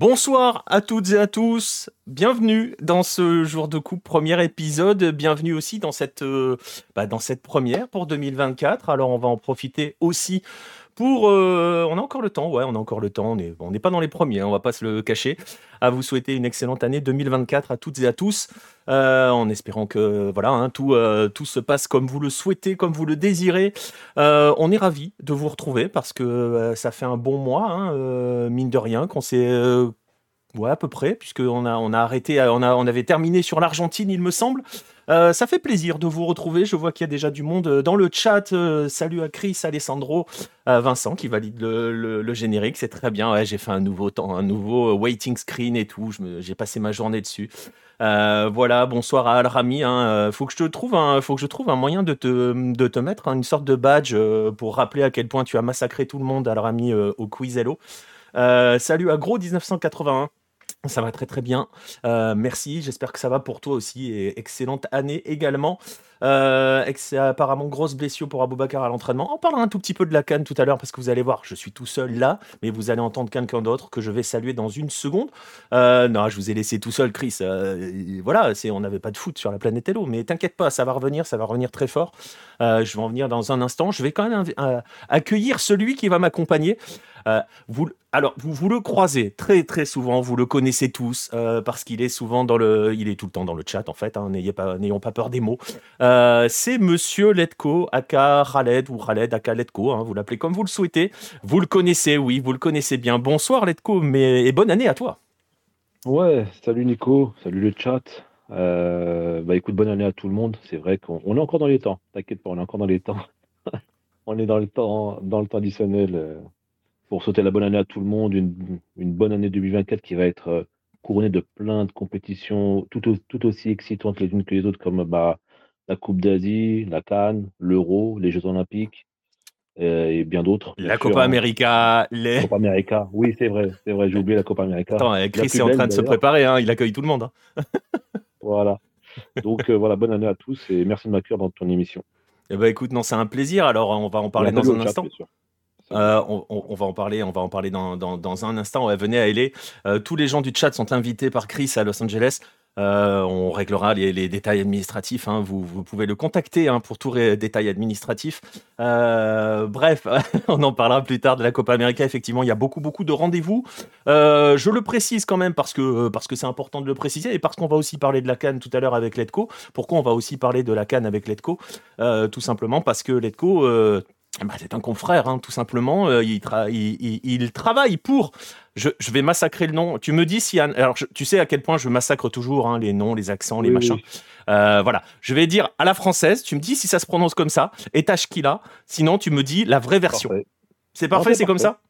Bonsoir à toutes et à tous, bienvenue dans ce jour de coupe, premier épisode, bienvenue aussi dans cette, euh, bah, dans cette première pour 2024. Alors on va en profiter aussi euh, on a encore le temps, ouais, on a encore le temps, on n'est pas dans les premiers, hein, on va pas se le cacher. À vous souhaiter une excellente année 2024 à toutes et à tous, euh, en espérant que voilà, hein, tout, euh, tout se passe comme vous le souhaitez, comme vous le désirez. On est ravis de vous retrouver parce que ça fait un bon mois, hein, mine de rien, qu'on s'est... Ouais, à peu près, puisqu'on on a arrêté, on, on avait terminé sur l'Argentine, il me semble. Euh, ça fait plaisir de vous retrouver. Je vois qu'il y a déjà du monde euh, dans le chat. Euh, salut à Chris, Alessandro, Vincent qui valide le, générique. C'est très bien. J'ai fait un nouveau temps, un nouveau waiting screen et tout. J'ai passé ma journée dessus. Voilà, bonsoir à Al-Rami. Hein. Faut que je trouve un, moyen de te, mettre hein, une sorte de badge pour rappeler à quel point tu as massacré tout le monde, Al-Rami, au quiz Hello. Euh, salut à Gros 1981. Ça va très très bien. Euh, merci, j'espère que ça va pour toi aussi et excellente année également. Euh, apparemment grosse blessure pour Aboubacar à l'entraînement. On parlera un tout petit peu de la canne tout à l'heure parce que vous allez voir, je suis tout seul là, mais vous allez entendre quelqu'un d'autre que je vais saluer dans une seconde. Euh, non, je vous ai laissé tout seul, Chris. Euh, voilà, on n'avait pas de foot sur la planète Hello, mais t'inquiète pas, ça va revenir, ça va revenir très fort. Euh, je vais en venir dans un instant. Je vais quand même accueillir celui qui va m'accompagner. Alors, vous, le croisez très très souvent, vous le connaissez tous parce qu'il est souvent dans le, il est tout le temps dans le chat en fait. hein, pas, n'ayons pas peur des mots. C'est Monsieur Letko, aka Khaled ou Khaled, aka Letko. hein, vous l'appelez comme vous le souhaitez. Vous le connaissez, oui, vous le connaissez bien. Bonsoir Letko, mais et bonne année à toi. Ouais, salut Nico, salut le chat. Euh, bah écoute, bonne année à tout le monde. C'est vrai qu'on on est encore dans les temps. T'inquiète pas, on est encore dans les temps. On est dans le temps, dans le temps additionnel euh, pour souhaiter la bonne année à tout le monde. Une, bonne année 2024 qui va être euh, couronnée de plein de compétitions tout, tout aussi excitantes les unes que les autres, comme bah, la Coupe d'Asie, la Cannes, l'Euro, les Jeux Olympiques euh, et bien d'autres. La sûr, Copa hein. América, La les. Copa América. Oui, c'est vrai, c'est vrai, j'ai oublié la Copa América. Attends, euh, La Chris est en train de se préparer, hein, il accueille tout le monde. hein. Voilà. Donc euh, voilà, bonne année à tous et merci de m'accueillir dans ton émission. Eh ben écoute, non, c'est un plaisir. Alors, on va en parler dans un chat, instant. Euh, on, on- on va en parler, on va en parler dans, dans- dans un instant. Ouais, venez à LA. Euh, tous les gens du chat sont invités par Chris à Los Angeles. Euh, on réglera les, détails administratifs. hein. Vous, pouvez le contacter hein, pour tous les détails administratifs. Euh, bref, on en parlera plus tard de la Copa América. Effectivement, il y a beaucoup, beaucoup de rendez-vous. Euh, je le précise quand même parce que parce que c'est important de le préciser et parce qu'on va aussi parler de la Cannes tout à l'heure avec Letco. Pourquoi on va aussi parler de la Cannes avec Letco Tout simplement parce que Letco. Euh, bah, c'est un confrère, hein, tout simplement. Euh, il, tra- il- il- il travaille pour. Je, je vais massacrer le nom. Tu me dis si. Alors, je- tu sais à quel point je massacre toujours hein, les noms, les accents, les Oui, machins. oui. Euh, voilà. Je vais dire à la française. Tu me dis si ça se prononce comme ça. Et Tashkila. Sinon, tu me dis la vraie version. C'est parfait, c'est comme ça?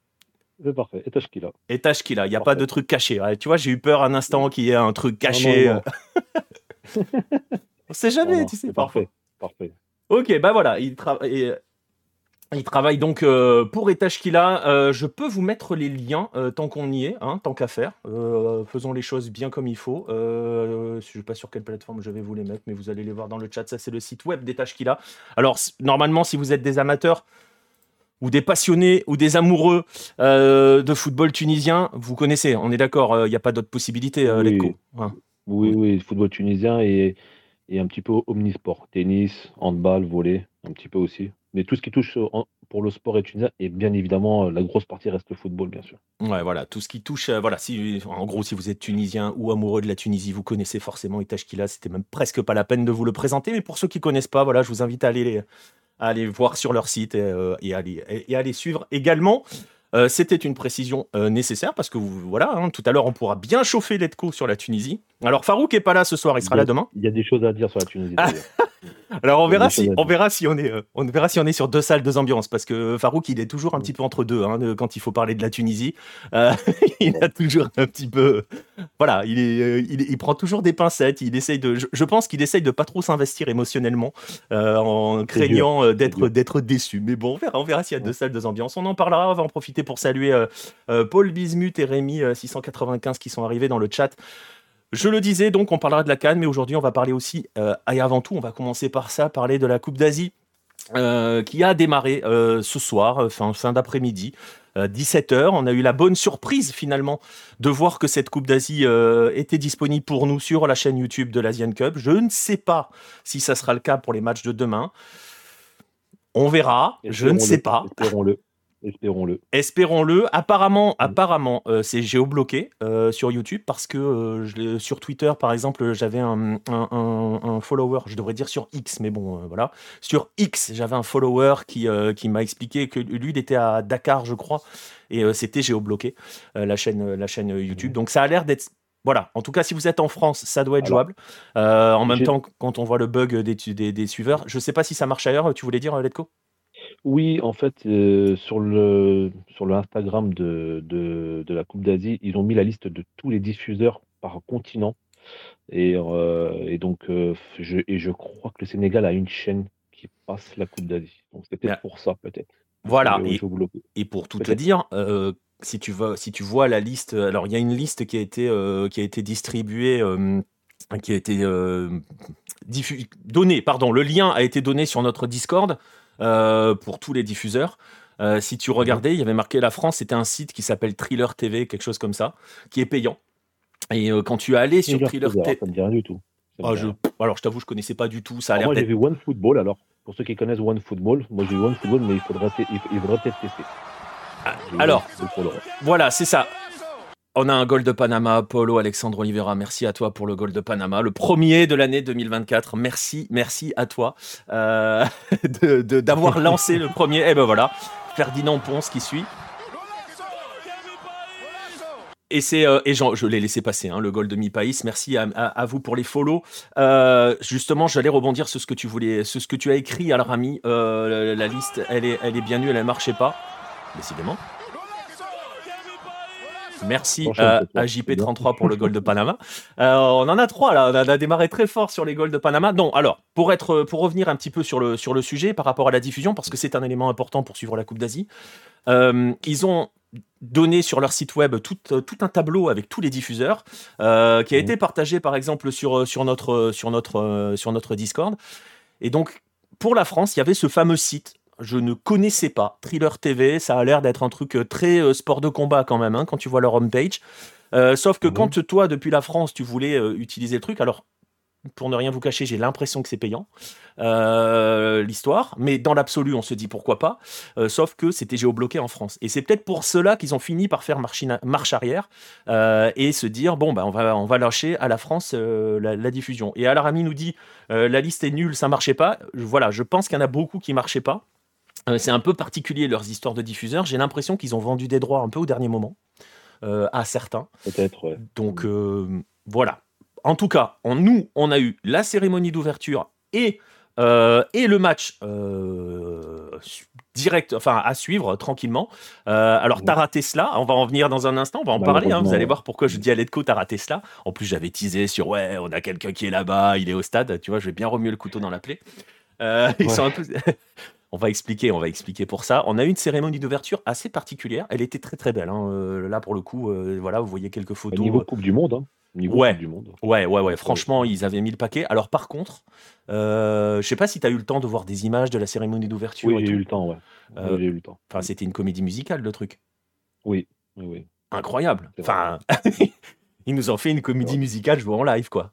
C'est parfait. Et qu'il a. Et Tashkila. Il n'y a pas de truc caché. Ouais, tu vois, j'ai eu peur un instant qu'il y ait un truc caché. Non, non, non. euh. On sait jamais, tu sais, parfait. Parfait. Ok, bah voilà, il, tra- et, euh, il travaille donc euh, pour Etashkila. Euh, je peux vous mettre les liens euh, tant qu'on y est, hein, tant qu'à faire. Faisons les choses bien comme il faut. Je ne sais pas sur quelle plateforme je vais vous les mettre, mais vous allez les voir dans le chat. Ça, c'est le site web d'Etashkila. Alors, normalement, si vous êtes des amateurs ou des passionnés ou des amoureux de football tunisien, vous connaissez, on est d'accord, il n'y a pas d'autre possibilité, euh, Oui. Hein. Oui, oui, football tunisien et, et un petit peu omnisport. Tennis, handball, volley, un petit peu aussi. Mais tout ce qui touche en- pour le sport tunisien, et bien évidemment, la grosse partie reste football, bien sûr. Ouais, voilà, tout ce qui touche, euh, voilà, si, en gros, si vous êtes tunisien ou amoureux de la Tunisie, vous connaissez forcément Itachkila, c'était même presque pas la peine de vous le présenter, mais pour ceux qui connaissent pas, voilà, je vous invite à aller, voir sur leur site et, euh, à, et à les suivre également. Euh, c'était une précision euh, nécessaire parce que vous, voilà, hein, tout à l'heure, on pourra bien chauffer Letco sur la Tunisie. Alors, Farouk est pas là ce soir, il sera là demain. Il y a des choses à dire sur la Tunisie. Ah. Alors on verra si on verra si on est euh, on verra si on est sur deux salles deux ambiances parce que Farouk il est toujours un petit peu entre deux hein, de- quand il faut parler de la Tunisie il a toujours un petit peu voilà il est il, il prend toujours des pincettes il essaye de je, je pense qu'il essaye de pas trop s'investir émotionnellement en craignant d'être déçu mais bon on verra on verra s'il y a deux salles deux ambiances on en parlera on va en profiter pour saluer euh, euh, Paul Bismuth et Rémi euh, 695 qui sont arrivés dans le chat je le disais, donc on parlera de la Cannes, mais aujourd'hui on va parler aussi, euh, et avant tout, on va commencer par ça, parler de la Coupe d'Asie, euh, qui a démarré euh, ce soir, euh, fin, fin d'après-midi. 17h. On a eu la bonne surprise finalement de voir que cette Coupe d'Asie était disponible pour nous sur la chaîne YouTube de l'Asian Cup. Je ne sais pas si ça sera le cas pour les matchs de demain. On verra, je ne sais pas. Espérons-le. Espérons-le. Espérons-le. Apparemment, mm. apparemment, euh, c'est géobloqué euh, sur YouTube parce que euh, sur Twitter, par exemple, j'avais un, follower, je devrais dire sur X, mais bon, voilà. Sur X, j'avais un follower qui, qui m'a expliqué que lui, il était à Dakar, je crois, et c'était géobloqué, la, chaîne, la chaîne YouTube. Mm. Donc ça a l'air d'être voilà, en tout cas, si vous êtes en France, ça doit être jouable. en même temps, quand on voit le bug des, des, des suiveurs, je ne sais pas si ça marche ailleurs, tu voulais dire, Letko? Oui, en fait, euh, sur le sur le Instagram de de de la Coupe d'Asie, ils ont mis la liste de tous les diffuseurs par continent. Et euh, et donc, euh, je et je crois que le Sénégal a une chaîne qui passe la Coupe d'Asie. Donc c'est peut-être pour ça, peut-être, Voilà. Et pour tout te dire, si tu vois si tu vois la liste, alors il y a une liste qui a été, qui a été distribuée, qui a été, donnée, pardon, le lien a été donné sur notre Discord. Euh, pour tous les diffuseurs. Euh, si tu regardais, il y avait marqué la France, c'était un site qui s'appelle Thriller TV, quelque chose comme ça, qui est payant. Et euh, quand tu allé sur Thriller TV, ça me dit rien du tout. Ah, je... Alors je t'avoue, je connaissais pas du tout. Ça a moi j'ai vu One Football. Alors pour ceux qui connaissent One Football, moi j'ai vu One Football, mais il faudrait, il faudrait peut-être tester. Ah, alors, voilà, c'est ça. On a un goal de Panama, Paulo Alexandre Oliveira. Merci à toi pour le goal de Panama, le premier de l'année 2024. Merci, merci à toi euh, d'avoir lancé le premier. Et eh ben voilà, Ferdinand Ponce qui suit. Et c'est euh, je l'ai laissé passer hein, le goal de Mi País. Merci à, vous pour les follow. Euh, justement, j'allais rebondir sur ce que tu voulais, ce que tu as écrit, Al Rami. La, la, liste, elle est, elle est bien nue, elle ne marchait pas, décidément. Merci à, JP33 pour le goal de Panama. Euh, on en a trois là, on a, démarré très fort sur les goals de Panama. Non, alors, pour, être, pour revenir un petit peu sur le, sur le sujet par rapport à la diffusion, parce que c'est un élément important pour suivre la Coupe d'Asie, euh, ils ont donné sur leur site web tout, tout un tableau avec tous les diffuseurs euh, qui a mmh. été partagé par exemple sur, sur, notre, sur, notre, sur notre Discord. Et donc, pour la France, il y avait ce fameux site je ne connaissais pas. Thriller TV, ça a l'air d'être un truc euh, très euh, sport de combat quand même, hein, quand tu vois leur homepage. Euh, sauf que quand toi, depuis la France, tu voulais utiliser le truc, alors pour ne rien vous cacher, j'ai l'impression que c'est payant, l'histoire, mais dans l'absolu, on se dit pourquoi pas, sauf que c'était géobloqué en France. Et c'est peut-être pour cela qu'ils ont fini par faire marche, arrière et se dire, bon, bah, on, va, on va lâcher à la France la, diffusion. Et Alarami nous dit, la liste est nulle, ça marchait pas. Voilà, je pense qu'il y en a beaucoup qui marchaient pas. Euh, c'est un peu particulier leurs histoires de diffuseurs. J'ai l'impression qu'ils ont vendu des droits un peu au dernier moment euh, à certains. Peut-être, ouais. Donc euh, voilà. En tout cas, nous, on a eu la cérémonie d'ouverture et, et le match direct, enfin à suivre tranquillement. alors, t'as raté cela, on va en venir dans un instant, on va en parler. Hein. vous allez voir pourquoi je dis à Letco, t'as raté cela. En plus, j'avais teasé sur ouais, on a quelqu'un qui est là-bas, il est au stade. Tu vois, je vais bien remuer le couteau dans la plaie. Ils sont un peu. On va expliquer, on va expliquer pour ça. On a eu une cérémonie d'ouverture assez particulière. Elle était très très belle. Hein. Euh, là pour le coup, euh, voilà, vous voyez quelques photos. Au niveau Coupe du Monde. Hein. Niveau ouais. Coupe du Monde. ouais, ouais, ouais. Franchement, ils avaient mis le paquet. Alors par contre, euh, je sais pas si tu as eu le temps de voir des images de la cérémonie d'ouverture. Oui, j'ai eu le temps, ouais. j'ai eu le temps. Enfin, c'était une comédie musicale, le truc. Oui, oui, oui. Incroyable. Enfin, ils nous ont fait une comédie musicale jouée en live, quoi.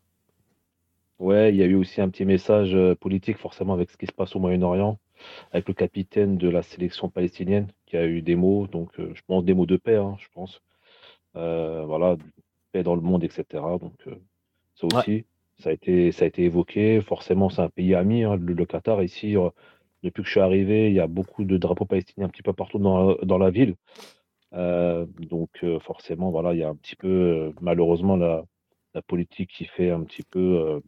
Ouais, il y a eu aussi un petit message politique, forcément, avec ce qui se passe au Moyen-Orient avec le capitaine de la sélection palestinienne qui a eu des mots, donc euh, je pense des mots de paix, hein, je pense. Euh, voilà, paix dans le monde, etc. Donc euh, ça aussi, ça a été, ça a été évoqué. Forcément, c'est un pays ami, hein, le, Qatar ici. depuis que je suis arrivé, il y a beaucoup de drapeaux palestiniens un petit peu partout dans, dans la ville. donc forcément, voilà, il y a un petit peu malheureusement la, la politique qui fait un petit peu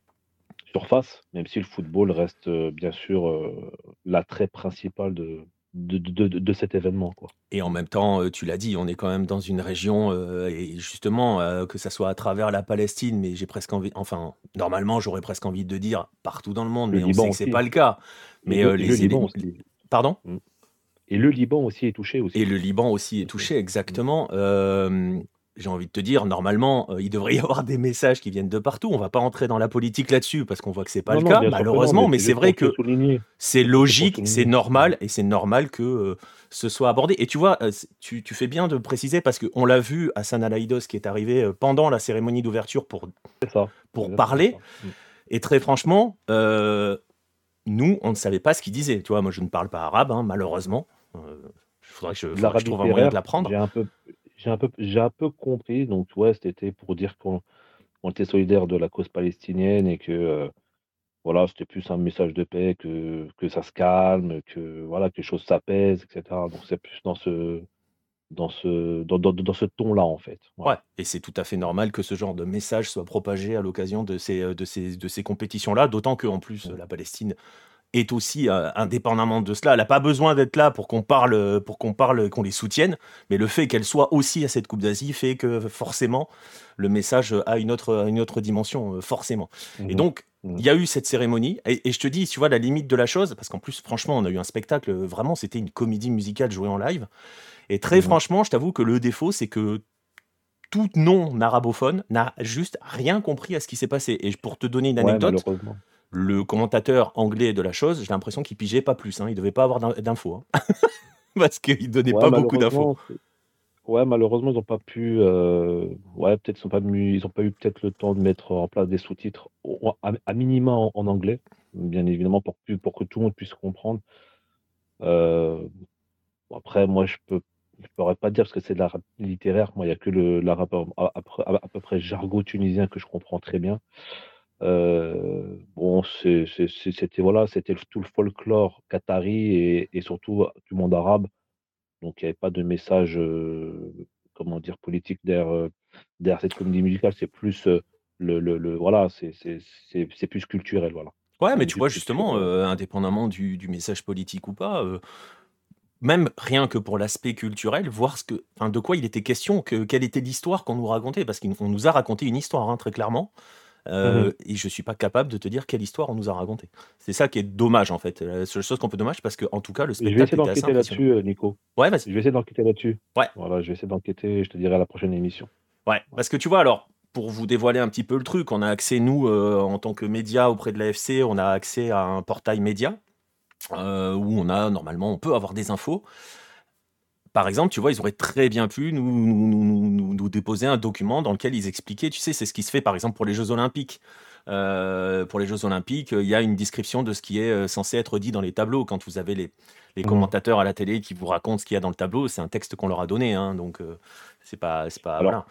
surface, même si le football reste euh, bien sûr euh, l'attrait principal de, de, de, cet événement. Quoi. Et en même temps, euh, tu l'as dit, on est quand même dans une région, et justement, que ça soit à travers la Palestine, mais j'ai presque envie, enfin, normalement, j'aurais presque envie de dire partout dans le monde, mais on sait que c'est pas le cas. Mais les Liban aussi. Pardon? Mmh. Et le Liban aussi est touché aussi. Et le Liban aussi est touché, exactement j'ai envie de te dire, normalement, il devrait y avoir des messages qui viennent de partout. On va pas entrer dans la politique là-dessus parce qu'on voit que c'est pas le cas, malheureusement, mais, c'est vrai que c'est logique, c'est normal et c'est normal que ce soit abordé. Et tu vois, tu, fais bien de préciser parce qu'on l'a vu à San Alaïdos qui est arrivé pendant la cérémonie d'ouverture pour, pour parler. Mm. Et très franchement, nous, on ne savait pas ce qu'il disait. Tu vois, moi, je ne parle pas arabe, hein, malheureusement. Il faudrait que je, trouve un moyen de l'apprendre. J'ai un peu, j'ai un peu, j'ai un peu compris. Donc, ouais, c'était pour dire qu'on était solidaire de la cause palestinienne et que euh, voilà, c'était plus un message de paix que, que ça se calme, que voilà, que les choses s'apaisent, etc. Donc, c'est plus dans ce dans ce, dans, dans, ce ton-là, en fait. Ouais, et c'est tout à fait normal que ce genre de message soit propagé à l'occasion de ces, de ces, de ces compétitions-là, d'autant qu'en plus, la Palestine est aussi euh, indépendamment de cela. Elle n'a pas besoin d'être là pour qu'on parle, pour qu'on parle, qu'on les soutienne, mais le fait qu'elle soit aussi à cette Coupe d'Asie fait que forcément le message a une autre, une autre dimension, euh, forcément. Et mmh donc mmh il y a eu cette cérémonie, et, je te dis, tu vois, la limite de la chose, parce qu'en plus, franchement, on a eu un spectacle, vraiment, c'était une comédie musicale jouée en live. Et très mmh franchement, je t'avoue que le défaut, c'est que tout non-arabophone n'a juste rien compris à ce qui s'est passé. Et pour te donner une anecdote, le commentateur anglais de la chose, j'ai l'impression qu'il pigeait pas plus. Hein. Il devait pas avoir d'infos. Hein. Parce qu'il donnait pas beaucoup d'infos. Ouais, malheureusement, ils n'ont pas pu. Euh, ouais, peut-être ils n'ont pas, eu peut-être le temps de mettre en place des sous-titres à, minima en, anglais, bien évidemment, pour, pour que tout le monde puisse comprendre. Euh, après, moi, je peux, je pourrais pas dire parce que c'est de l'arabe littéraire. Moi, il n'y a que le l'arabe à, à, peu près jargon tunisien que je comprends très bien. Euh, bon, c'était voilà, c'était tout le folklore qatari et, et, surtout du monde arabe. Donc, il n'y avait pas de message, euh, comment dire, politique derrière, euh, derrière cette comédie musicale. C'est plus le, le, le, voilà, c'est plus culturel, voilà. Ouais, mais tu vois, justement, indépendamment du, du, message politique ou pas, même rien que pour l'aspect culturel, voir ce que, enfin, de quoi il était question, que, quelle était l'histoire qu'on nous racontait, parce qu'on nous a raconté une histoire, hein, très clairement. Euh, mmh et je suis pas capable de te dire quelle histoire on nous a raconté. C'est ça qui est dommage en fait. La seule chose qu'on peut dommage parce que en tout cas le spectacle. Je vais essayer d'enquêter là-dessus, euh, Nico. Ouais, vas-y. Je vais essayer d'enquêter là-dessus. Ouais. Voilà, je vais essayer d'enquêter. Je te dirai à la prochaine émission. Ouais, parce que tu vois alors. Pour vous dévoiler un petit peu le truc, on a accès, nous, euh, en tant que média auprès de l'AFC, on a accès à un portail média où on a, normalement, on peut avoir des infos par exemple, tu vois, ils auraient très bien pu nous, nous, nous, déposer un document dans lequel ils expliquaient, tu sais, c'est ce qui se fait par exemple pour les Jeux Olympiques. Euh, pour les Jeux Olympiques, il y a une description de ce qui est euh, censé être dit dans les tableaux. Quand vous avez les, les mmh. commentateurs à la télé qui vous racontent ce qu'il y a dans le tableau, c'est un texte qu'on leur a donné. Hein, donc, euh, c'est pas. C'est pas voilà.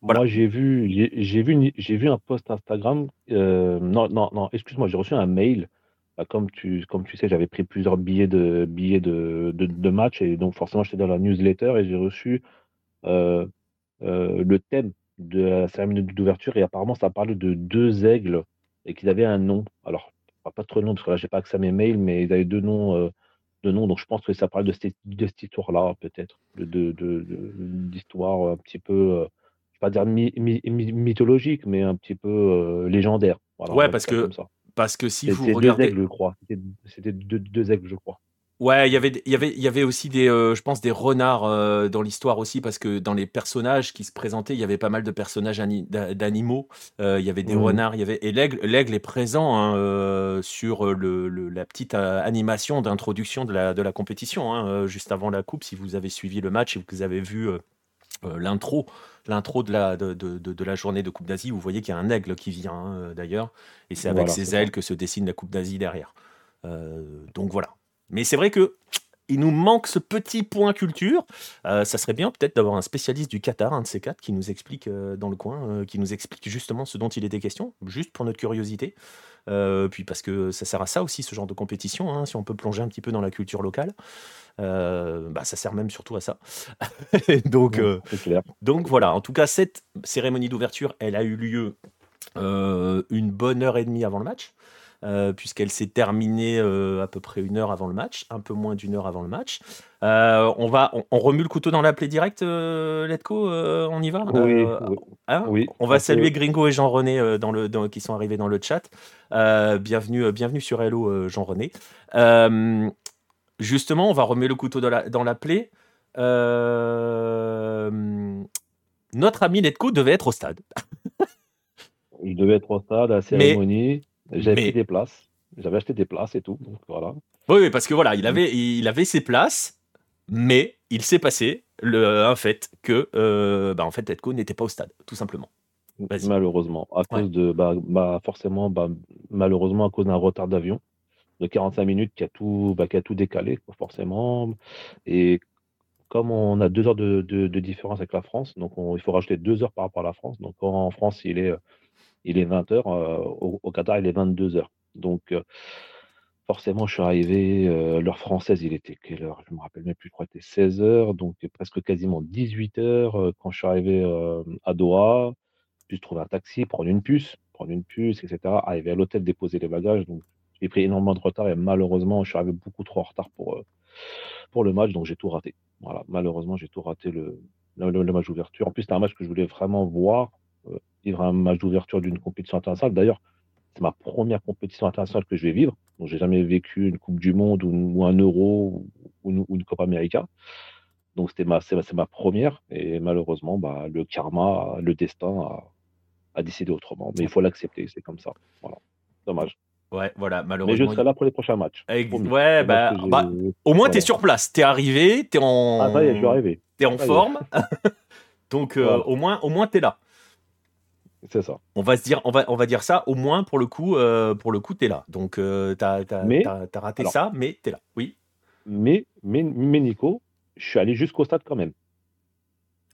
Moi, j'ai vu, j'ai vu, j'ai vu un post Instagram. non, non, non, excuse-moi, j'ai reçu un mail bah, comme tu, comme tu sais, j'avais pris plusieurs billets de, billets de, de, match et donc forcément j'étais dans la newsletter et j'ai reçu euh, euh, le thème de la cérémonie d'ouverture et apparemment ça parlait de deux aigles et qu'ils avaient un nom. Alors, pas trop de nom parce que là j'ai pas accès à mes mails, mais ils avaient deux noms, euh, deux noms donc je pense que ça parle de cette, de cette histoire-là peut-être, de, d'histoire un petit peu, je vais pas dire mythologique, mais un petit peu légendaire. ouais, parce que parce que si vous regardez. Deux aigles, je crois. C'était deux, deux, aigles, je crois. Ouais, y il y, avait, y avait aussi des, euh, je pense, des renards euh, dans l'histoire aussi, parce que dans les personnages qui se présentaient, il y avait pas mal de personnages d'animaux. Euh, il y avait des mmh. renards, il y avait et l'aigle, l'aigle est présent hein, sur le, la petite animation d'introduction de la, de la compétition, hein, juste avant la coupe. Si vous avez suivi le match et que vous avez vu l'intro, l'intro de la, de, de, de, la journée de Coupe d'Asie, vous voyez qu'il y a un aigle qui vient hein, d'ailleurs, et c'est avec ses ailes que se dessine la Coupe d'Asie derrière. Euh, donc voilà. Mais c'est vrai que il nous manque ce petit point culture. Euh, ça serait bien peut-être d'avoir un spécialiste du Qatar, un de ces quatre, qui nous explique euh, dans le coin, qui nous explique justement ce dont il était question, juste pour notre curiosité. puis parce que ça sert à ça aussi, ce genre de compétition, hein, si on peut plonger un petit peu dans la culture locale. Euh, bah, ça sert même surtout à ça. donc, euh, donc voilà, en tout cas, cette cérémonie d'ouverture, elle a eu lieu euh, une bonne heure et demie avant le match. puisqu'elle s'est terminée à peu près une heure avant le match, un peu moins d'une heure avant le match. on va, on, remue le couteau dans la plaie directe, Letco, on y va oui, hein oui, On va saluer Gringo et Jean-René dans le, qui sont arrivés dans le chat. bienvenue, bienvenue sur Hello, Jean-René. Justement, on va remettre le couteau dans la, plaie. Euh, notre ami Letko devait être au stade. Je devais être au stade à la cérémonie. J'avais pris des places. J'avais acheté des places et tout. Donc voilà. Oui, parce que voilà, il avait, il avait ses places, mais il s'est passé le, un fait que euh, bah, en fait, Letko n'était pas au stade, tout simplement. Malheureusement, à cause de, bah, bah forcément, malheureusement à cause d'un retard d'avion de 45 minutes qui a tout, bah, qui a tout décalé, forcément. Et comme on a deux heures de, différence avec la France, donc il faut rajouter deux heures par rapport à la France. Donc en France, il est, il est 20 heures, euh, au, Qatar, il est 22 heures. Donc euh, forcément, je suis arrivé, euh, l'heure française, il était quelle heure? Je me rappelle même plus, je crois que c'était 16 heures, donc presque quasiment 18 heures quand je suis arrivé à Doha. Puis trouver un taxi, prendre une puce, prendre une puce, etc. Arriver à l'hôtel, déposer les bagages. Donc j'ai pris énormément de retard et malheureusement, je suis arrivé beaucoup trop en retard pour, pour le match, donc j'ai tout raté. Voilà, malheureusement, j'ai tout raté le, le, match d'ouverture. En plus, c'était un match que je voulais vraiment voir, euh, vivre un match d'ouverture d'une compétition internationale. D'ailleurs, c'est ma première compétition internationale que je vais vivre. Donc, j'ai jamais vécu une Coupe du Monde ou, un Euro ou, une, Coupe América. Donc, c'était ma, c'est, ma première. Et malheureusement, bah, le karma, le destin a, a décidé autrement. Mais il faut l'accepter, c'est comme ça. Voilà. Dommage. Ouais, voilà, malheureusement. Mais je serai là pour les prochains matchs. Ouais, bah, bah au moins, tu es sur place. Tu es arrivé, tu es en. Ah, ça y est, je suis arrivé. Tu es en forme. Donc, euh, au moins, au moins tu es là. C'est ça. On va, se dire, on, va, on va dire ça, au moins, pour le coup, euh, pour le coup tu es là. Donc, euh, tu as, raté ça, mais tu es là. Oui. Mais, mais, mais Nico, je suis allé jusqu'au stade quand même.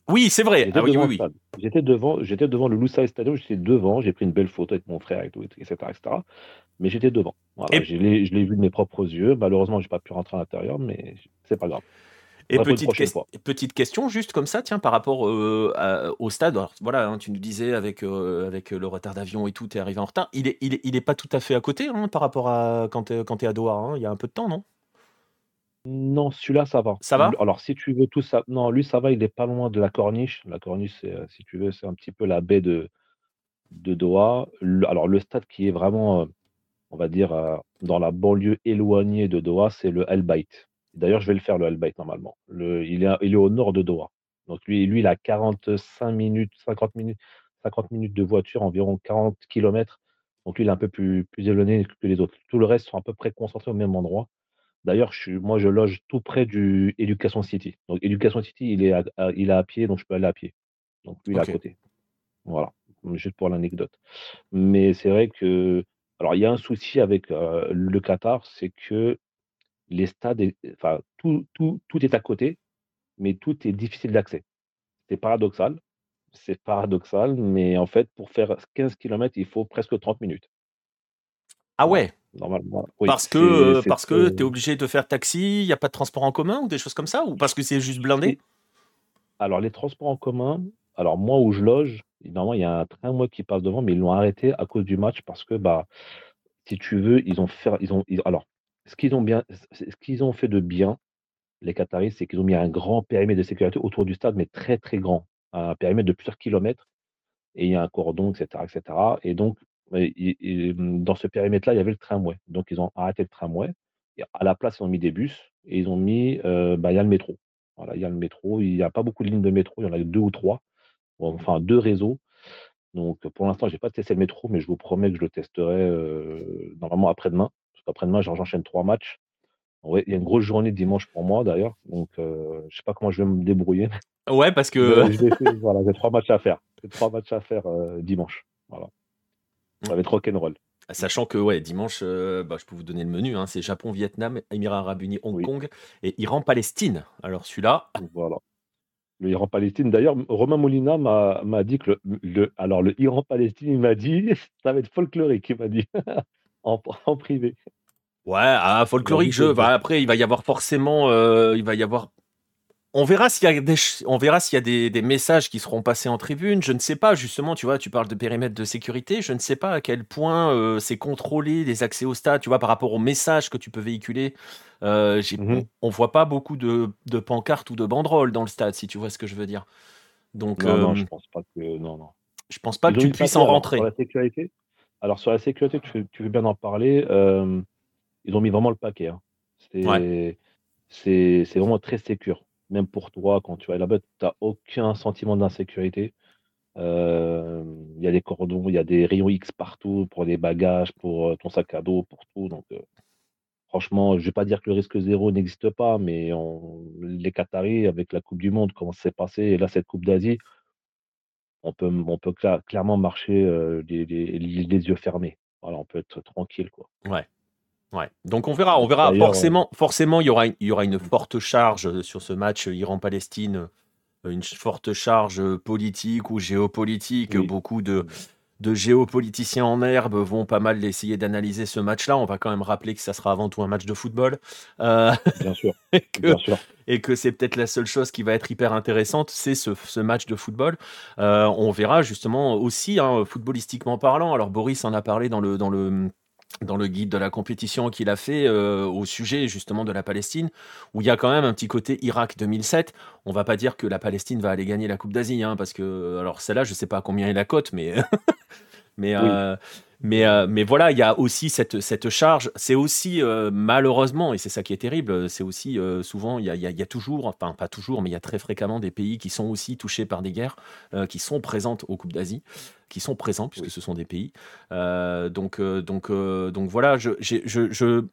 Oui, c'est vrai. J'étais, ah, devant, oui, j'étais devant, j'étais devant le Lusail Stadium, j'étais devant, j'ai pris une belle photo avec mon frère, et tout, etc., etc. Mais j'étais devant. je, l'ai, vu de mes propres yeux. Malheureusement, je n'ai pas pu rentrer à l'intérieur, mais c'est pas grave. Et petite, petite, question, juste comme ça, tiens, par rapport euh, au stade. voilà, hein, tu nous disais avec, euh, avec le retard d'avion et tout, tu es arrivé en retard. Il n'est il est, il est pas tout à fait à côté hein, par rapport à quand tu es, à Doha. Hein. Il y a un peu de temps, non? Non, celui-là, ça va. Ça va? Alors, si tu veux tout ça, non, lui, ça va, il est pas loin de la Corniche. La Corniche, c'est, euh, si tu veux, c'est un petit peu la baie de, de Doha. alors, le stade qui est vraiment, euh, on va dire, euh, dans la banlieue éloignée de Doha, c'est le Bayt. D'ailleurs, je vais le faire, le El Bayt, normalement. Le, il est, il est au nord de Doha. Donc, lui, lui, il a 45 minutes, 50 minutes, 50 minutes de voiture, environ 40 km. Donc, lui, il est un peu plus, plus éloigné que les autres. Tout le reste sont à peu près concentrés au même endroit. D'ailleurs, je moi, je loge tout près du Education City. Donc, Education City, il est à, il est à pied, donc je peux aller à pied. Donc, lui, il est à côté. Voilà, juste pour l'anecdote. Mais c'est vrai que, alors, il y a un souci avec euh, le Qatar, c'est que les stades, enfin, tout, tout, tout est à côté, mais tout est difficile d'accès. C'est paradoxal. C'est paradoxal, mais en fait, pour faire 15 km, il faut presque 30 minutes. Ah ouais? Normalement. parce que, parce que tu es obligé de faire taxi, il n'y a pas de transport en commun ou des choses comme ça Ou parce que c'est juste blindé? Alors, les transports en commun, alors moi où je loge, normalement, il y a un train moi qui passe devant, mais ils l'ont arrêté à cause du match parce que, bah, si tu veux, ils ont fait. Ils ont, alors, ce qu'ils ont, bien, ce qu'ils ont fait de bien, les Qataris, c'est qu'ils ont mis un grand périmètre de sécurité autour du stade, mais très, très grand. Un périmètre de plusieurs kilomètres. Et il y a un cordon, etc. etc. Et donc, Dans ce périmètre-là, il y avait le tramway. Donc, ils ont arrêté le tramway. Et à la place, ils ont mis des bus et ils ont mis, euh, bah, il y a le métro. Voilà, il y a le métro. Il n'y a pas beaucoup de lignes de métro. Il y en a deux ou trois. Enfin, deux réseaux. Donc, pour l'instant, je n'ai pas testé le métro, mais je vous promets que je le testerai euh, normalement après-demain. Parce qu'après-demain, j'enchaîne trois matchs. il y a une grosse journée dimanche pour moi d'ailleurs. Donc, euh, je ne sais pas comment je vais me débrouiller. Ouais, parce que. voilà, j'ai trois matchs à faire. J'ai trois matchs à faire dimanche. Voilà. Ça va être rock'n'roll. Sachant que ouais, dimanche, euh, bah, je peux vous donner le menu. Hein, c'est Japon, Vietnam, Émirats Arabes Unis, Hong Kong et Iran-Palestine. Alors celui-là. Voilà. Le Iran-Palestine. D'ailleurs, Romain Molina m'a dit que le, alors le Iran-Palestine, il m'a dit, ça va être folklorique, il m'a dit, en, privé. Ouais, ah, folklorique, je. Bah, après, il va y avoir forcément, euh, il va y avoir on verra s'il y a, des, on verra s'il y a des, messages qui seront passés en tribune. Je ne sais pas, justement, tu vois, tu parles de périmètre de sécurité. Je ne sais pas à quel point euh, c'est contrôlé les accès au stade, tu vois, par rapport aux messages que tu peux véhiculer. Euh, mmh on ne voit pas beaucoup de, pancartes ou de banderoles dans le stade, si tu vois ce que je veux dire. Donc, non, non, euh, je pense pas que. Non, non. Je pense pas que tu puisses en rentrer. Sur la sécurité, alors, sur la sécurité, tu, veux bien en parler. ils ont mis vraiment le paquet. Hein. C'est vraiment très sécure même pour toi, quand tu vas là-bas, tu n'as aucun sentiment d'insécurité. Il y a des cordons, il y a des rayons X partout pour les bagages, pour ton sac à dos, pour tout. Donc, franchement, je ne vais pas dire que le risque zéro n'existe pas, mais les Qataris, avec la Coupe du Monde, comment ça s'est passé, et là, cette Coupe d'Asie, on peut, clairement marcher les, yeux fermés. Voilà, on peut être tranquille. Ouais. Ouais. Donc on verra, on verra. Forcément, forcément, il y aura, il y aura une forte charge sur ce match Iran-Palestine une forte charge politique ou géopolitique. Beaucoup de, de géopoliticiens en herbe vont pas mal essayer d'analyser ce match-là. On va quand même rappeler que ça sera avant tout un match de football. Euh, bien sûr. et que, c'est peut-être la seule chose qui va être hyper intéressante, c'est ce, ce, match de football. Euh, on verra justement aussi, hein, footballistiquement parlant. Alors Boris en a parlé dans le, dans le dans le guide de la compétition qu'il a fait euh, au sujet justement de la Palestine, où il y a quand même un petit côté Irak 2007. On va pas dire que la Palestine va aller gagner la Coupe d'Asie, hein, parce que alors celle-là, je sais pas combien est la cote, mais mais euh, mais, euh, mais voilà, il y a aussi cette, cette charge. C'est aussi, euh, malheureusement, et c'est ça qui est terrible, c'est aussi souvent, il y a, y a, toujours, enfin pas toujours, mais il y a très fréquemment des pays qui sont aussi touchés par des guerres, qui sont présentes aux Coupes d'Asie, qui sont présents, puisque ce sont des pays. donc, donc, donc voilà, je, je, je,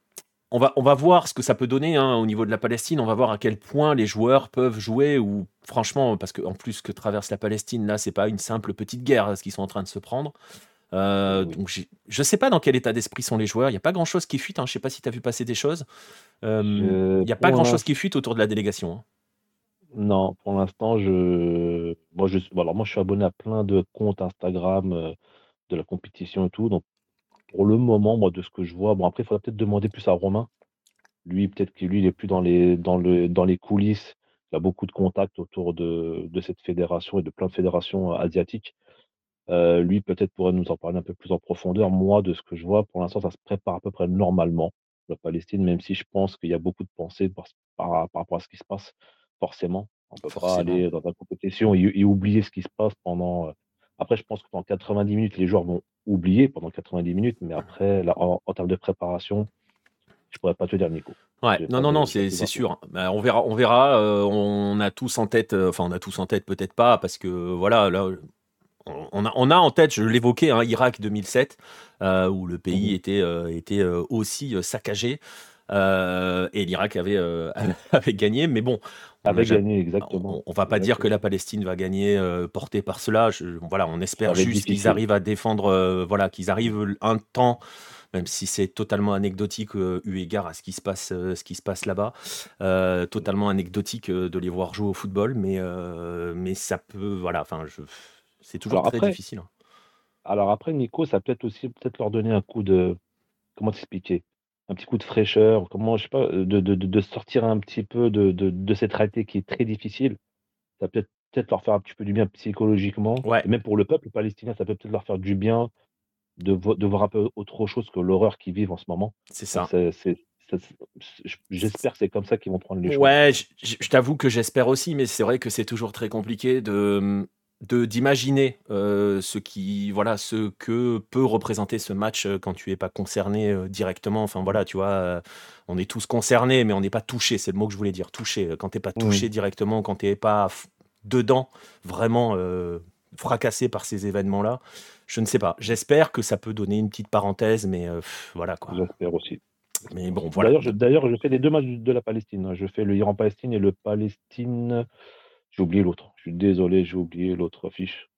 on, va, on va voir ce que ça peut donner hein, au niveau de la Palestine. On va voir à quel point les joueurs peuvent jouer, ou franchement, parce qu'en plus que traverse la Palestine, là, c'est pas une simple petite guerre ce qu'ils sont en train de se prendre. Euh, donc je ne sais pas dans quel état d'esprit sont les joueurs. Il n'y a pas grand chose qui fuite. Hein. Je ne sais pas si tu as vu passer des choses. Euh, il n'y a pas grand chose qui fuite autour de la délégation. Hein. Non, pour l'instant, je... Moi, je... alors, moi, je suis abonné à plein de comptes Instagram euh, de la compétition et tout. Donc, pour le moment, moi, de ce que je vois, bon, après, il faudra peut-être demander plus à Romain. Lui, peut-être que lui, il est plus dans les, dans le, dans les coulisses. Il a beaucoup de contacts autour de, de cette fédération et de plein de fédérations asiatiques. Euh, lui, peut-être pourrait nous en parler un peu plus en profondeur. Moi, de ce que je vois, pour l'instant, ça se prépare à peu près normalement, la Palestine, même si je pense qu'il y a beaucoup de pensées par, rapport à ce qui se passe, forcément. On ne peut pas aller dans une compétition et, oublier ce qui se passe pendant. Euh, après, je pense que dans 90 minutes, les joueurs vont oublier pendant 90 minutes, mais après, en, termes de préparation, je pourrais pas te dire, Nico. Ouais, non, non, non, c'est sûr. Bah, on verra, on verra. Euh, on a tous en tête, enfin, on a tous en tête, peut-être pas, parce que voilà, là, on a, en tête, je l'évoquais, hein, Irak 2007, euh, où le pays mmh était, euh, était euh, aussi saccagé. et l'Irak avait, avait gagné, mais bon, on avait gagné exactement. On, va pas dire que la Palestine va gagner portée par cela. voilà, on espère juste qu'ils arrivent à défendre, voilà, qu'ils arrivent un temps même si c'est totalement anecdotique eu égard à ce qui se passe, ce qui se passe là-bas, totalement anecdotique de les voir jouer au football, mais, mais ça peut, voilà, enfin, c'est toujours très difficile. Alors après, Nico, ça peut-être aussi peut-être leur donner un coup de, comment t'expliquer? Un petit coup de fraîcheur, comment, je sais pas, de, de, sortir un petit peu de, de, cette réalité qui est très difficile. Ça peut peut-être leur faire un petit peu du bien psychologiquement. Ouais. même pour le peuple palestinien, ça peut peut-être leur faire du bien de, de voir un peu autre chose que l'horreur qu'ils vivent en ce moment. C'est ça. j'espère que c'est comme ça qu'ils vont prendre les choses. Ouais, je t'avoue que j'espère aussi, mais c'est vrai que c'est toujours très compliqué de, de d'imaginer euh, ce qui voilà ce que peut représenter ce match euh, quand tu es pas concerné euh, directement. Enfin voilà tu vois on est tous concernés mais on n'est pas touché c'est le mot que je voulais dire touché quand t'es pas touché directement quand t'es pas dedans vraiment fracassé par ces événements là je ne sais pas. J'espère que ça peut donner une petite parenthèse mais voilà quoi. J'espère aussi. Mais bon voilà. D'ailleurs je, fais les deux matchs de la Palestine hein. je fais le Iran Palestine et le Palestine j'ai oublié l'autre. Je suis désolé, j'ai oublié l'autre affiche.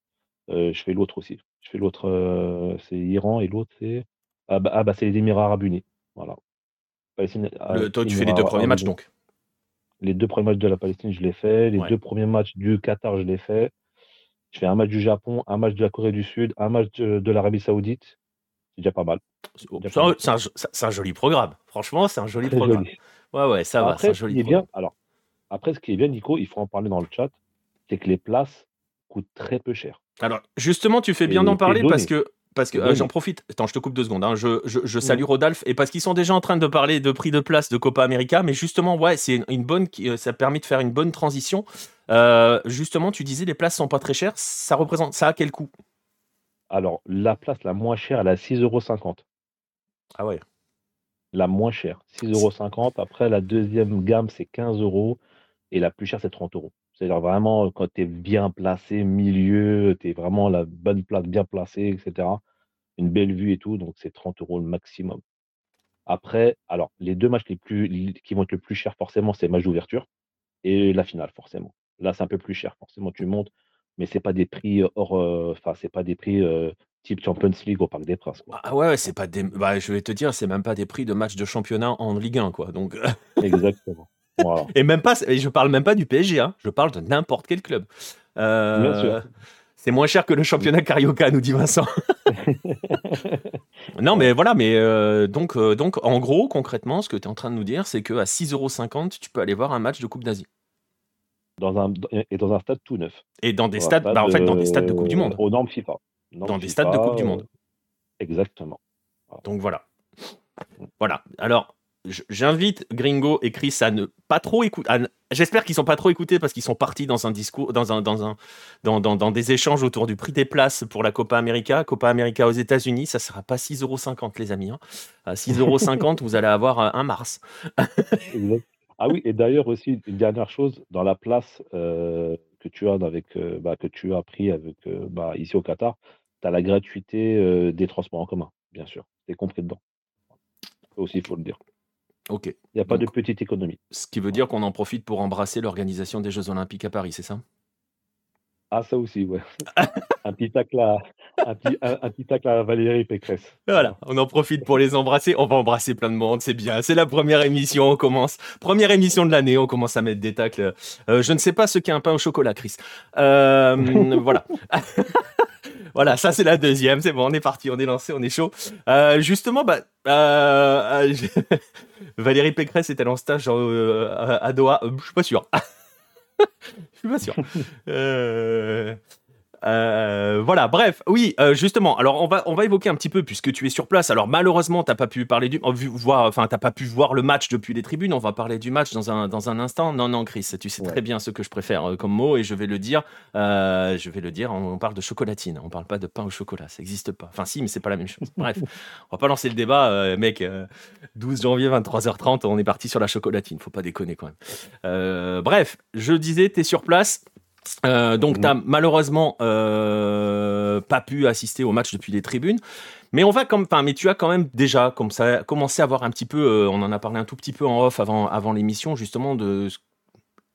Euh, je fais l'autre aussi. Je fais l'autre, euh, c'est Iran et l'autre c'est ah bah, ah bah, c'est les Émirats Arabes Unis. Voilà. Euh, toi, tu fais les deux premiers matchs donc? Les deux premiers matchs de la Palestine, je l'ai fait. Les deux premiers matchs du Qatar, je l'ai fait. Je fais un match du Japon, un match de la Corée du Sud, un match de, l'Arabie Saoudite. C'est déjà pas mal. C'est un, joli programme. Franchement, c'est un joli programme. Ouais, ouais, ça va. C'est un joli Bien, alors, après, ce qui est bien, Nico, il faut en parler dans le chat, c'est que les places coûtent très peu cher. Alors, justement, tu fais bien d'en parler parce que parce que euh, j'en profite. Attends, je te coupe deux secondes. Hein. Je, je, salue Rodolphe et parce qu'ils sont déjà en train de parler de prix de place de Copa América, mais justement, ouais, c'est une, bonne, euh, ça permet de faire une bonne transition. Euh, justement, tu disais les places sont pas très chères. Ça représente, ça a quel coût? Alors, la place la moins chère, elle a 6,50 euros. Ah ouais. La moins chère, 6,50 euros. Après, la deuxième gamme, c'est 15 euros. Et la plus chère, c'est 30 euros. C'est-à-dire vraiment quand tu es bien placé, milieu, tu es vraiment la bonne place, bien placé, etc. Une belle vue et tout, donc c'est 30 euros le maximum. Après, alors, les deux matchs les plus, qui vont être le plus chers, forcément, c'est le match d'ouverture et la finale, forcément. Là, c'est un peu plus cher, forcément, tu montes, mais c'est pas des prix hors, enfin, c'est pas des prix type Champions League au Parc des Princes. Ah ouais, c'est pas des, bah, je vais te dire, c'est même pas des prix de match de championnat en Ligue 1, quoi. Donc. Exactement. Et même pas, je parle même pas du PSG, hein. je parle de n'importe quel club. Euh, c'est moins cher que le championnat Carioca, nous dit Vincent. non, mais voilà, mais euh, donc, euh, donc, en gros, concrètement, ce que tu es en train de nous dire, c'est qu'à 6,50€, tu peux aller voir un match de Coupe d'Asie. Dans un, et dans un stade tout neuf. Et dans des stades, bah, en fait, dans des stades de Coupe du Monde. Aux normes FIFA. dans des stades de Coupe du Monde. Exactement. Donc voilà. Voilà. Alors, j'invite Gringo et Chris à ne pas trop écouter. J'espère qu'ils sont pas trop écoutés parce qu'ils sont partis dans un discours, dans un, dans un, dans, des échanges autour du prix des places pour la Copa América. Copa América aux États-Unis, ça sera pas 6,50€ les amis. Hein. À 6,50€, vous allez avoir euh, un mars. ah oui, et d'ailleurs aussi une dernière chose dans la place euh, que tu as avec, euh, bah, que tu as pris avec bah, ici au Qatar, tu as la gratuité des transports en commun, bien sûr. C'est compris dedans. Aussi, il faut le dire. Ok. Il n'y a pas de petite économie. Ce qui veut dire qu'on en profite pour embrasser l'organisation des Jeux Olympiques à Paris, c'est ça? Ah, ça aussi, ouais. un petit tacle à, un petit, un, petit tacle à Valérie Pécresse. Voilà, on en profite pour les embrasser. On va embrasser plein de monde, c'est bien. C'est la première émission, on commence. Première émission de l'année, on commence à mettre des tacles. Euh, je ne sais pas ce qu'est un pain au chocolat, Chris. Euh, voilà. Voilà, ça c'est la deuxième. C'est bon, on est parti, on est lancé, on est chaud. Euh, justement, bah, euh, Valérie Pécresse était en stage euh, à Doha. je suis pas sûr. Je suis pas sûr. Euh, voilà, bref, oui, euh, justement. Alors, on va, on va évoquer un petit peu puisque tu es sur place. Alors, malheureusement, t'as pas pu parler du, voir, enfin, t'as pas pu voir le match depuis les tribunes. On va parler du match dans un, dans un instant. Non, non, Chris, tu sais très bien ce que je préfère euh, comme mot et je vais le dire. je vais le dire. On, parle de chocolatine. On parle pas de pain au chocolat. Ça n'existe pas. Enfin, si, mais c'est pas la même chose. Bref, on va pas lancer le débat, mec. 12 janvier, 23h30, on est parti sur la chocolatine. Faut pas déconner quand même. bref, je disais, t'es sur place. Euh, donc, tu n'as malheureusement euh, pas pu assister au match depuis les tribunes. Mais on va comme, enfin, mais tu as quand même déjà comme ça, commencé à voir un petit peu, euh, on en a parlé un tout petit peu en off avant, avant l'émission, justement, de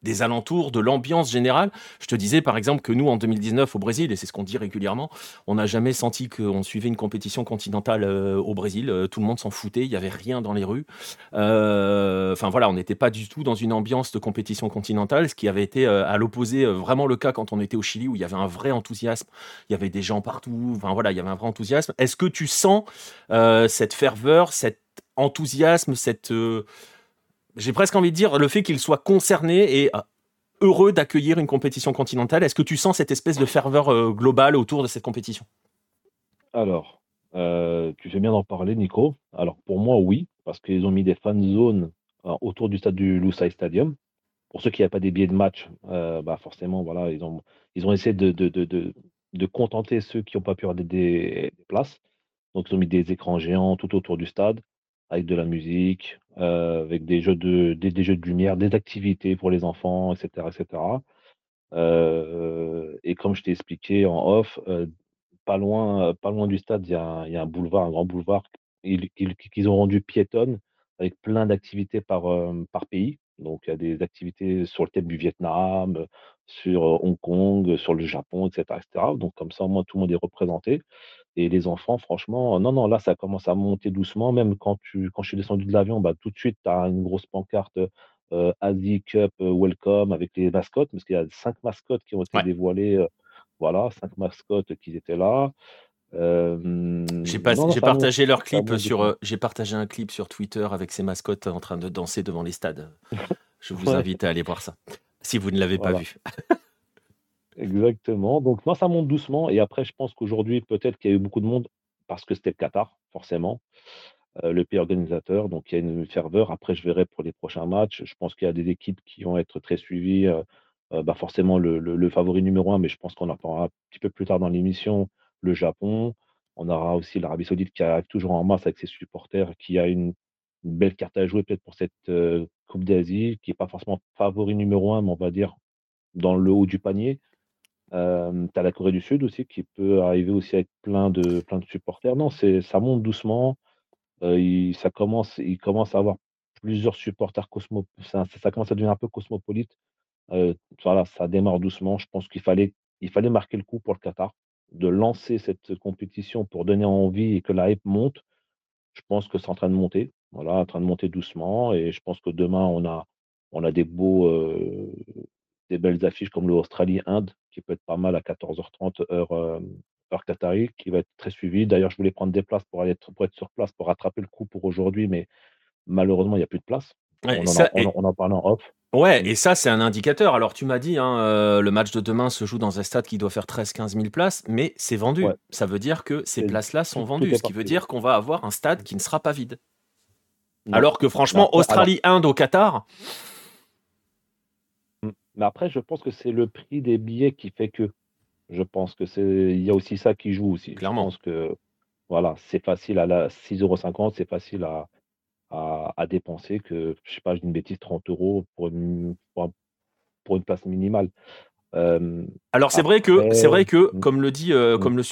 des alentours, de l'ambiance générale. Je te disais par exemple que nous, en 2019 au Brésil, et c'est ce qu'on dit régulièrement, on n'a jamais senti qu'on suivait une compétition continentale euh, au Brésil. Euh, tout le monde s'en foutait, il n'y avait rien dans les rues. Euh, enfin voilà, on n'était pas du tout dans une ambiance de compétition continentale, ce qui avait été à l'opposé vraiment le cas quand on était au Chili, où il y avait un vrai enthousiasme, il y avait des gens partout, enfin voilà, il y avait un vrai enthousiasme. Est-ce que tu sens cette ferveur, cet enthousiasme, cette j'ai presque envie de dire le fait qu'il soit concerné et euh, heureux d'accueillir une compétition continentale. Est-ce que tu sens cette espèce de ferveur euh, globale autour de cette compétition? Alors, euh, tu fais bien d'en parler, Nico. Alors, pour moi, oui, parce qu'ils ont mis des fan zones autour du stade du Lusail Stadium. Pour ceux qui n'avaient pas des billets de match, bah forcément, voilà, ils ont, ils ont essayé de, de, de, de contenter ceux qui n'ont pas pu avoir des, des, places. Donc, ils ont mis des écrans géants tout autour du stade avec de la musique, euh, avec des jeux de des, jeux de lumière, des activités pour les enfants, etc., etc. Euh, et comme je t'ai expliqué en off, euh, pas loin, pas loin du stade, il y a, un boulevard, un grand boulevard qu'ils ont rendu piétonne avec plein d'activités par, par pays. Donc, il y a des activités sur le thème du Vietnam, sur Hong Kong, sur le Japon, etc., etc. Donc, comme ça, au moins, tout le monde est représenté. Et les enfants, franchement, non, non, là, ça commence à monter doucement. Même quand, tu, quand je suis descendu de l'avion, bah, tout de suite, tu as une grosse pancarte euh, Asie Cup euh, Welcome avec les mascottes, parce qu'il y a cinq mascottes qui ont été dévoilées. Euh, voilà, cinq mascottes qui étaient là. j'ai partagé leur clip sur. j'ai partagé un clip sur Twitter avec ces mascottes en train de danser devant les stades. Je vous invite à aller voir ça, si vous ne l'avez pas vu. Exactement. Donc, moi, ça monte doucement. Et après, je pense qu'aujourd'hui, peut-être qu'il y a eu beaucoup de monde parce que c'était le Qatar, forcément, euh, le pays organisateur. Donc, il y a une ferveur. Après, je verrai pour les prochains matchs. Je pense qu'il y a des équipes qui vont être très suivies. Euh, euh, bah, forcément, le, favori numéro un, mais je pense qu'on en parlera un petit peu plus tard dans l'émission, le Japon. On aura aussi l'Arabie Saoudite qui arrive toujours en masse avec ses supporters, qui a une, belle carte à jouer peut-être pour cette Coupe d'Asie, qui n'est pas forcément favori numéro un, mais on va dire dans le haut du panier. Euh, tu as la Corée du Sud aussi qui peut arriver aussi avec plein de, plein de supporters. Non, ça monte doucement. Euh, il, ça commence, il commence à avoir plusieurs supporters cosmo, ça, commence à devenir un peu cosmopolite. Voilà, ça démarre doucement. Je pense qu'il fallait, il fallait marquer le coup pour le Qatar, de lancer cette compétition pour donner envie et que la hype monte. Je pense que c'est en train de monter, voilà, en train de monter doucement. Et je pense que demain, on a, on a des beaux, des belles affiches comme l'Australie-Inde, qui peut être pas mal à 14h30 heure, euh, heure qatari, qui va être très suivi. D'ailleurs, je voulais prendre des places pour, aller, pour être sur place, pour rattraper le coup pour aujourd'hui, mais malheureusement, il n'y a plus de place. on, en, on, parle en off. Ouais, mmh. et ça, c'est un indicateur. Alors, tu m'as dit, hein, euh, le match de demain se joue dans un stade qui doit faire 13-15 000 places, mais c'est vendu. Ça veut dire que ces places-là sont vendues, ce qui veut dire qu'on va avoir un stade qui ne sera pas vide. Alors que franchement, Australie-Inde au Qatar. Mais après, je pense que c'est le prix des billets qui fait que. Je pense que c'est. Il y a aussi ça qui joue aussi. Clairement. Je pense que voilà, c'est facile à la 6,50€, c'est facile à, à, dépenser que, je sais pas, une bêtise, 30 euros pour une, pour, une place minimale. Alors c'est vrai que c'est vrai que mmh. comme le dit mmh. comme le,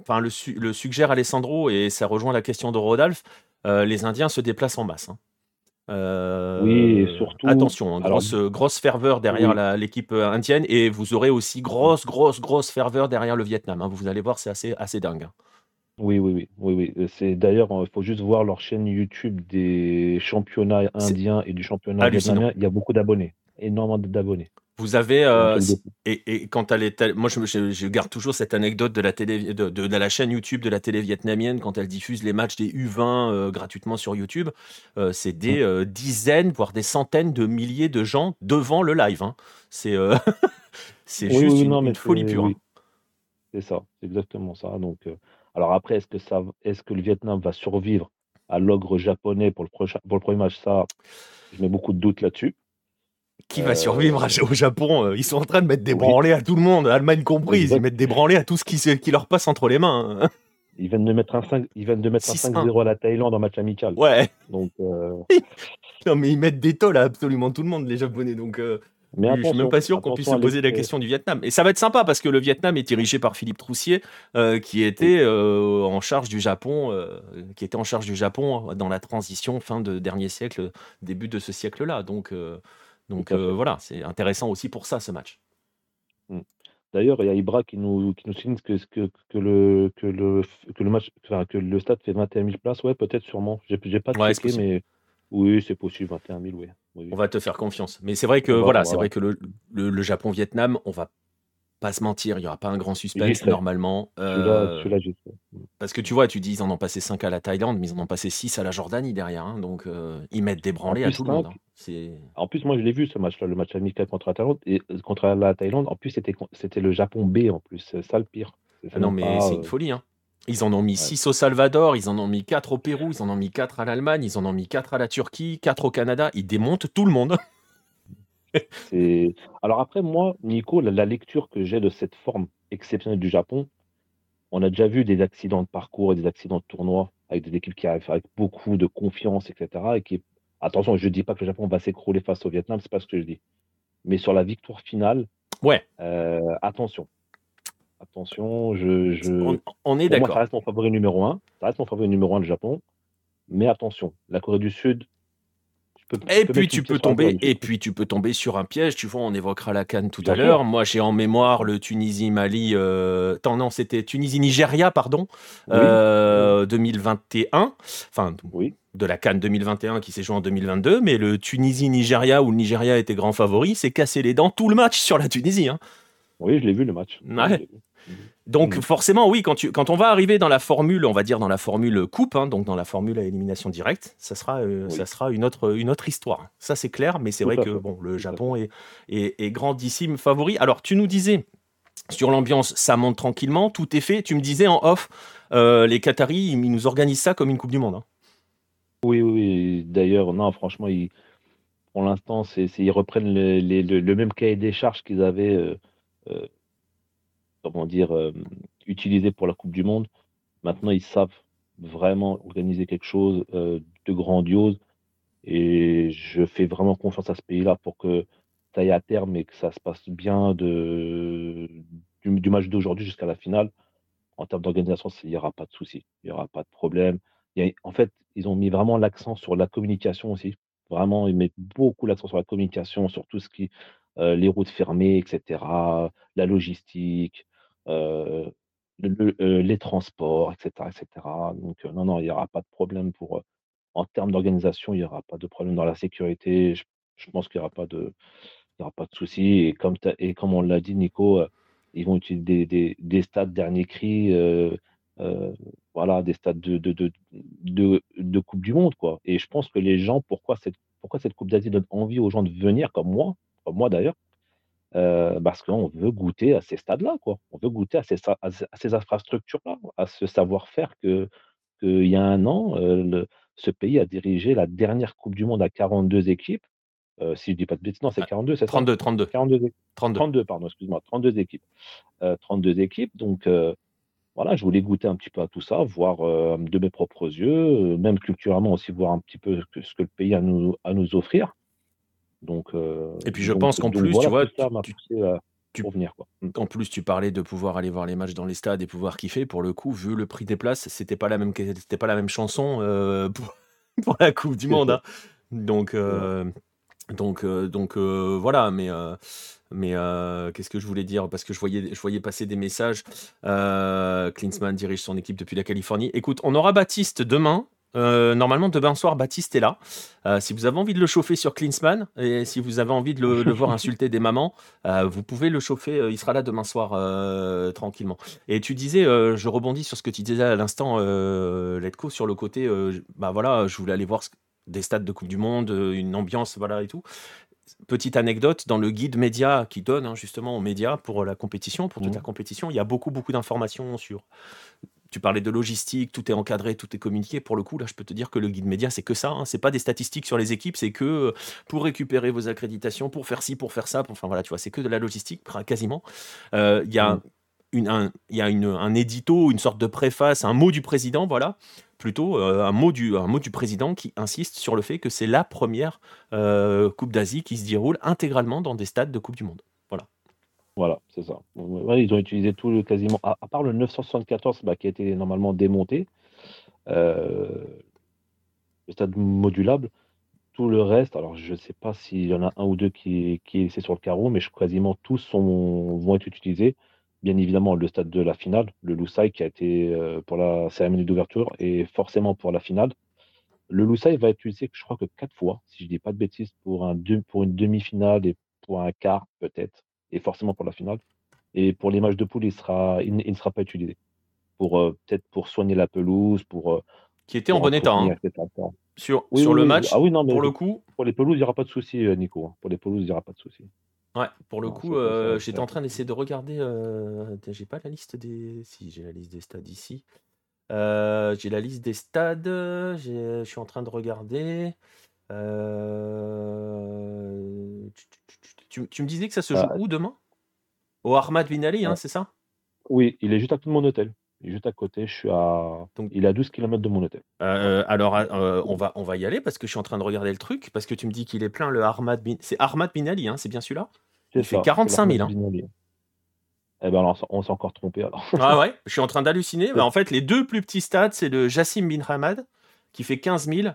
enfin, le, le, suggère Alessandro et ça rejoint la question de Rodolphe, les Indiens se déplacent en masse. Hein. Oui, surtout. Attention, hein, grosse, grosse ferveur derrière l'équipe indienne et vous aurez aussi grosse, grosse, grosse ferveur derrière le Vietnam. Hein. Vous allez voir, c'est assez, assez dingue. Oui, oui, oui, oui, oui. C'est d'ailleurs, il faut juste voir leur chaîne YouTube des championnats indiens et du championnat vietnamien. Il y a beaucoup d'abonnés, énormément d'abonnés. Vous avez euh, et, et, quand elle est, moi je, je, garde toujours cette anecdote de la télé, de, de, la chaîne YouTube de la télé vietnamienne quand elle diffuse les matchs des U20 euh, gratuitement sur YouTube. Euh, c'est des dizaines, voire des centaines de milliers de gens devant le live. Hein. C'est c'est juste une, folie pure. Hein. C'est ça, c'est exactement ça. Donc alors après, est-ce que, ça, est-ce que le Vietnam va survivre à l'ogre japonais pour le, prochain, pour le premier match? Ça, je mets beaucoup de doutes là-dessus. Qui va survivre euh, au Japon euh, Ils sont en train de mettre des branlées à tout le monde, Allemagne comprise. Ils mettent des branlées à tout ce qui, qui leur passe entre les mains. Hein. Ils viennent de mettre un 5, ils viennent de mettre un 5-0 à la Thaïlande en match amical. Ouais. Donc, euh, non, mais ils mettent des tolls à absolument tout le monde, les Japonais. Donc, mais je suis même pas sûr qu'on puisse se poser la question du Vietnam. Et ça va être sympa parce que le Vietnam est dirigé par Philippe Troussier, euh, qui était euh, en charge du Japon, euh, qui était en charge du Japon dans la transition fin de dernier siècle, début de ce siècle-là. Donc, donc voilà, c'est intéressant aussi pour ça ce match. Mmh. D'ailleurs, il y a Ibra qui nous, qui nous signe que, que, que, le, que, le, que, le match, que le stade fait 21 000 places. Ouais, peut-être, sûrement. J'ai pas checké, mais oui, c'est possible, 21 000, oui. On va te faire confiance. Mais c'est vrai que voilà, c'est vrai que le, le, Japon-Vietnam, on va pas se mentir, il n'y aura pas un grand suspense normalement. Euh, parce que tu vois, tu dis ils en ont passé 5 à la Thaïlande, mais ils en ont passé 6 à la Jordanie derrière. Hein, donc euh, ils mettent des branlés à tout le monde. Hein. En plus, moi je l'ai vu ce match-là, le match amical contre la Thaïlande. Et euh, contre la Thaïlande, en plus c'était le Japon B en plus. C'est ça le pire. Ah non, mais c'est une folie. Hein. Ils en ont mis 6 au Salvador, ils en ont mis 4 au Pérou, ils en ont mis 4 à l'Allemagne, ils en ont mis 4 à la Turquie, 4 au Canada. Ils démontent tout le monde. Alors après, moi, Nico, la, lecture que j'ai de cette forme exceptionnelle du Japon, on a déjà vu des accidents de parcours et des accidents de tournoi avec des équipes qui arrivent avec beaucoup de confiance, etc. Et qui, attention, je ne dis pas que le Japon va s'écrouler face au Vietnam, c'est pas ce que je dis. Mais sur la victoire finale, ouais. Euh, attention. Attention, je, je... On, est d'accord. Ça reste mon favori numéro un. Ça reste mon favori numéro un, le Japon. Mais attention, la Corée du Sud. Et puis tu peux tomber, et puis tu peux tomber sur un piège. Tu vois, on évoquera la Cannes tout à l'heure. Moi, j'ai en mémoire le Tunisie-Mali. Euh... non, c'était Tunisie-Nigeria, pardon, 2021. Euh, enfin, oui. de la Cannes 2021 qui s'est joué en 2022. Mais le Tunisie-Nigeria où le Nigeria était grand favori, s'est cassé les dents tout le match sur la Tunisie. Hein. Oui, je l'ai vu le match. Ouais. Donc mm. forcément, oui, quand, tu, quand on va arriver dans la formule, on va dire dans la formule coupe, hein, donc dans la formule à élimination directe, ça sera, euh, ça sera une, autre, une autre histoire. Ça c'est clair, mais c'est vrai que bon, le Japon est, est, grandissime favori. Alors tu nous disais, sur l'ambiance, ça monte tranquillement, tout est fait. Tu me disais en off, euh, les Qataris, ils, nous organisent ça comme une Coupe du Monde. Hein. Oui, oui, d'ailleurs, non, franchement, ils, pour l'instant, ils reprennent le, même cahier des charges qu'ils avaient. Euh, comment dire, euh, utilisé pour la Coupe du Monde. Maintenant, ils savent vraiment organiser quelque chose euh, de grandiose. Et je fais vraiment confiance à ce pays-là pour que bataille à terme et que ça se passe bien de, du, match d'aujourd'hui jusqu'à la finale, en termes d'organisation, il n'y aura pas de souci, il n'y aura pas de problème. en fait, ils ont mis vraiment l'accent sur la communication aussi. Vraiment, ils mettent beaucoup l'accent sur la communication, sur tout ce qui, euh, les routes fermées, etc., la logistique, euh, euh, les transports, etc., etc. Donc, non, non, il n'y aura pas de problème pour, en termes d'organisation, il n'y aura pas de problème dans la sécurité. Je, pense qu'il n'y aura pas de, il de souci. Et comme, et comme on l'a dit, Nico, ils vont utiliser des, des, des stades dernier cri, voilà, des stades de, de, de, de, Coupe du Monde, quoi. Et je pense que les gens, pourquoi cette, pourquoi cette Coupe d'Asie donne envie aux gens de venir, comme moi, comme moi d'ailleurs, euh, parce qu'on veut goûter à ces stades-là, quoi. On veut goûter à ces, à ces infrastructures-là, à ce savoir-faire que qu'il y a un an, euh, ce pays a dirigé la dernière Coupe du Monde à 42 équipes. Euh, si je dis pas de bêtises, non, c'est 42, c'est 32, 32. 42, 32. 32, pardon, excuse-moi, 32 équipes. 32 équipes, donc voilà, je voulais goûter un petit peu à tout ça, voir de mes propres yeux, même culturellement aussi voir un petit peu ce que le pays a nous, à nous offrir. Donc, et puis je pense qu'en plus, tu vois, tu, pour venir, quoi. Mmh. En plus, tu parlais de pouvoir aller voir les matchs dans les stades et pouvoir kiffer. Pour le coup, vu le prix des places, c'était pas la même, c'était pas la même chanson pour, pour, la Coupe du Monde. Hein. Donc, donc, donc voilà. Mais mais qu'est-ce que je voulais dire? Parce que je voyais, je voyais passer des messages. Klinsmann dirige son équipe depuis la Californie. Écoute, on aura Baptiste demain. Normalement, demain soir, Baptiste est là. si vous avez envie de le chauffer sur Klinsmann et si vous avez envie de le, voir insulter des mamans, vous pouvez le chauffer. il sera là demain soir tranquillement. Et tu disais, je rebondis sur ce que tu disais à l'instant, Letko, sur le côté, bah voilà, je voulais aller voir des stades de Coupe du Monde, une ambiance, voilà et tout petite anecdote, dans le guide média qui donne hein, justement aux médias pour la compétition, pour toute la mmh. compétition, il y a beaucoup, beaucoup d'informations sur. Tu parlais de logistique, tout est encadré, tout est communiqué. Pour le coup, là, je peux te dire que le guide média, c'est que ça. Hein. C'est pas des statistiques sur les équipes, c'est que euh, pour récupérer vos accréditations, pour faire ci, pour faire ça. enfin voilà, tu vois, c'est que de la logistique, quasiment. Euh, il y a une, un, y a une, un édito, une sorte de préface, un mot du président, voilà, plutôt euh, un, mot du, un mot du président qui insiste sur le fait que c'est la première euh, Coupe d'Asie qui se déroule intégralement dans des stades de Coupe du Monde. Voilà. C'est ça. ils ont utilisé tout le quasiment, à, part le 974 bah, qui a été normalement démonté, euh, le stade modulable, tout le reste, alors je ne sais pas s'il y en a un ou deux qui, qui est laissé sur le carreau, mais quasiment tous vont être utilisés bien évidemment le stade de la finale, le Loussaï qui a été euh, pour la cérémonie d'ouverture et forcément pour la finale. Le Loussaï va être utilisé, je crois que quatre fois, si je ne dis pas de bêtises, pour, un, pour une demi-finale et pour un quart peut-être, et forcément pour la finale. Et pour les matchs de poule, il, sera, il, ne sera pas utilisé. Pour euh, peut-être pour soigner la pelouse, pour euh, qui était en bon état. Hein. Sur, sur le match, ah non, pour le coup. Pour les pelouses, il n'y aura pas de souci, Nico. Hein. Pour les pelouses, il n'y aura pas de souci. Ouais, pour le coup, euh, j'étais en train d'essayer de regarder. Euh, j'ai pas la liste des. Si, j'ai la liste des stades ici. Euh, j'ai la liste des stades. Je suis en train de regarder. Tu, tu me disais que ça se joue ah. où demain? Au Ahmad Bin Ali, hein, c'est ça? Oui, il est juste à côté de mon hôtel. Il est juste à côté. Je suis à. Donc, il est à 12 km de mon hôtel. alors, on, va, on va y aller parce que je suis en train de regarder le truc. Parce que tu me dis qu'il est plein le Ahmad Bin. C'est Ahmad Bin Ali, hein, c'est bien celui-là? Il fait 45 000. Hein. Eh ben on s'est encore trompé alors. ah ouais, je suis en train d'halluciner. en fait, les deux plus petits stades, c'est le Jassim bin Hamad qui fait 15 000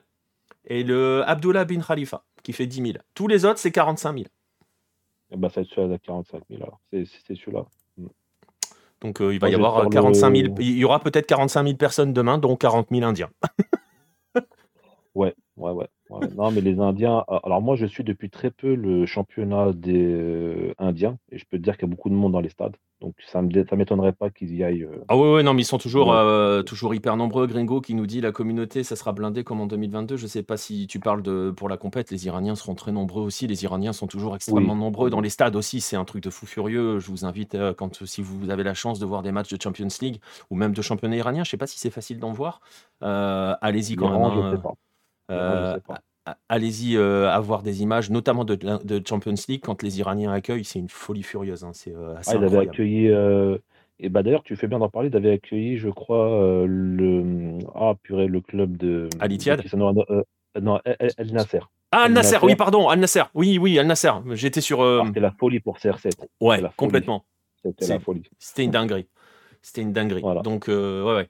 et le Abdullah bin Khalifa qui fait 10 000. Tous les autres, c'est 45 000. Eh ben, c'est celui-là 45 000 alors. C'est celui-là. Mm. Donc euh, il va y avoir 45 000. Il y aura peut-être 45 000 personnes demain, dont 40 000 Indiens. ouais, ouais, ouais non, mais les Indiens. Alors, moi, je suis depuis très peu le championnat des euh, Indiens et je peux te dire qu'il y a beaucoup de monde dans les stades. Donc, ça ne m'étonnerait pas qu'ils y aillent. Euh, ah, ouais, ouais, non, mais ils sont toujours, euh, toujours hyper nombreux. Gringo qui nous dit la communauté, ça sera blindé comme en 2022. Je sais pas si tu parles de pour la compète. Les Iraniens seront très nombreux aussi. Les Iraniens sont toujours extrêmement nombreux. Dans les stades aussi, c'est un truc de fou furieux. Je vous invite, quand, si vous avez la chance de voir des matchs de Champions League ou même de championnat iranien, je sais pas si c'est facile d'en voir. Allez-y quand même. Hein allez-y euh, avoir des images, notamment de, Champions League, quand les Iraniens accueillent, c'est une folie furieuse. Hein, c'est euh, assez ah, accueilli. Euh, et bah d'ailleurs, tu fais bien d'en parler. Avaient accueilli, je crois, le ah purée, le club de. Al Ittihad non, El, Nasser. Ah, Al Nasser, oui, pardon, Al Nasser. Oui, oui, Al Nasser. J'étais sur. euh, Ah, C'était la folie pour CR7. ouais, complètement. C'était la folie. C'était une dinguerie. C'était une dinguerie. Voilà. Donc, euh, ouais, ouais.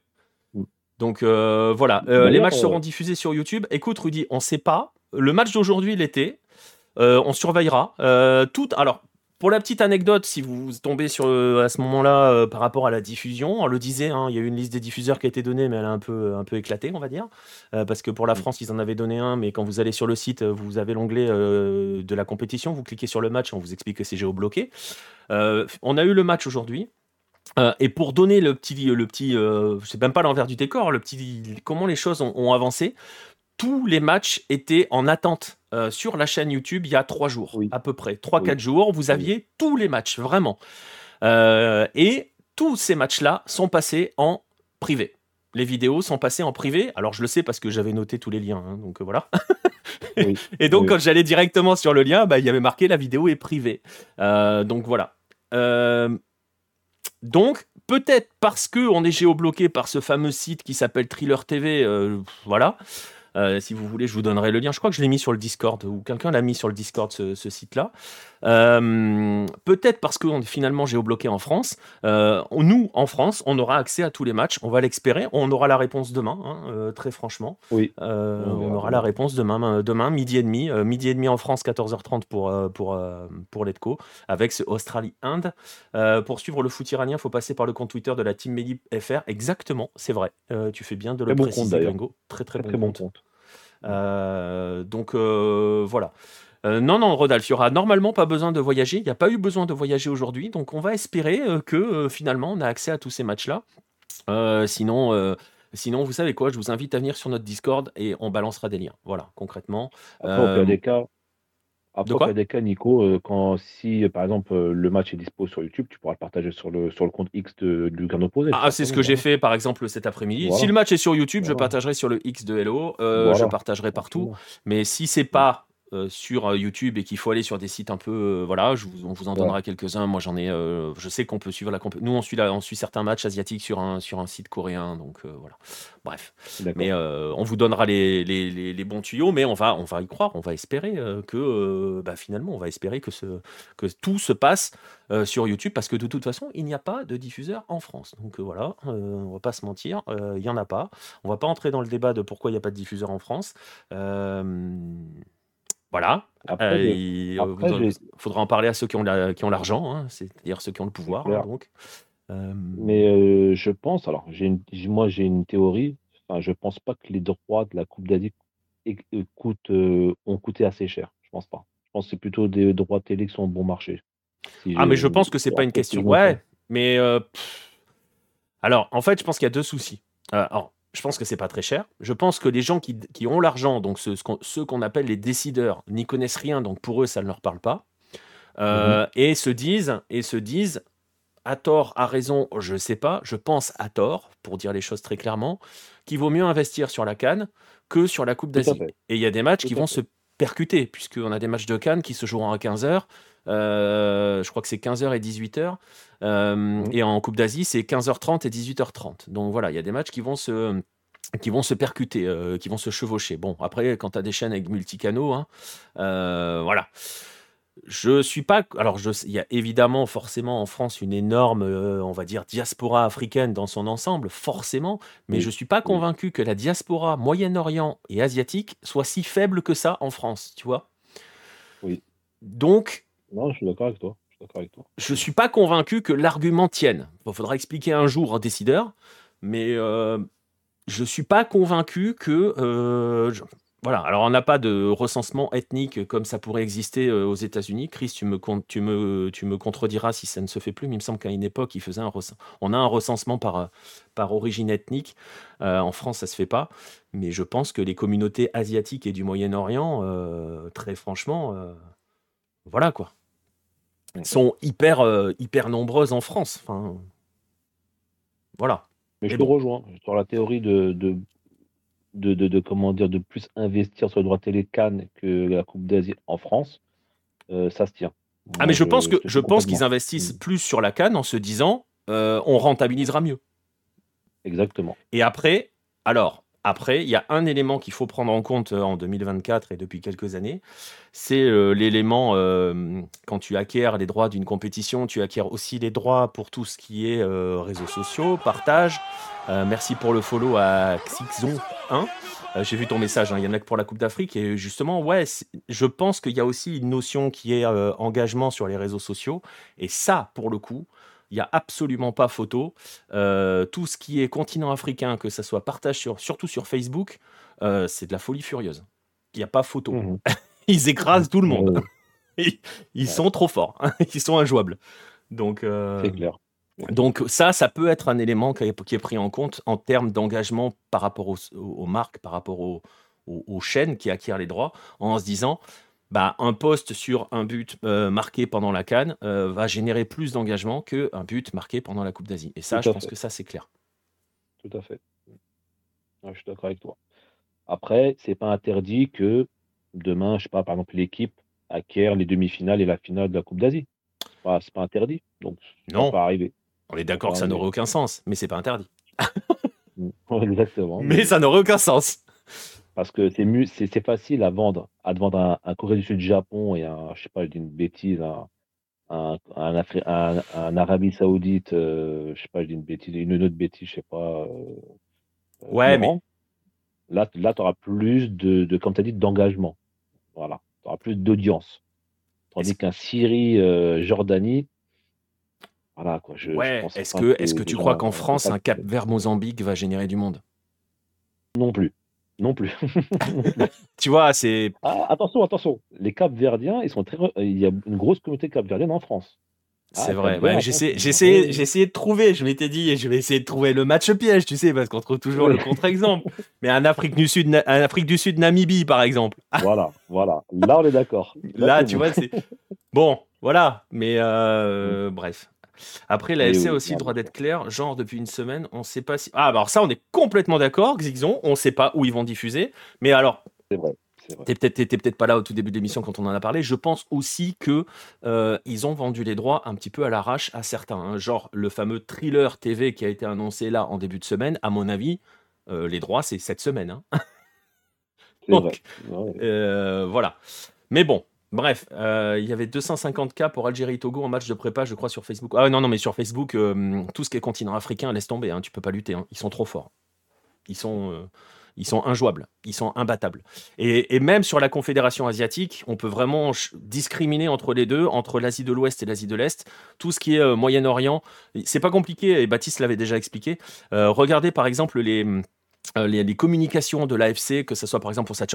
Donc, euh, voilà. Euh, les matchs seront diffusés sur YouTube. Écoute, Rudy, on sait pas. Le match d'aujourd'hui, l'été, euh, on surveillera. Tout. Alors, pour la petite anecdote, si vous tombez sur à ce moment-là par rapport à la diffusion, on le disait, hein, il y a eu une liste des diffuseurs qui a été donnée, mais elle a un peu, un peu éclaté, on va dire. Parce que pour la Mm. France, ils en avaient donné un, mais quand vous allez sur le site, vous avez l'onglet de la compétition, vous cliquez sur le match, on vous explique que c'est géobloqué. On a eu le match aujourd'hui. Euh, et pour donner le petit, le petit, euh, je sais même pas l'envers du décor, le petit, comment les choses ont, ont avancé, tous les matchs étaient en attente euh, sur la chaîne YouTube il y a trois jours, Oui. à peu près, trois Oui. quatre jours. Vous aviez tous les matchs, vraiment. Euh, et tous ces matchs-là sont passés en privé. Les vidéos sont passées en privé. Alors je le sais parce que j'avais noté tous les liens, hein, donc voilà. Et donc, quand j'allais directement sur le lien, bah, il y avait marqué la vidéo est privée. Donc voilà. Donc, peut-être parce que on est géobloqué par ce fameux site qui s'appelle Thriller TV, euh, voilà. Euh, si vous voulez, je vous donnerai le lien. Je crois que je l'ai mis sur le Discord ou quelqu'un l'a mis sur le Discord ce site-là. Euh, Peut-être parce est finalement géobloqué en France. Euh, nous, en France, on aura accès à tous les matchs. On va l'expérer. On aura la réponse demain, hein, euh, très franchement. Oui. On aura la réponse demain, demain midi et demi, midi et demi en France, 14h30 pour pour pour Letco, avec ce Australie-Inde. Euh, pour suivre le foot iranien, il faut passer par le compte Twitter de la Team Medi FR. Exactement, c'est vrai. Tu fais bien de le Très bon compte, préciser, d'ailleurs. Gringo. Très très, Très bon bon compte. compte. Euh, donc euh, voilà. Euh, non, non, Rodolphe, il y aura normalement pas besoin de voyager. Il n'y a pas eu besoin de voyager aujourd'hui. Donc on va espérer euh, que euh, finalement on a accès à tous ces matchs-là. Sinon, sinon, vous savez quoi? Je vous invite à venir sur notre Discord et on balancera des liens. Voilà, concrètement. Après, au des cas, après, de quoi? des cas, Nico, euh, quand si par exemple euh, le match est dispo sur YouTube, tu pourras le partager sur le sur le compte X de, du opposé. tout Ah, c'est ce que j'ai fait par exemple cet après-midi. Voilà. Si le match est sur YouTube, je partagerai sur le X de Hello, euh, Voilà. je partagerai partout. Mais si c'est pas euh, sur euh, YouTube et qu'il faut aller sur des sites un peu, euh, voilà, je vous, on vous en donnera quelques-uns. Moi, j'en ai, euh, je sais qu'on peut suivre la compé- Nous, on suit, la- on suit certains matchs asiatiques sur un, sur un site coréen, donc euh, voilà. Bref, D'accord. mais euh, on vous donnera les, les, les- les bons tuyaux, mais on va, on va y croire, on va espérer euh, que, euh, bah, finalement, on va espérer que, ce, que tout se passe euh, sur YouTube, parce que de toute façon, il n'y a pas de diffuseur en France. Donc euh, voilà, euh, on va pas se mentir, euh, il n'y en a pas. On va pas entrer dans le débat de pourquoi il n'y a pas de diffuseur en France. Euh, voilà. Après, Euh, il après, faudra en parler à ceux qui ont la- l'argent, hein, c'est-à-dire ceux qui ont le pouvoir. hein, donc. Euh, Mais euh, je pense, alors une- moi j'ai une théorie, enfin, je pense pas que les droits de la Coupe d'Asie coûtent, ont coûté assez cher. Je pense pas. Je pense que c'est plutôt des droits télé qui sont bon marché. Si Ah, mais je pense que c'est pas une question. Ouais, mais pff. alors en fait, je pense qu'il y a deux soucis. Alors, je pense que c'est pas très cher. Je pense que les gens qui, qui ont l'argent, donc ceux, ceux qu'on appelle les décideurs, n'y connaissent rien, donc pour eux, ça ne leur parle pas. Euh, Et se disent, et se disent, à tort, à raison, je sais pas, je pense à tort, pour dire les choses très clairement, qu'il vaut mieux investir sur la Cannes que sur la Coupe d'Asie. Et il y a des matchs Tout qui vont fait. se percuter, puisqu'on a des matchs de Cannes qui se joueront à 15h. Je crois que c'est 15h et 18h. Euh, Mhm. Et en Coupe d'Asie, c'est 15h30 et 18h30. Donc voilà, il y a des matchs qui vont se qui vont se percuter, euh, qui vont se chevaucher. Bon, après, quand tu as des chaînes avec multicanaux, hein, euh, voilà. Je suis pas. Alors, il y a évidemment, forcément, en France, une énorme, euh, on va dire, diaspora africaine dans son ensemble, forcément. Mais Oui, je suis pas convaincu que la diaspora Moyen-Orient et asiatique soit si faible que ça en France, tu vois. Oui. Donc, Non, je suis d'accord avec toi. Je je suis pas convaincu que l'argument tienne. Il faudra expliquer un jour aux décideurs, mais euh, je suis pas convaincu que. euh, Voilà, alors on n'a pas de recensement ethnique comme ça pourrait exister euh, aux États-Unis. Chris, tu me, tu, me, tu me contrediras si ça ne se fait plus, mais il me semble qu'à une époque, il faisait un recens- on a un recensement par, par origine ethnique. En France, ça se fait pas, mais je pense que les communautés asiatiques et du Moyen-Orient, très franchement, voilà quoi sont hyper, euh, hyper nombreuses en France. Enfin, voilà. Mais je Mais te bon. rejoins sur la théorie de, de, de, de- de- comment dire, de plus investir sur le droit télé Cannes que la Coupe d'Asie en France. Euh, ça se tient. Ah, mais je pense que je pense qu'ils investissent Mm. plus sur la canne en se disant euh, on rentabilisera mieux. Exactement. Et après, alors, Après, il y a un élément qu'il faut prendre en compte en 2024 et depuis quelques années, c'est l'élément quand tu acquiers les droits d'une compétition, tu acquiers aussi les droits pour tout ce qui est réseaux sociaux, partage. merci pour le follow à Xixon 1. J'ai vu ton message, hein, il y en a que pour la Coupe d'Afrique. Et justement, ouais, je pense qu'il y a aussi une notion qui est engagement sur les réseaux sociaux. Et ça, pour le coup, il n'y a absolument pas photo. Euh, tout ce qui est continent africain, que ça soit partage sur, surtout sur Facebook, euh, c'est de la folie furieuse. Il n'y a pas photo. Mmh. Ils écrasent tout le monde. Ils, sont trop forts. Ils sont injouables. Donc, euh, clair. Donc ça, ça peut être un élément qui est, pris en compte en termes d'engagement par rapport aux, marques, par rapport aux, aux, chaînes qui acquièrent les droits, en se disant, bah, un poste sur un but euh, marqué pendant la Cannes euh, va générer plus d'engagement qu'un but marqué pendant la Coupe d'Asie. Et ça, je pense que ça, c'est clair. Tout à fait. je suis d'accord avec toi. Après, c'est pas interdit que demain, je sais pas, par exemple, l'équipe acquiert les demi-finales et la finale de la Coupe d'Asie. Ce c'est pas interdit. Donc, non. pas arriver. On est d'accord que ça n'aurait aucun sens, mais c'est pas interdit. Exactement. Mais ça n'aurait aucun sens. Parce que c'est c'est facile à vendre, à vendre un, Corée du Sud Japon et un, je sais pas, je dis une bêtise, un, un, un, Arabie Saoudite, euh, je sais pas, je dis une bêtise, une autre bêtise, je sais pas. Euh, ouais, mais. Là, là tu auras plus de, de comme tu as dit, d'engagement. Voilà. Tu auras plus d'audience. Tandis qu'un Syrie, euh, Jordanie, voilà quoi. Je, ouais, est-ce que, est -ce que tu crois qu'en France, un Cap vers Mozambique va générer du monde? Non plus. Non plus. tu vois, c'est. Ah, attention, attention. Les Cap-Verdiens, ils sont très. Il y a une grosse communauté Cap-Verdienne en France. C'est ah, vrai. Ouais, j'ai essayé de trouver. Je m'étais dit, je vais essayer de trouver le match piège, tu sais, parce qu'on trouve toujours le contre-exemple. Mais en Afrique du Sud, en Afrique du Sud, Namibie, par exemple. voilà, voilà. Là, on est d'accord. Là, tu vois, c'est bon. Voilà. Mais euh, bref. Après, la FC a aussi le droit d'être clair. Genre, depuis une semaine, on ne sait pas si. Ah, bah, alors ça, on est complètement d'accord, Xixon. On ne sait pas où ils vont diffuser. Mais alors. C'est vrai. T'es peut-être peut pas là au tout début de l'émission quand on en a parlé. Je pense aussi que euh, ils ont vendu les droits un petit peu à l'arrache à certains. Hein. Genre le fameux thriller TV qui a été annoncé là en début de semaine. À mon avis, euh, les droits c'est cette semaine. Hein. Donc, euh, voilà. Mais bon, Bref, euh, il y avait 250 cas pour Algérie-Togo en match de prépa, je crois, sur Facebook. Ah non, non, mais sur Facebook, euh, tout ce qui est continent africain, laisse tomber, hein, tu peux pas lutter. Hein. ils sont trop forts. Ils sont, euh, ils sont injouables, ils sont imbattables. Et, même sur la Confédération asiatique, on peut vraiment discriminer entre les deux, entre l'Asie de l'Ouest et l'Asie de l'Est. Tout ce qui est Moyen-Orient, c'est pas compliqué, et Baptiste l'avait déjà expliqué. regardez par exemple les euh, les, communications de l'AFC, que ce soit par exemple pour sa,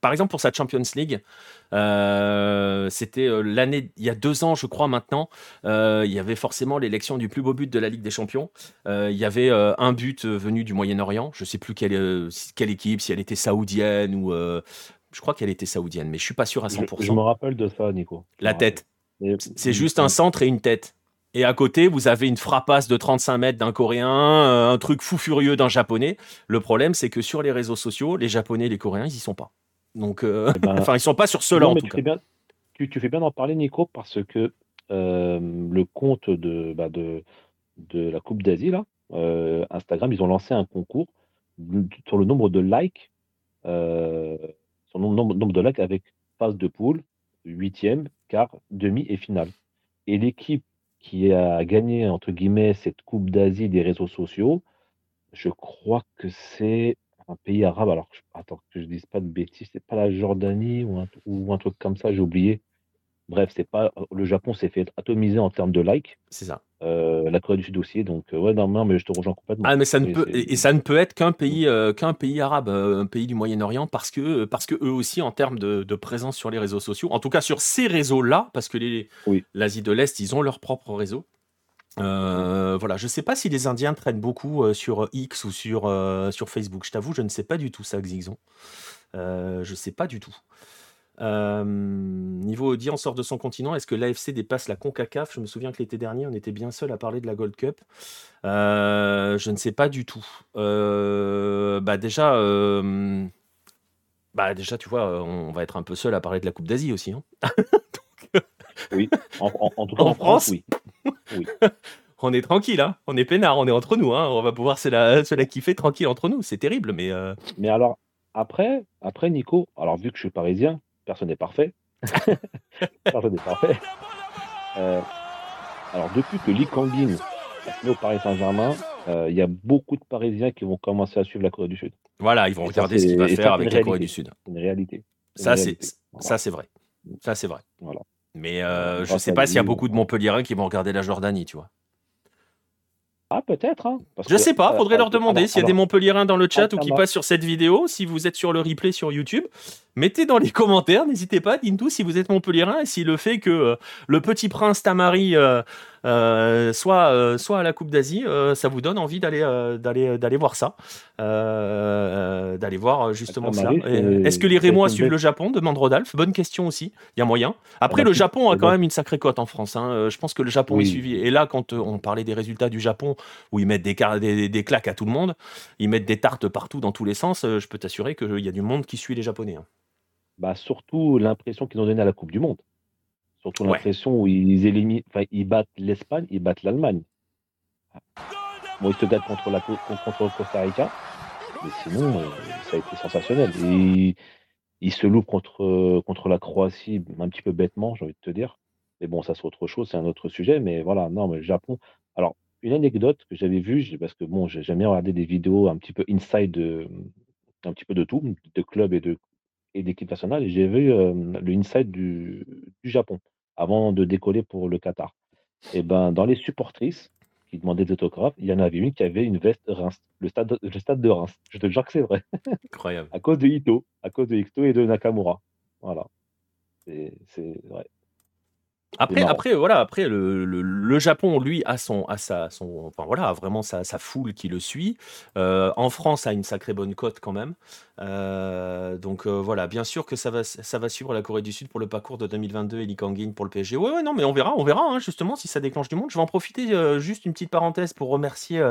par exemple pour sa Champions League, euh, c'était euh, l'année, il y a deux ans, je crois maintenant, il y avait forcément l'élection du plus beau but de la Ligue des Champions. il y avait un but venu du Moyen-Orient, je ne sais plus quelle, quelle équipe, si elle était saoudienne ou. je crois qu'elle était saoudienne, mais je suis pas sûr à 100%. Je, me rappelle de ça, Nico. La tête. C'est juste un centre et une tête. Et à côté, vous avez une frappasse de 35 mètres d'un Coréen, euh, un truc fou furieux d'un Japonais. Le problème, c'est que sur les réseaux sociaux, les Japonais et les Coréens, ils y sont pas. Donc, euh, eh ben, enfin, ils sont pas sur cela en tout tu Fais tu, fais bien d'en parler, Nico, parce que euh, le compte de, bah, de, de la Coupe d'Asie, là, Instagram, ils ont lancé un concours sur le nombre de likes, sur le nombre, nombre de likes avec phase de poule, huitième, quart, demi et finale. Et l'équipe qui a gagné, entre guillemets, cette Coupe d'Asie des réseaux sociaux. Je crois que c'est un pays arabe. Alors, attends, que je dise pas de bêtises, c'est pas la Jordanie ou un, ou un truc comme ça, j'ai oublié. Bref, c'est pas le Japon s'est fait atomiser en termes de likes. C'est ça. Euh, la Corée du Sud aussi. Donc euh, ouais, non, mais je te rejoins complètement. Ah, mais ça ne peut et, ça ne peut être qu'un pays euh, qu'un pays arabe, un pays du Moyen-Orient, parce que parce que eux aussi en termes de, présence sur les réseaux sociaux, en tout cas sur ces réseaux-là, parce que les l'Asie de l'Est, ils ont leur propre réseau. voilà, je sais pas si les Indiens traînent beaucoup sur X ou sur, sur Facebook. Je t'avoue, je ne sais pas du tout ça, Xixon. je sais pas du tout. Euh, niveau audience sort de son continent, est-ce que l'AFC dépasse la CONCACAF? Je me souviens que l'été dernier, on était bien seul à parler de la Gold Cup. Euh, je ne sais pas du tout. Euh, bah déjà, bah déjà, tu vois, on va être un peu seul à parler de la Coupe d'Asie aussi. Hein. oui, en, tout cas en, France, oui. on est tranquille, hein. on est peinard, on est entre nous, hein. on va pouvoir se la, se la kiffer tranquille entre nous. C'est terrible, mais. euh, Mais alors, après, après, Nico, alors vu que je suis parisien, personne n'est parfait. personne n'est parfait. Euh, alors, depuis que Lee Kangin est au Paris Saint-Germain, euh, il y a beaucoup de Parisiens qui vont commencer à suivre la Corée du Sud. Voilà, ils vont Et ça, regarder ce qu'il va faire avec la Corée du Sud. C'est une réalité. Ça, c'est ça, vrai. Ça, c'est vrai. Voilà. Mais euh, je Grâce sais pas s'il y a beaucoup de Montpellierins qui vont regarder la Jordanie, tu vois. Ah, peut-être. Hein, Je que, sais pas, euh, faudrait leur demander s'il y a des alors, Montpellierins dans le chat ou qui passent sur cette vidéo. Si vous êtes sur le replay sur YouTube, mettez dans les commentaires, n'hésitez pas, dites-nous si vous êtes Montpellierin et si le fait que euh, le petit prince Tamari euh, soit, euh, soit à la Coupe d'Asie, euh, ça vous donne envie d'aller euh, d'aller d'aller voir ça, Euh, d'aller voir euh, justement c'est- Est-ce que les Rémois suivent le Japon? Demande Rodolphe. Bonne question aussi, il y a moyen. Après, bah, le si, Japon a eh quand ben- même une sacrée cote en France. hein. Euh, Je pense que le Japon est suivi. Et là, quand euh, on parlait des résultats du Japon, où ils mettent des, des, des claques à tout le monde, ils mettent des tartes partout dans tous les sens, euh, je peux t'assurer qu'il y a du monde qui suit les Japonais. hein. Bah, surtout l'impression qu'ils ont donnée à la Coupe du Monde. Surtout Ouais. l'impression où ils éliminent, ils battent l'Espagne, ils battent l'Allemagne. Bon, ils se battent contre la Co- contre le Costa Rica, mais sinon, euh, ça a été sensationnel. Et ils, se loupent contre, contre la Croatie, un petit peu bêtement, j'ai envie de te dire. Mais bon, ça c'est autre chose, c'est un autre sujet. Mais voilà, non, mais le Japon. Alors, une anecdote que j'avais vue, parce que bon, j'ai- j'aime bien regarder des vidéos un petit peu inside de, un petit peu de tout, de club et de et d'équipe nationale, et j'ai vu euh, le inside du, du Japon avant de décoller pour le Qatar. Et ben, dans les supportrices qui demandaient des autographes, il y en avait une qui avait une veste Reims, le stade, le stade de Reims. Je te jure que c'est vrai, Incroyable. à cause de Ito, à cause de Ito et de Nakamura. Voilà. C'est c'est vrai. Après, après, voilà, après le, le- le Japon, lui, a son, a sa, son, enfin voilà, a vraiment sa, sa foule qui le suit. Euh, en France, a une sacrée bonne cote quand même. Euh, donc euh, voilà, bien sûr que ça va, ça va suivre la Corée du Sud pour le parcours de 2022 et Lee Kang-in pour le PSG. Ouais, ouais, non, mais on verra, on verra hein, justement si ça déclenche du monde. Je vais en profiter juste une petite parenthèse pour remercier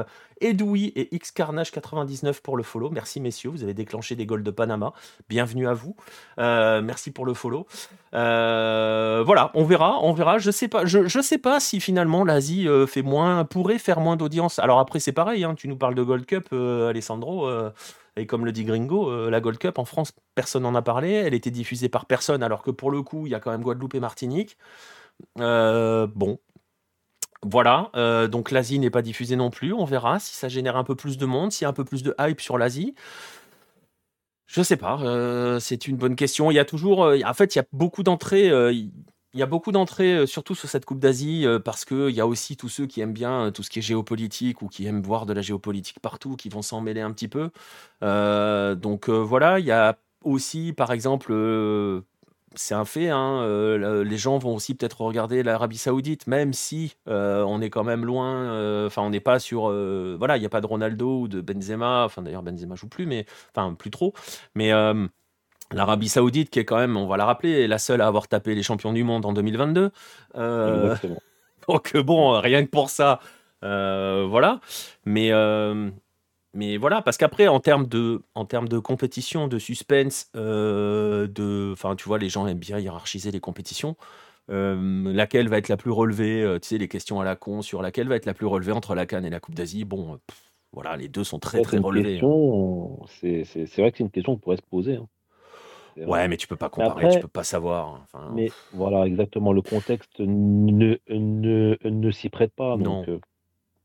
Edoui et Xcarnage99 pour le follow. Merci messieurs, vous avez déclenché des goals de Panama. Bienvenue à vous. Merci pour le follow. Voilà, on verra, on verra. Je sais pas, je, sais pas si finalement l'Asie euh, fait moins, pourrait faire moins d'audience. Alors après c'est pareil, hein, tu nous parles de Gold Cup, euh, Alessandro. euh, et comme le dit Gringo, la Gold Cup en France, personne n'en a parlé. Elle était diffusée par personne, alors que pour le coup, il y a quand même Guadeloupe et Martinique. Bon, voilà. donc l'Asie n'est pas diffusée non plus. On verra si ça génère un peu plus de monde, s'il y a un peu plus de hype sur l'Asie. Je sais pas. c'est une bonne question. Il y a toujours, en fait, il y a beaucoup d'entrées. Il y a beaucoup d'entrées, euh, surtout sur cette Coupe d'Asie, euh, parce qu'il y a aussi tous ceux qui aiment bien euh, tout ce qui est géopolitique ou qui aiment voir de la géopolitique partout, qui vont s'en mêler un petit peu. Donc voilà, il y a aussi, par exemple, c'est un fait, hein, le- les gens vont aussi peut-être regarder l'Arabie Saoudite, même si on est quand même loin, enfin on n'est pas sur, voilà, il n'y a pas de Ronaldo ou de Benzema, enfin d'ailleurs Benzema joue plus, mais enfin plus trop, mais l'Arabie Saoudite qui est quand même, on va la rappeler, est la seule à avoir tapé les champions du monde en 2022. Euh, donc bon, rien que pour ça, euh, voilà. Mais, euh, mais voilà, parce qu'après, en termes de, en termes de compétition, de suspense, de, enfin, tu vois, les gens aiment bien hiérarchiser les compétitions. Laquelle va être la plus relevée Tu sais, les questions à la con sur laquelle va être la plus relevée entre la Cannes et la Coupe d'Asie. Bon, pff, voilà, les deux sont très très relevés. hein. c'est vrai que c'est une question qu'on pourrait se poser. hein. Ouais, mais tu peux pas comparer, après- tu peux pas savoir. Enfin, Mais voilà, exactement, le contexte ne, ne, ne s'y prête pas. Donc, euh,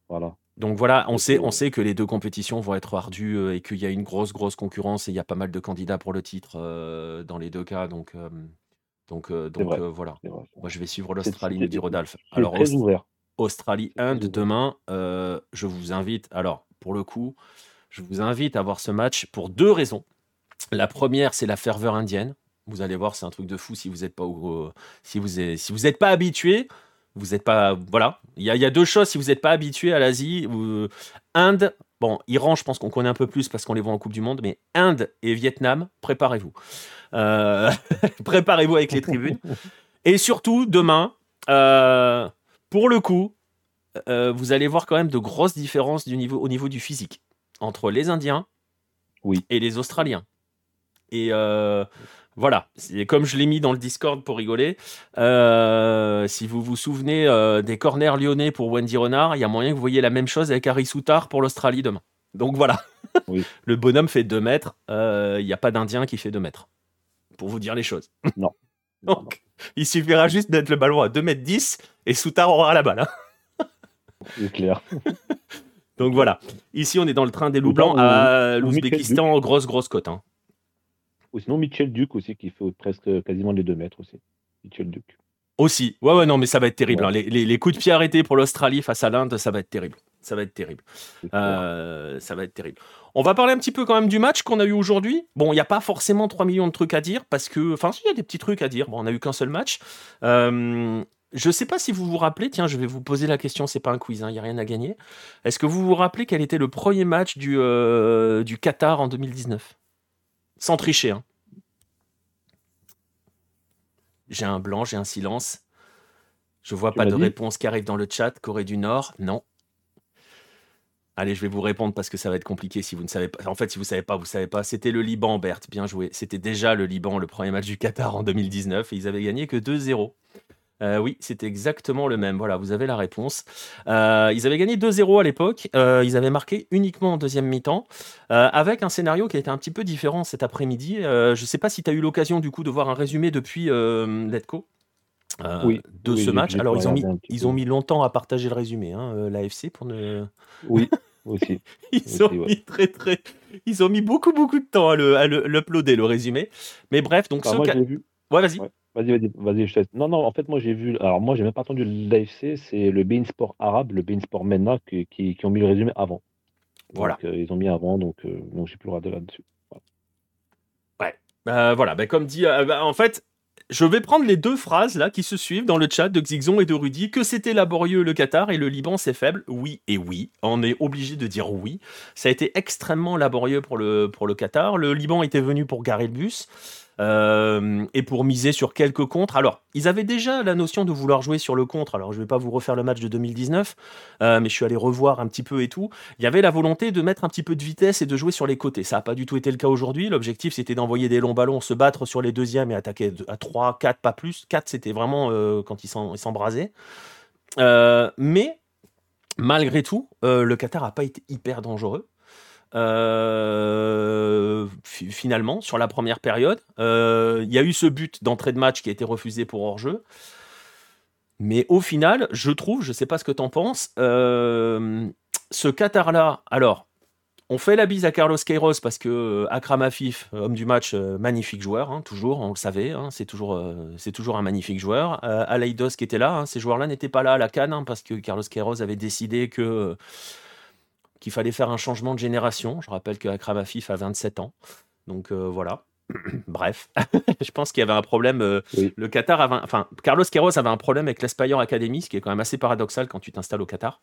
voilà. Donc voilà, on sait, euh, on sait que les deux compétitions vont être ardues euh, et qu'il y a une grosse, grosse concurrence et il y a pas mal de candidats pour le titre euh, dans les deux cas. Donc, euh, donc, donc voilà. Moi, je vais suivre l'Australie, nous dit Rodolphe. Alors, très Aust- ouvert. Australie Inde demain, je vous invite. Alors, pour le coup, je vous invite à voir ce match pour deux raisons. La première, c'est la ferveur indienne. Vous allez voir, c'est un truc de fou si vous n'êtes pas si vous êtes, si vous êtes pas habitué. Vous n'êtes pas voilà. Il y, a- il y a deux choses si vous n'êtes pas habitué à l'Asie. ou- Inde, bon, Iran, je pense qu'on connaît un peu plus parce qu'on les voit en Coupe du Monde, mais Inde et Vietnam, préparez-vous. Euh, préparez-vous avec les tribunes. Et surtout, demain, euh, pour le coup, euh, vous allez voir quand même de grosses différences du niveau, au niveau du physique entre les Indiens Oui. et les Australiens. Et euh, Voilà, comme je l'ai mis dans le Discord pour rigoler. euh, si vous vous souvenez euh, des corners lyonnais pour Wendy Renard, il y a moyen que vous voyez la même chose avec Harry Soutard pour l'Australie demain. Donc voilà, Oui. le bonhomme fait 2 mètres, il n'y a pas d'Indien qui fait 2 mètres. Pour vous dire les choses. Non. Donc, il suffira juste d'être le ballon à 2 mètres 10 et Soutard aura la balle. hein. C'est clair. Donc voilà, ici on est dans le train des loups blancs à ou l'Ouzbékistan, grosse grosse cote. hein. Ou sinon Mitchell Duke aussi qui fait presque quasiment les 2 mètres aussi. Mitchell Duke. Aussi. Ouais, ouais, non, mais ça va être terrible. Ouais. hein. Les, les- les coups de pied arrêtés pour l'Australie face à l'Inde, ça va être terrible. Ça va être terrible. Euh, ça va être terrible. On va parler un petit peu quand même du match qu'on a eu aujourd'hui. Bon, il n'y a pas forcément 3 millions de trucs à dire parce que. Enfin, si, il y a des petits trucs à dire. Bon, on a eu qu'un seul match. Euh, je sais pas si vous vous rappelez, tiens, je vais vous poser la question, c'est pas un quiz, hein, il n'y a rien à gagner. Est-ce que vous vous rappelez quel était le premier match du, euh, du Qatar en 2019 Sans tricher, hein. J'ai un blanc, j'ai un silence. Je vois Tu pas de réponse qui arrive dans le chat. Corée du Nord, non. Allez, je vais vous répondre parce que ça va être compliqué si vous ne savez pas. En fait, si vous savez pas, vous savez pas. C'était le Liban, Berthe. Bien joué. C'était déjà le Liban, le premier match du Qatar en 2019 et ils avaient gagné que 2-0. Euh, oui, c'était exactement le même. Voilà, vous avez la réponse. Euh, ils avaient gagné 2-0 à l'époque. Euh, ils avaient marqué uniquement en deuxième mi-temps, avec un scénario qui a été un petit peu différent cet après-midi. Je ne sais pas si tu as eu l'occasion du coup de voir un résumé depuis Letco euh, Oui, de oui, ce match. Alors ils ont mis ils ont longtemps à partager le résumé, hein, l'AFC pour ne. Oui, aussi. Ils Aussi, ont ouais. mis très très. Ils ont mis beaucoup beaucoup de temps à le à le- l'uploader le résumé. Mais bref, donc Enfin, moi, ca- vu. Ouais, vas-y. Ouais. Vas-y, vas-y, vas-y, je te laisse. Non, non, en fait, moi, j'ai vu. Alors, moi, j'ai même pas entendu l'AFC, c'est le Bein Sport arabe, le Bein Sport Menna, qui, qui, qui ont mis le résumé avant. Voilà. Donc, euh, ils ont mis avant, donc, euh, donc j'ai plus le regarder là-dessus. Euh, voilà, bah, comme dit, euh, bah, en fait, je vais prendre les deux phrases là qui se suivent dans le chat de Xixon et de Rudy, que c'était laborieux le Qatar et le Liban c'est faible? Oui et oui, on est obligé de dire oui. Ça a été extrêmement laborieux pour le, pour le Qatar. Le Liban était venu pour garer le bus. Euh, et pour miser sur quelques contres. Alors, ils avaient déjà la notion de vouloir jouer sur le contre. Alors, je vais pas vous refaire le match de 2019, euh, mais je suis allé revoir un petit peu et tout. Il y avait la volonté de mettre un petit peu de vitesse et de jouer sur les côtés. Ça n'a pas du tout été le cas aujourd'hui. L'objectif, c'était d'envoyer des longs ballons, se battre sur les deuxièmes et attaquer à 3, 4, pas plus. 4, c'était vraiment euh, quand ils s'embrasaient. Mais, malgré tout, le Qatar n'a pas été hyper dangereux. Euh, fi- finalement, sur la première période, Euh, il y a eu ce but d'entrée de match qui a été refusé pour hors-jeu. Mais au final, je trouve, je sais pas ce que t'en penses, euh, ce Qatar-là, alors, on fait la bise à Carlos Queiroz parce que euh, Akram Afif, homme du match, magnifique joueur, hein, toujours, on le savait, hein, c'est toujours, toujours un magnifique joueur. Euh, qui était là, hein, ces joueurs-là n'étaient pas là à la canne hein, parce que Carlos Queiroz avait décidé que qu'il fallait faire un changement de génération. Je rappelle que Akram Afif a 27 ans, donc euh, voilà. Bref, je pense qu'il y avait un problème. euh, Oui. Le Qatar avait, enfin, Carlos Queiroz avait un problème avec l'Aspire Academy, ce qui est quand même assez paradoxal quand tu t'installes au Qatar.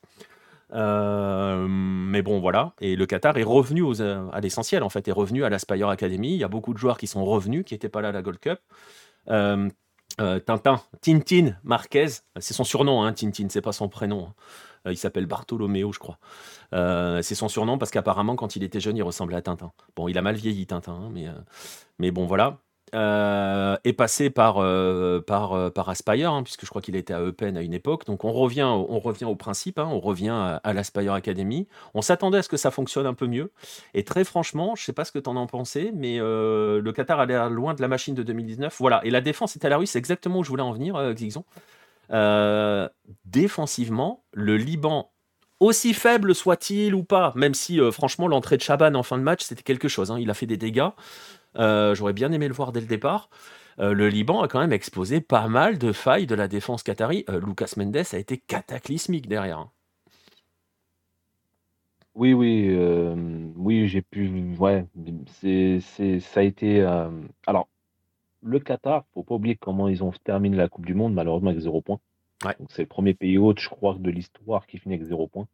Euh, mais bon, voilà. Et le Qatar est revenu aux, à l'essentiel, en fait, est revenu à l'Aspire Academy. Il y a beaucoup de joueurs qui sont revenus, qui n'étaient pas là à la Gold Cup. Tintin, Tintin Marquez, c'est son surnom, hein, Tintin, c'est pas son prénom. hein. Euh, il s'appelle Bartolomeo, je crois. Euh, c'est son surnom parce qu'apparemment, quand il était jeune, il ressemblait à Tintin. Bon, il a mal vieilli, Tintin, hein, mais, euh, mais bon, voilà. Euh, est passé par, par, par Aspire, hein, puisque je crois qu'il était à Eupen à une époque. Donc on revient, on revient au principe, hein, on revient à, à l'Aspire Academy. On s'attendait à ce que ça fonctionne un peu mieux. Et très franchement, je sais pas ce que tu en as mais le Qatar a l'air loin de la machine de 2019. Voilà. Et la défense est à la rue, c'est exactement où je voulais en venir, Xixon. Euh, défensivement, le Liban, aussi faible soit-il ou pas, même si euh, franchement l'entrée de Chaban en fin de match, c'était quelque chose. hein. Il a fait des dégâts. Euh, J'aurais bien aimé le voir dès le départ. Le Liban a quand même exposé pas mal de failles de la défense qatari. Lucas Mendes a été cataclysmique derrière. hein. Oui, oui, oui, j'ai pu. Ouais, c'est, ça a été. alors, le Qatar, faut pas oublier comment ils ont terminé la Coupe du Monde, malheureusement avec zéro point. Ouais. Donc, c'est le premier pays hôte, je crois, de l'histoire qui finit avec zéro point,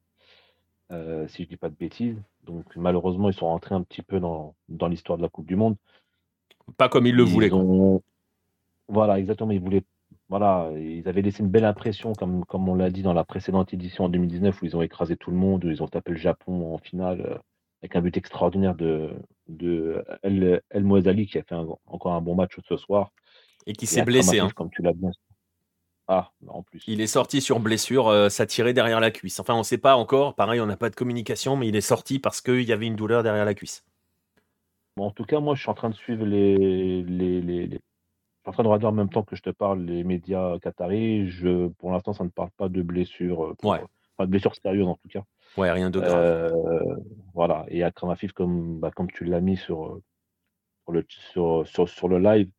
euh, si je dis pas de bêtises. Donc, malheureusement, ils sont rentrés un petit peu dans, dans l'histoire de la Coupe du Monde. Pas comme il le Ils quoi. ont- Voilà, exactement. Ils voulaient. Voilà, ils avaient laissé une belle impression, comme, comme on l'a dit dans la précédente édition en 2019, où ils ont écrasé tout le monde, où ils ont tapé le Japon en finale, euh, avec un but extraordinaire de, de El, El qui a fait encore un bon match ce soir. Et qui s'est blessé. Hein. Comme tu l'as bien ah, en plus. Il est sorti sur blessure, euh, ça tirait derrière la cuisse. Enfin, on ne sait pas encore. Pareil, on n'a pas de communication, mais il est sorti parce qu'il y avait une douleur derrière la cuisse. Bon, en tout cas, moi, je suis en train de suivre les, les, les, Je suis en train de regarder en même temps que je te parle les médias qataris. Je, pour l'instant, ça ne parle pas de blessure. Euh, ouais. Enfin, de blessure sérieuse, en tout cas. Ouais, rien de grave. Euh, voilà. Et Akram Afif, comme, bah, comme tu l'as mis sur, le, sur, sur, sur le live,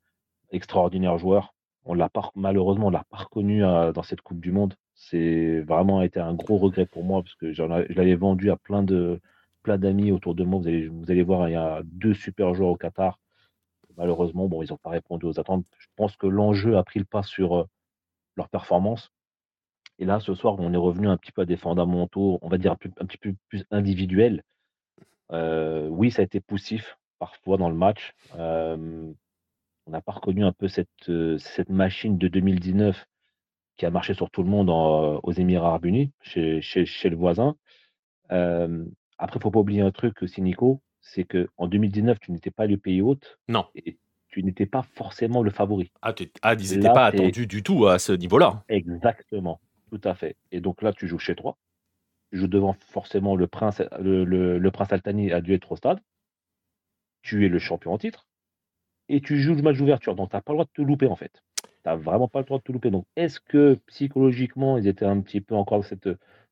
extraordinaire joueur on l'a pas, malheureusement, on l'a pas reconnu dans cette Coupe du Monde. C'est vraiment été un gros regret pour moi parce que je l'avais vendu à plein de plein d'amis autour de moi. Vous allez, vous allez voir, il y a deux super joueurs au Qatar. Malheureusement, bon, ils n'ont pas répondu aux attentes. Je pense que l'enjeu a pris le pas sur euh, leur performance. Et là, ce soir, on est revenu un petit peu à des fondamentaux, on va dire un, petit peu plus individuels. Euh, oui, ça a été poussif parfois dans le match. Euh, on n'a pas reconnu un peu cette, euh, cette machine de 2019 qui a marché sur tout le monde aux Émirats Arabes Unis, chez, chez, le voisin. Euh, après, il ne faut pas oublier un truc aussi, Nico, c'est qu'en 2019, tu n'étais pas le pays hôte. Non. Et tu n'étais pas forcément le favori. Ah, ah ils n'étaient pas attendus du tout à ce niveau-là. Exactement, tout à fait. Et donc là, tu joues chez toi. Tu joues devant forcément le prince, le, prince Altani a dû être au stade. Tu es le champion en titre et tu joues le match d'ouverture. Donc, tu n'as pas le droit de te louper, en fait. Tu n'as vraiment pas le droit de te louper. Donc, est-ce que psychologiquement, ils étaient un petit peu encore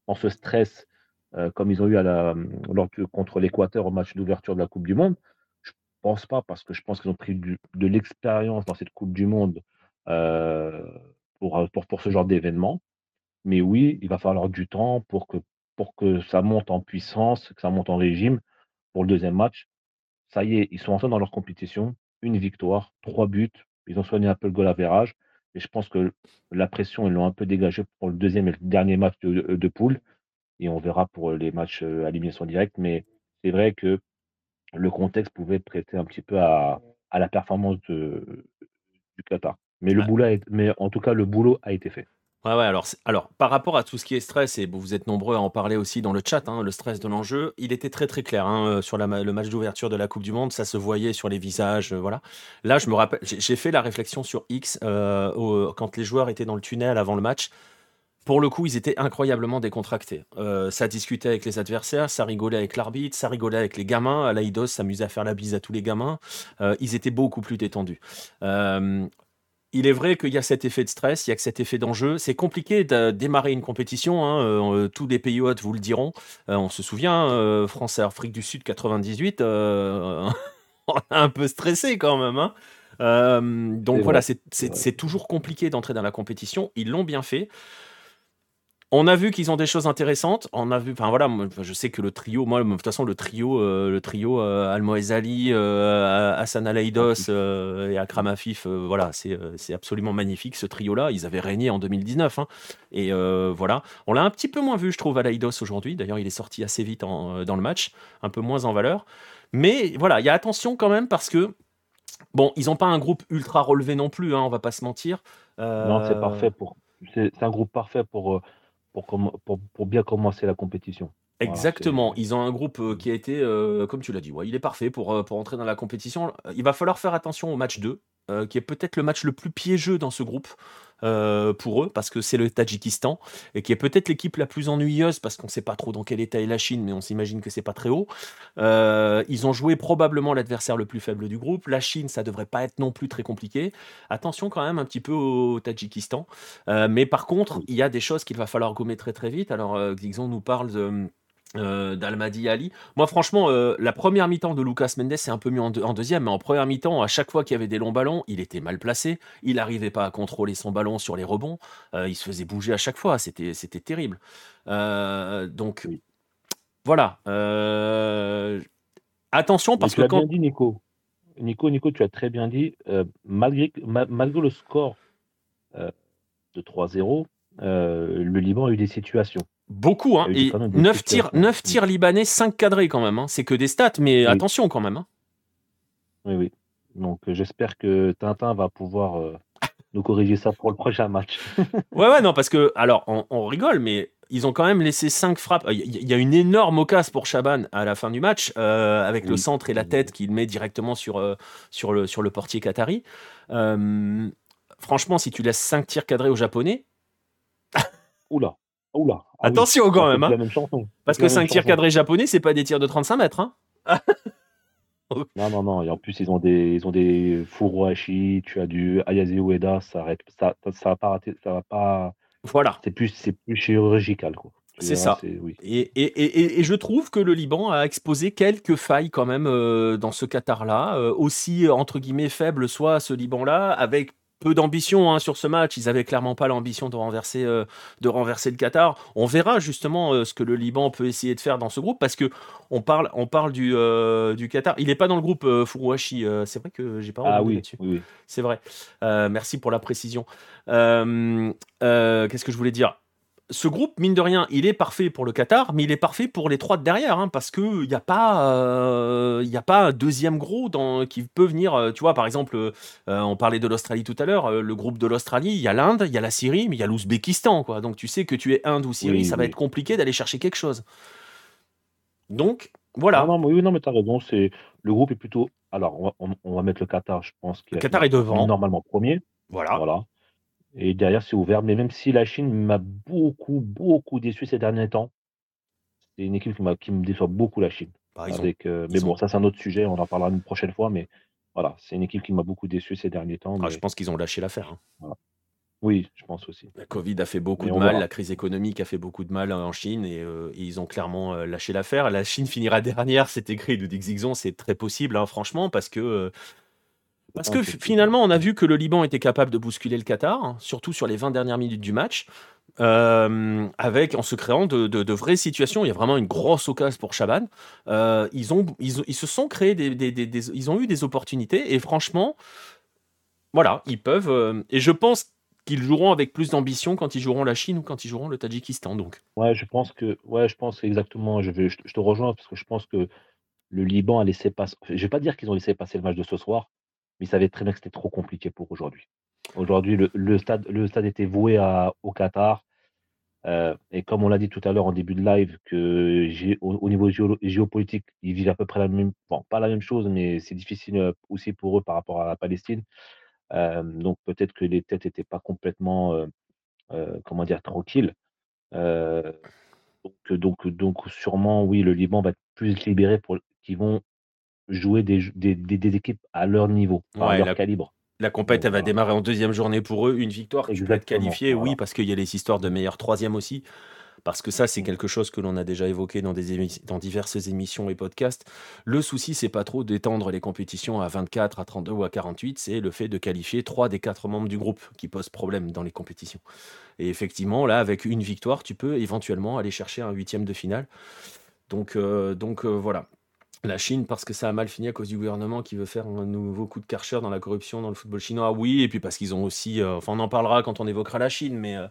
dans ce stress, euh, comme ils ont eu à la, contre l'Équateur au match d'ouverture de la Coupe du Monde? Je ne pense pas, parce que je pense qu'ils ont pris de l'expérience dans cette Coupe du Monde euh, pour, pour, pour, ce genre d'événement. Mais oui, il va falloir du temps pour que, pour que ça monte en puissance, que ça monte en régime pour le deuxième match. Ça y est, ils sont entrés dans leur compétition une victoire, trois buts. Ils ont soigné un peu le goal à verrage. Et je pense que la pression, ils l'ont un peu dégagée pour le deuxième et le dernier match de, poule. Et on verra pour les matchs euh, à élimination directe. Mais c'est vrai que le contexte pouvait prêter un petit peu à, la performance du Qatar. Mais, le boulot mais en tout cas, le boulot a été fait. Ouais, ouais, alors, par rapport à tout ce qui est stress, et vous êtes nombreux à en parler aussi dans le chat, hein, le stress de l'enjeu, il était très très clair hein, euh, sur le match d'ouverture de la Coupe du Monde, ça se voyait sur les visages, euh, voilà. Là, je me rappelle, j'ai fait la réflexion sur X euh, quand les joueurs étaient dans le tunnel avant le match. Pour le coup, ils étaient incroyablement décontractés. ça discutait avec les adversaires, ça rigolait avec l'arbitre, ça rigolait avec les gamins. Alaïdos s'amusait à faire la bise à tous les gamins. ils étaient beaucoup plus détendus il est vrai qu'il y a cet effet de stress, il y a cet effet d'enjeu. C'est compliqué de démarrer une compétition. Hein, euh, tous les pays hôtes vous le diront. Euh, on se souvient, euh, France et Afrique du Sud 98, on a un peu stressé quand même. Hein. donc voilà, c'est toujours compliqué d'entrer dans la compétition. Ils l'ont bien fait. On a vu qu'ils ont des choses intéressantes. On a vu, enfin voilà, je sais que le trio, moi, de toute façon, le trio, euh, le trio euh, Ali, euh, Hassan Alaïdos euh, et Akram Afif, voilà, c'est absolument magnifique ce trio-là. Ils avaient régné en 2019. Hein. et voilà, on l'a un petit peu moins vu, je trouve, Alaïdos aujourd'hui. D'ailleurs, il est sorti assez vite dans le match, un peu moins en valeur. Mais voilà, il y a attention quand même parce que bon, ils n'ont pas un groupe ultra relevé non plus, hein, on va pas se mentir. Non, c'est parfait pour. C'est un groupe parfait pour pour, pour, bien commencer la compétition. Exactement, ils ont un groupe euh, qui a été, euh, comme tu l'as dit, ouais, il est parfait pour, euh, pour entrer dans la compétition. Il va falloir faire attention au match 2, qui est peut-être le match le plus piégeux dans ce groupe. Euh, pour eux, parce que c'est le Tadjikistan, et qui est peut-être l'équipe la plus ennuyeuse, parce qu'on ne sait pas trop dans quel état est la Chine, mais on s'imagine que c'est pas très haut. Euh, ils ont joué probablement l'adversaire le plus faible du groupe. La Chine, ça devrait pas être non plus très compliqué. Attention quand même un petit peu au Tadjikistan. Euh, mais par contre, il y a des choses qu'il va falloir gommer très très vite. Alors, Dixon nous parle de euh, d'Almadi Ali. Moi, franchement, euh, la première mi-temps de Lucas Mendes, c'est un peu mieux en, deuxième, mais en première mi-temps, à chaque fois qu'il y avait des longs ballons, il était mal placé. Il n'arrivait pas à contrôler son ballon sur les rebonds. Euh, il se faisait bouger à chaque fois. C'était, terrible. donc, voilà. attention, parce que tu as bien dit, Nico. Nico, Nico, tu as très bien dit, malgré, malgré le score de 3-0, le Liban a eu des situations. Beaucoup, hein. Et 9 tirs, 9 tirs libanais, 5 cadrés quand même. Hein. C'est que des stats, mais attention quand même. Hein. Oui, oui. Donc euh, j'espère que Tintin va pouvoir euh, nous corriger ça pour le prochain match. ouais, ouais, non, parce que, alors, on, rigole, mais ils ont quand même laissé 5 frappes. Il y, a une énorme occasion pour Chaban à la fin du match, avec le centre et la tête qu'il met directement sur, sur, le, sur le portier qatari. franchement, si tu laisses 5 tirs cadrés aux Japonais. Oula, oula. Ah Attention quand même. Hein. Parce que 5 tirs cadrés japonais, c'est pas des tirs de 35 mètres. Hein. non, non, non. Et en plus, ils ont des, ils ont des Furuhashi, tu as du Ayase Ueda, ça arrête, ça, ça va pas rater, ça va pas. Voilà. C'est plus, c'est plus chirurgical, quoi. C'est ça. Oui. Et, et, et, et, je trouve que le Liban a exposé quelques failles quand même euh, dans ce Qatar-là, euh, aussi entre guillemets faible soit ce Liban-là, avec peu d'ambition hein, sur ce match. Ils avaient clairement pas l'ambition de renverser, euh, de renverser le Qatar. On verra justement euh, ce que le Liban peut essayer de faire dans ce groupe parce que on parle, on parle du, euh, du Qatar. Il n'est pas dans le groupe Furuhashi. c'est vrai que j'ai pas ah, oui, là-dessus. Oui, C'est vrai. merci pour la précision. Qu'est-ce que je voulais dire? Ce groupe, mine de rien, il est parfait pour le Qatar, mais il est parfait pour les trois de derrière, hein, parce qu'il n'y a, pas, euh, a pas un deuxième gros dans, qui peut venir. Euh, tu vois, par exemple, euh, on parlait de l'Australie tout à l'heure, le groupe de l'Australie, il y a l'Inde, il y a la Syrie, mais il y a l'Ouzbékistan. Quoi. Donc tu sais que tu es Inde ou Syrie, ça va être compliqué d'aller chercher quelque chose. Donc, voilà. Ah non, oui, non, mais tu as raison. C'est... Le groupe est plutôt. Alors, on va, mettre le Qatar, je pense. Le Qatar est devant. Normalement premier. Voilà. voilà. Et derrière, c'est ouvert. Mais même si la Chine m'a beaucoup, beaucoup déçu ces derniers temps, c'est une équipe qui, me déçoit beaucoup, la Chine. Avec, euh, mais bon, ça, c'est un autre sujet. On en parlera une prochaine fois. Mais voilà, c'est une équipe qui m'a beaucoup déçu ces derniers temps. Ah, je pense qu'ils ont lâché l'affaire. Hein. Oui, je pense aussi. La Covid a fait beaucoup de mal, la crise économique a fait beaucoup de mal en Chine et, euh, ils ont clairement euh, lâché l'affaire. La Chine finira dernière, c'est écrit de Dixon, c'est très possible, hein, franchement, parce que parce que finalement, on a vu que le Liban était capable de bousculer le Qatar, hein, surtout sur les 20 dernières minutes du match, euh, avec, en se créant de, vraies situations. Il y a vraiment une grosse occasion pour Chaban. Euh, ils, ont, ils, se sont créés des, Ils ont eu des opportunités, et franchement, voilà, ils peuvent. Euh, et je pense qu'ils joueront avec plus d'ambition quand ils joueront la Chine ou quand ils joueront le Tadjikistan. Donc. Ouais, je pense que. Ouais, je pense exactement. Je, vais, je, te rejoins parce que je pense que le Liban a laissé passer. Je vais pas dire qu'ils ont laissé passer le match de ce soir mais ils savaient très bien que c'était trop compliqué pour aujourd'hui. Aujourd'hui, le, stade, le stade était voué au Qatar. Euh, et comme on l'a dit tout à l'heure en début de live, que au, niveau géopolitique, ils vivent à peu près la même, bon, pas la même chose, mais c'est difficile euh, aussi pour eux par rapport à la Palestine. Euh, donc peut-être que les têtes n'étaient pas complètement, comment dire, tranquilles. donc, donc, donc sûrement, oui, le Liban va être plus libéré pour qu'ils vont jouer des, des, des, équipes à leur niveau, à leur calibre. La compète, elle va démarrer en deuxième journée pour eux. Une victoire, tu peux être qualifié, oui, parce qu'il y a les histoires de meilleur troisième aussi. Parce que ça, c'est quelque chose que l'on a déjà évoqué dans, des dans diverses émissions et podcasts. Le souci, c'est pas trop d'étendre les compétitions à 24, à 32 ou à 48, c'est le fait de qualifier trois des quatre membres du groupe qui pose problème dans les compétitions. Et effectivement, là, avec une victoire, tu peux éventuellement aller chercher un huitième de finale. Donc, euh, donc euh, voilà. La Chine, parce que ça a mal fini à cause du gouvernement qui veut faire un nouveau coup de karcher dans la corruption dans le football chinois. Oui, et puis parce qu'ils ont aussi, euh, enfin on en parlera quand on évoquera la Chine, mais euh,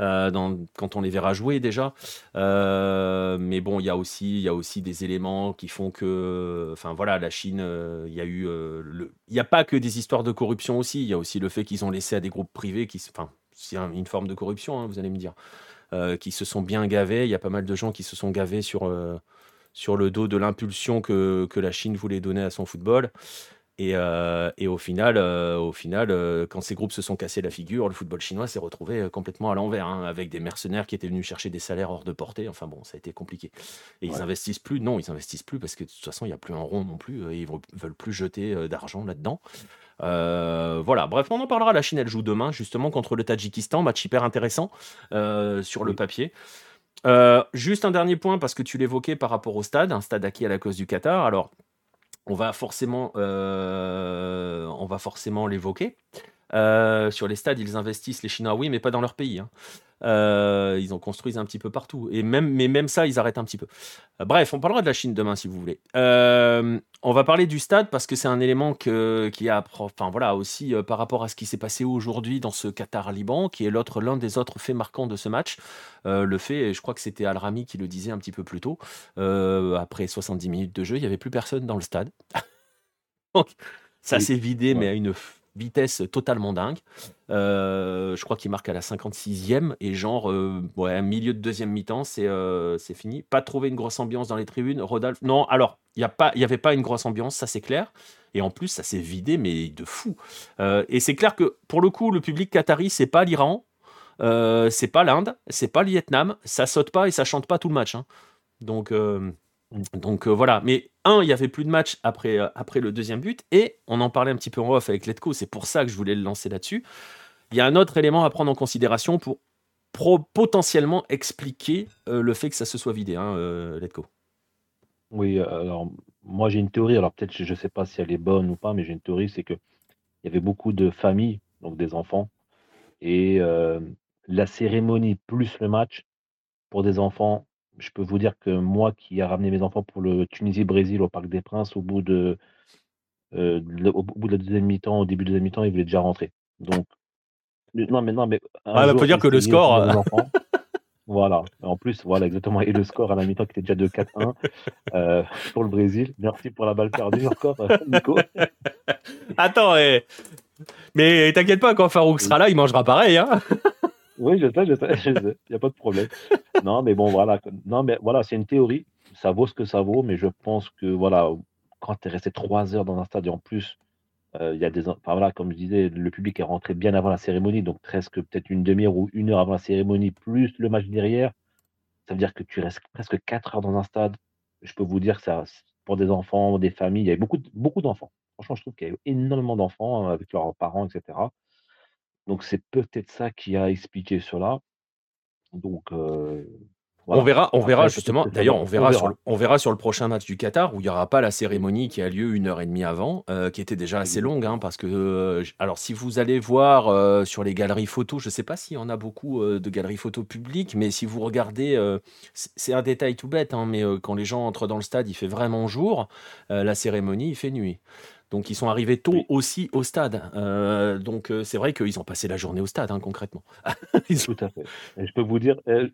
euh, quand on les verra jouer déjà. mais bon, il y a aussi, il y a aussi des éléments qui font que, enfin voilà, la Chine, il y a eu, il n'y a pas que des histoires de corruption aussi. Il y a aussi le fait qu'ils ont laissé à des groupes privés qui, enfin, c'est une forme de corruption, hein, vous allez me dire, qui se sont bien gavés. Il y a pas mal de gens qui se sont gavés sur sur le dos de l'impulsion que, que, la Chine voulait donner à son football. Et, euh, et au final, euh, au final euh, quand ces groupes se sont cassés la figure, le football chinois s'est retrouvé complètement à l'envers, hein, avec des mercenaires qui étaient venus chercher des salaires hors de portée. Enfin bon, ça a été compliqué. Et ils investissent plus Non, ils investissent plus parce que de toute façon, il n'y a plus un rond non plus. Et ils veulent plus jeter d'argent là-dedans. voilà, bref, on en parlera. La Chine, elle joue demain, justement, contre le Tadjikistan. Match hyper intéressant sur le papier. Euh, juste un dernier point, parce que tu l'évoquais par rapport au stade, un stade acquis à la cause du Qatar. Alors, on va forcément, euh, on va forcément l'évoquer. Euh, sur les stades, ils investissent les Chinois, oui, mais pas dans leur pays. Hein. Euh, ils en construisent un petit peu partout. Et même, mais même ça, ils arrêtent un petit peu. Euh, bref, on parlera de la Chine demain si vous voulez. Euh, on va parler du stade parce que c'est un élément que, qui a, enfin voilà, aussi par rapport à ce qui s'est passé aujourd'hui dans ce Qatar-Liban, qui est l'autre, l'un des autres faits marquants de ce match. le fait, et je crois que c'était Al-Rami qui le disait un petit peu plus tôt, après 70 minutes de jeu, il n'y avait plus personne dans le stade. Donc, ça s'est vidé, mais à une vitesse totalement dingue. Euh, je crois qu'il marque à la 56e et genre, euh, ouais, milieu de deuxième mi-temps, c'est euh, c'est fini. Pas trouver une grosse ambiance dans les tribunes. Rodolphe, non, alors, il n'y avait pas une grosse ambiance, ça c'est clair. Et en plus, ça s'est vidé, mais de fou. et c'est clair que pour le coup, le public qatari, c'est pas l'Iran, c'est pas l'Inde, c'est pas le Vietnam, ça saute pas et ça chante pas tout le match. Hein. Donc. Donc euh, voilà, mais un, il y avait plus de match après, euh, après le deuxième but, et on en parlait un petit peu en off avec Letco, c'est pour ça que je voulais le lancer là-dessus. Il y a un autre élément à prendre en considération pour potentiellement expliquer euh, le fait que ça se soit vidé, hein, Letco. Oui, alors moi j'ai une théorie, alors peut-être je ne sais pas si elle est bonne ou pas, mais j'ai une théorie, c'est que il y avait beaucoup de familles, donc des enfants, et la cérémonie plus le match pour des enfants je peux vous dire que moi qui a ramené mes enfants pour le Tunisie-Brésil au Parc des Princes, au bout de, euh, au bout de la deuxième mi-temps, au début de la deuxième mi-temps, ils voulaient déjà rentrer. Donc, non, mais non, mais. Ah, il faut dire que le score. Euh, voilà. En plus, voilà, exactement. Et le score à la mi-temps qui était déjà de 4-1 euh, pour le Brésil. Merci pour la balle perdue encore, Nico. Attends, eh. mais t'inquiète pas, quand Farouk sera là, il mangera pareil. Hein oui, je sais, je sais, Il n'y a pas de problème. Non, mais bon, voilà. Non, mais voilà, c'est une théorie. Ça vaut ce que ça vaut, mais je pense que, voilà, quand tu es resté trois heures dans un stade et en plus, euh, il y a des. Enfin, voilà, comme je disais, le public est rentré bien avant la cérémonie, donc presque peut-être une demi-heure ou une heure avant la cérémonie, plus le match derrière. Ça veut dire que tu restes presque quatre heures dans un stade. Je peux vous dire que ça, pour des enfants, des familles, il y avait beaucoup, beaucoup d'enfants. Franchement, je trouve qu'il y a eu énormément d'enfants hein, avec leurs parents, etc. Donc c'est peut-être ça qui a expliqué cela. Donc On verra, on verra justement. D'ailleurs, on verra, Sur le, on verra sur le prochain match du Qatar où il n'y aura pas la cérémonie qui a lieu une heure et demie avant, qui était déjà assez longue, hein, parce que alors si vous allez voir sur les galeries photos, je ne sais pas s'il y en a beaucoup de galeries photos publiques, mais si vous regardez, c'est un détail tout bête, hein, mais quand les gens entrent dans le stade, il fait vraiment jour, la cérémonie, il fait nuit. Donc ils sont arrivés tôt aussi au stade. Euh, donc euh, c'est vrai qu'ils ont passé la journée au stade, hein, concrètement. Tout à fait. je peux vous dire, euh,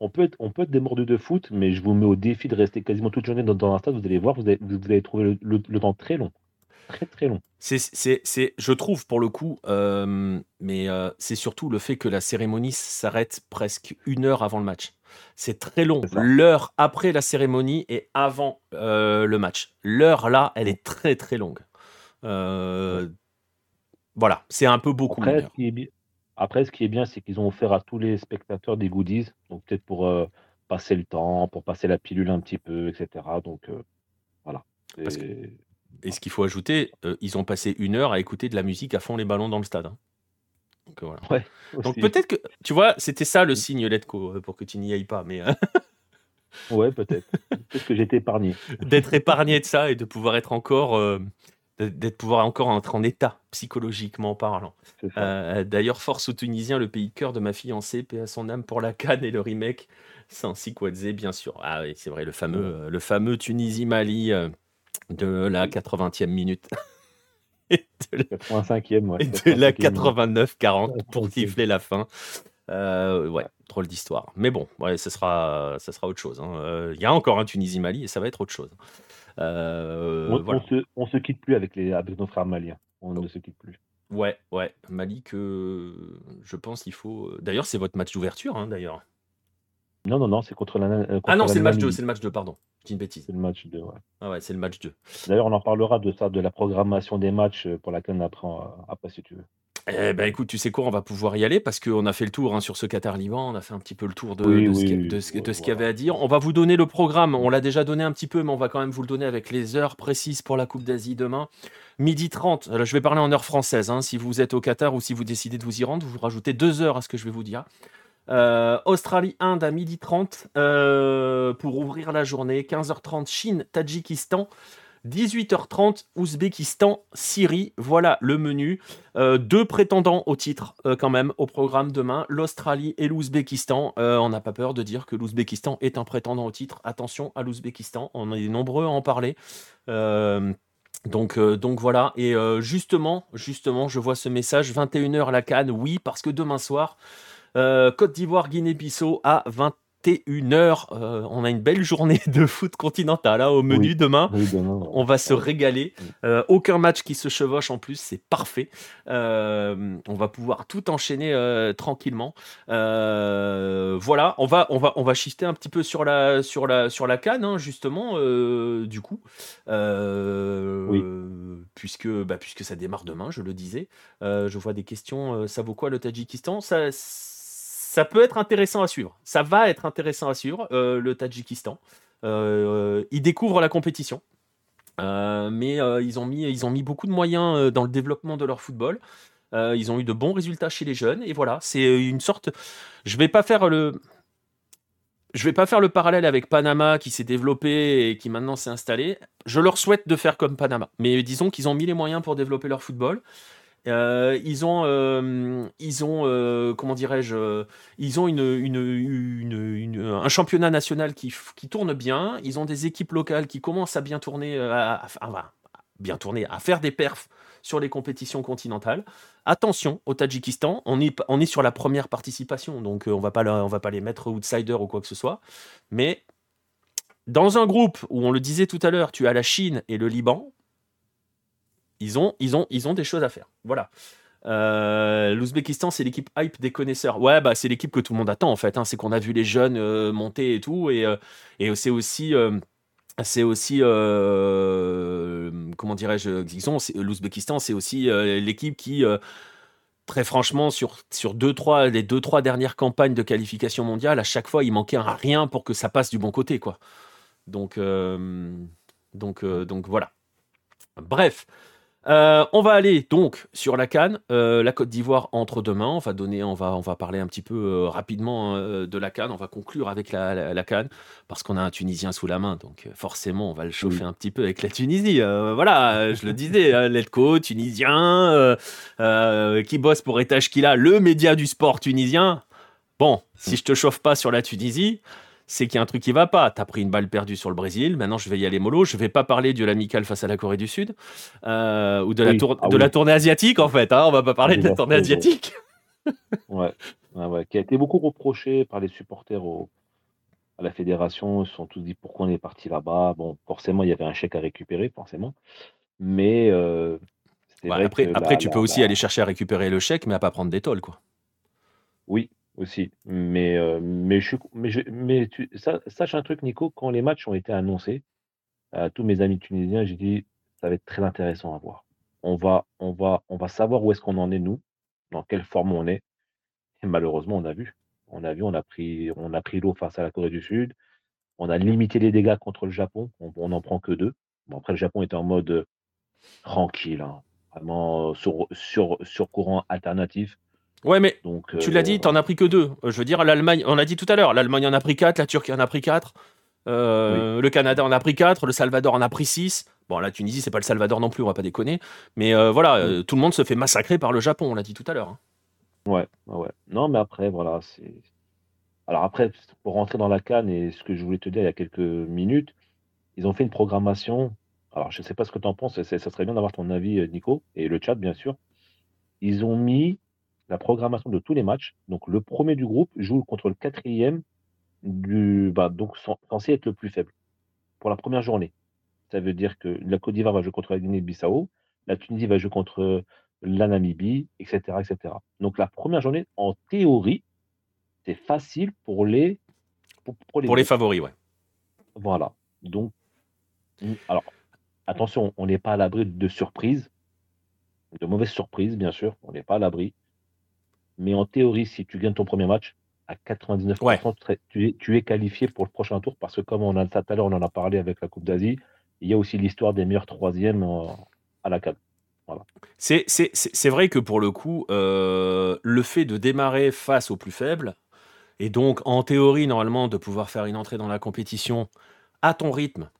on, peut être, on peut être des mordus de foot, mais je vous mets au défi de rester quasiment toute journée dans, un stade. Vous allez voir, vous allez, vous allez trouver le, temps très long. Très très long. C'est, c'est, je trouve pour le coup, mais c'est surtout le fait que la cérémonie s'arrête presque une heure avant le match. C'est très long. L'heure après la cérémonie et avant le match. L'heure là, elle est très très longue. Euh, voilà, c'est un peu beaucoup. Après, ce qui est bien, après, ce qui est bien, c'est qu'ils ont offert à tous les spectateurs des goodies, donc peut-être pour euh, passer le temps, pour passer la pilule un petit peu, etc. Donc euh, voilà. Et ce qu'il faut ajouter, ils ont passé une heure à écouter de la musique à fond les ballons dans le stade. Hein. Donc, voilà. ouais, Donc peut-être que, tu vois, c'était ça le signe, Letco, pour que tu n'y ailles pas. Mais ouais, peut-être. peut-être que j'étais épargné. D'être épargné de ça et de pouvoir être encore d'être pouvoir encore être en état psychologiquement parlant. Euh, d'ailleurs, force aux Tunisiens, le pays de cœur de ma fiancée, paix à son âme pour la canne et le remake, sans Sikwadze, bien sûr. Ah oui, c'est vrai, le fameux, euh, le fameux Tunisie-Mali euh, de la 80e minute. et de la 85e, ouais. Et de la 89-40 pour gifler la fin. ouais, drôle d'histoire. Mais bon, ouais, ce sera, ça sera autre chose. Hein. Il y a encore un Tunisie-Mali et ça va être autre chose. Euh, on, se, quitte plus avec, les, avec nos frères maliens. On ne se quitte plus. Ouais, ouais. Mali que je pense qu'il faut. Euh, d'ailleurs, c'est votre match d'ouverture, hein, d'ailleurs. Non, non, non, c'est contre la. Euh, ah non, c'est le match 2, c'est le match 2, pardon. C'est une bêtise. C'est le match 2, ouais. Ah ouais, c'est le match 2. D'ailleurs, on en parlera de ça, de la programmation des matchs pour laquelle on apprend après, si tu veux. Eh ben écoute, tu sais quoi, on va pouvoir y aller parce qu'on a fait le tour hein, sur ce Qatar-Liban, on a fait un petit peu le tour de, ce, qu'il y avait à dire. On va vous donner le programme, on l'a déjà donné un petit peu, mais on va quand même vous le donner avec les heures précises pour la Coupe d'Asie demain. Midi 30, alors je vais parler en heure française, hein. si vous êtes au Qatar ou si vous décidez de vous y rendre, vous rajoutez deux heures à ce que je vais vous dire. Euh, Australie-Inde à midi 30 euh, pour ouvrir la journée. 15h30 Chine-Tadjikistan. 18h30, Ouzbékistan, Syrie. Voilà le menu. Euh, deux prétendants au titre euh, quand même au programme demain, l'Australie et l'Ouzbékistan. Euh, on n'a pas peur de dire que l'Ouzbékistan est un prétendant au titre. Attention à l'Ouzbékistan, on est nombreux à en parler. donc, donc voilà, et justement, justement, je vois ce message, 21h la Cannes, oui, parce que demain soir, Côte d'Ivoire, Guinée-Bissau à 20 21h. Euh, on a une belle journée de foot continental hein, au menu demain. On va se régaler. Euh, aucun match qui se chevauche en plus, c'est parfait. on va pouvoir tout enchaîner tranquillement. voilà, on va, on va, on va shifter un petit peu sur la, sur la, sur la canne, hein, justement, du coup, puisque, bah, puisque ça démarre demain, je le disais. je vois des questions. ça vaut quoi le Tadjikistan? Ça, ça peut être intéressant à suivre. Ça va être intéressant à suivre, euh, le Tadjikistan. Euh, ils découvrent la compétition. Euh, mais ils, ont mis, ils ont mis beaucoup de moyens dans le développement de leur football. ils ont eu de bons résultats chez les jeunes. Et voilà, c'est une sorte. Je vais pas faire le. Je vais pas faire le parallèle avec Panama qui s'est développé et qui maintenant s'est installé. Je leur souhaite de faire comme Panama. Mais disons qu'ils ont mis les moyens pour développer leur football. Euh, ils ont, euh, ils ont euh, comment dirais-je, ils ont un championnat national qui, tourne bien. Ils ont des équipes locales qui commencent à bien tourner, à, bien tourner, à faire des perfs sur les compétitions continentales. Attention au Tadjikistan, on est, sur la première participation, donc on va pas, on va pas les mettre outsider ou quoi que ce soit. Mais dans un groupe où on le disait tout à l'heure, tu as la Chine et le Liban, ils ont, ils ont, ils ont des choses à faire. Voilà. Euh, L'Ouzbékistan, c'est l'équipe hype des connaisseurs. Ouais, bah, c'est l'équipe que tout le monde attend en fait. Hein. C'est qu'on a vu les jeunes euh, monter et tout. Et, euh, c'est aussi. c'est aussi. comment dirais-je L'Ouzbékistan, c'est aussi l'équipe qui. Très franchement, sur, sur deux, trois, les deux, trois dernières campagnes de qualification mondiale, à chaque fois, il manquait un rien pour que ça passe du bon côté. quoi. Donc, donc, donc voilà. Bref, euh, on va aller donc sur la Cannes. Euh, la Côte d'Ivoire entre demain. On va donner, on va, on va parler un petit peu euh, rapidement de la Cannes. On va conclure avec la, la, Cannes parce qu'on a un Tunisien sous la main, donc forcément on va le chauffer un petit peu avec la Tunisie. voilà, je le disais, hein, Letco, tunisien, qui bosse pour Etage Kila, le média du sport tunisien. Bon, si je te chauffe pas sur la Tunisie, c'est qu'il y a un truc qui va pas. Tu as pris une balle perdue sur le Brésil, maintenant je vais y aller mollo. Je vais pas parler de l'amical face à la Corée du Sud euh, ou de, la, ah de la tournée asiatique en fait. Hein. On va pas parler de la tournée asiatique. ouais. ouais, qui a été beaucoup reproché par les supporters à la fédération. Ils se sont tous dit pourquoi on est parti là-bas? Bon, forcément, il y avait un chèque à récupérer, forcément. Mais euh, après, après tu peux aussi aller chercher à récupérer le chèque, mais à pas prendre des tolls, quoi. Oui, aussi. Mais, euh, tu, sache un truc, Nico, quand les matchs ont été annoncés, à tous mes amis tunisiens, j'ai dit, ça va être très intéressant à voir. On va, on va, on va savoir où est-ce qu'on en est, nous, dans quelle forme on est. Et malheureusement, on a vu. On a vu, on a pris, on a pris l'eau face à la Corée du Sud. On a limité les dégâts contre le Japon. On n'en prend que deux. Bon, après, le Japon était en mode euh, tranquille, hein. vraiment sur, sur, sur courant alternatif. Ouais, mais Donc, tu l'as dit, tu n'en as pris que deux. Euh, je veux dire, l'Allemagne, on a dit tout à l'heure, l'Allemagne en a pris quatre, la Turquie en a pris quatre, euh, le Canada en a pris quatre, le Salvador en a pris six. Bon, la Tunisie, c'est pas le Salvador non plus, on va pas déconner. Mais euh, voilà, tout le monde se fait massacrer par le Japon, on l'a dit tout à l'heure. Hein. Ouais, ouais. Non, mais après, voilà, c'est. Alors après, pour rentrer dans la canne et ce que je voulais te dire il y a quelques minutes, ils ont fait une programmation. Alors, je ne sais pas ce que tu en penses, ça serait bien d'avoir ton avis, Nico, et le chat, bien sûr. Ils ont mis la programmation de tous les matchs. Donc le premier du groupe joue contre le quatrième du bah, donc censé être le plus faible pour la première journée. Ça veut dire que la Côte d'Ivoire va jouer contre la Guinée-Bissau, la Tunisie va jouer contre la Namibie, etc., etc. Donc la première journée, en théorie, c'est facile pour les pour, les, pour les favoris, ouais. Voilà. Donc, alors attention, on n'est pas à l'abri de surprises, de mauvaises surprises, bien sûr. On n'est pas à l'abri. Mais en théorie, si tu gagnes ton premier match, à 99%, tu, es, tu, es, qualifié pour le prochain tour parce que comme on a tout à l'heure, on en a parlé avec la Coupe d'Asie, il y a aussi l'histoire des meilleurs troisièmes à la CAN. Voilà. C'est vrai que pour le coup, euh, le fait de démarrer face aux plus faibles, et donc en théorie, normalement, de pouvoir faire une entrée dans la compétition à ton rythme,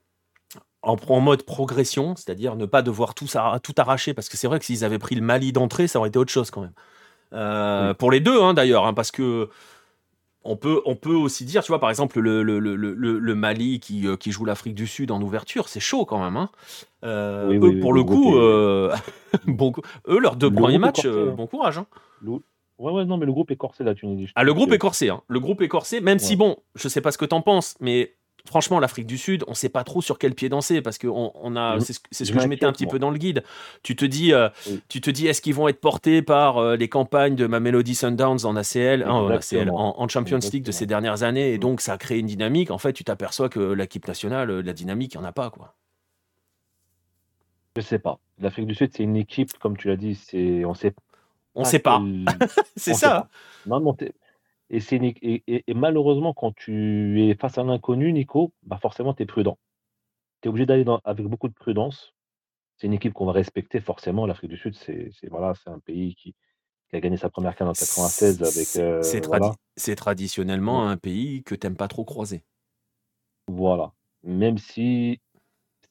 en, en mode progression, c'est-à-dire ne pas devoir tout, tout arracher, parce que c'est vrai que s'ils avaient pris le Mali d'entrée, ça aurait été autre chose quand même. Euh, pour les deux, hein, d'ailleurs, hein, parce que on peut, on peut aussi dire, tu vois, par exemple, le, le, le, le Mali qui, euh, qui joue l'Afrique du Sud en ouverture, c'est chaud quand même. Hein. Euh, eux, pour le coup, bon, eux, leurs deux premiers matchs, bon courage. Hein. Ouais, ouais, non, mais le groupe est corsé, la Tunisie. Ah, le groupe est corsé, hein. Le groupe est corsé, même si, bon, je sais pas ce que tu en penses, mais franchement, l'Afrique du Sud, on sait pas trop sur quel pied danser parce que on, a, c'est ce, que je mettais un petit peu dans le guide. Tu te dis, euh, tu te dis, est-ce qu'ils vont être portés par euh, les campagnes de ma Melody Sundowns en ACL, hein, en, Champions League de ces dernières années, et donc ça a créé une dynamique. En fait, tu t'aperçois que l'équipe nationale, euh, la dynamique, il n'y en a pas, quoi. Je sais pas. L'Afrique du Sud, c'est une équipe, comme tu l'as dit, c'est on sait. On sait pas. c'est ça. Non, non, et, et, malheureusement, quand tu es face à l'inconnu, Nico, bah forcément, tu es prudent. Tu es obligé d'aller avec beaucoup de prudence. C'est une équipe qu'on va respecter forcément. L'Afrique du Sud, c'est voilà, un pays qui, a gagné sa première canne en 96 avec. c'est traditionnellement un pays que tu n'aimes pas trop croiser. Voilà. Même si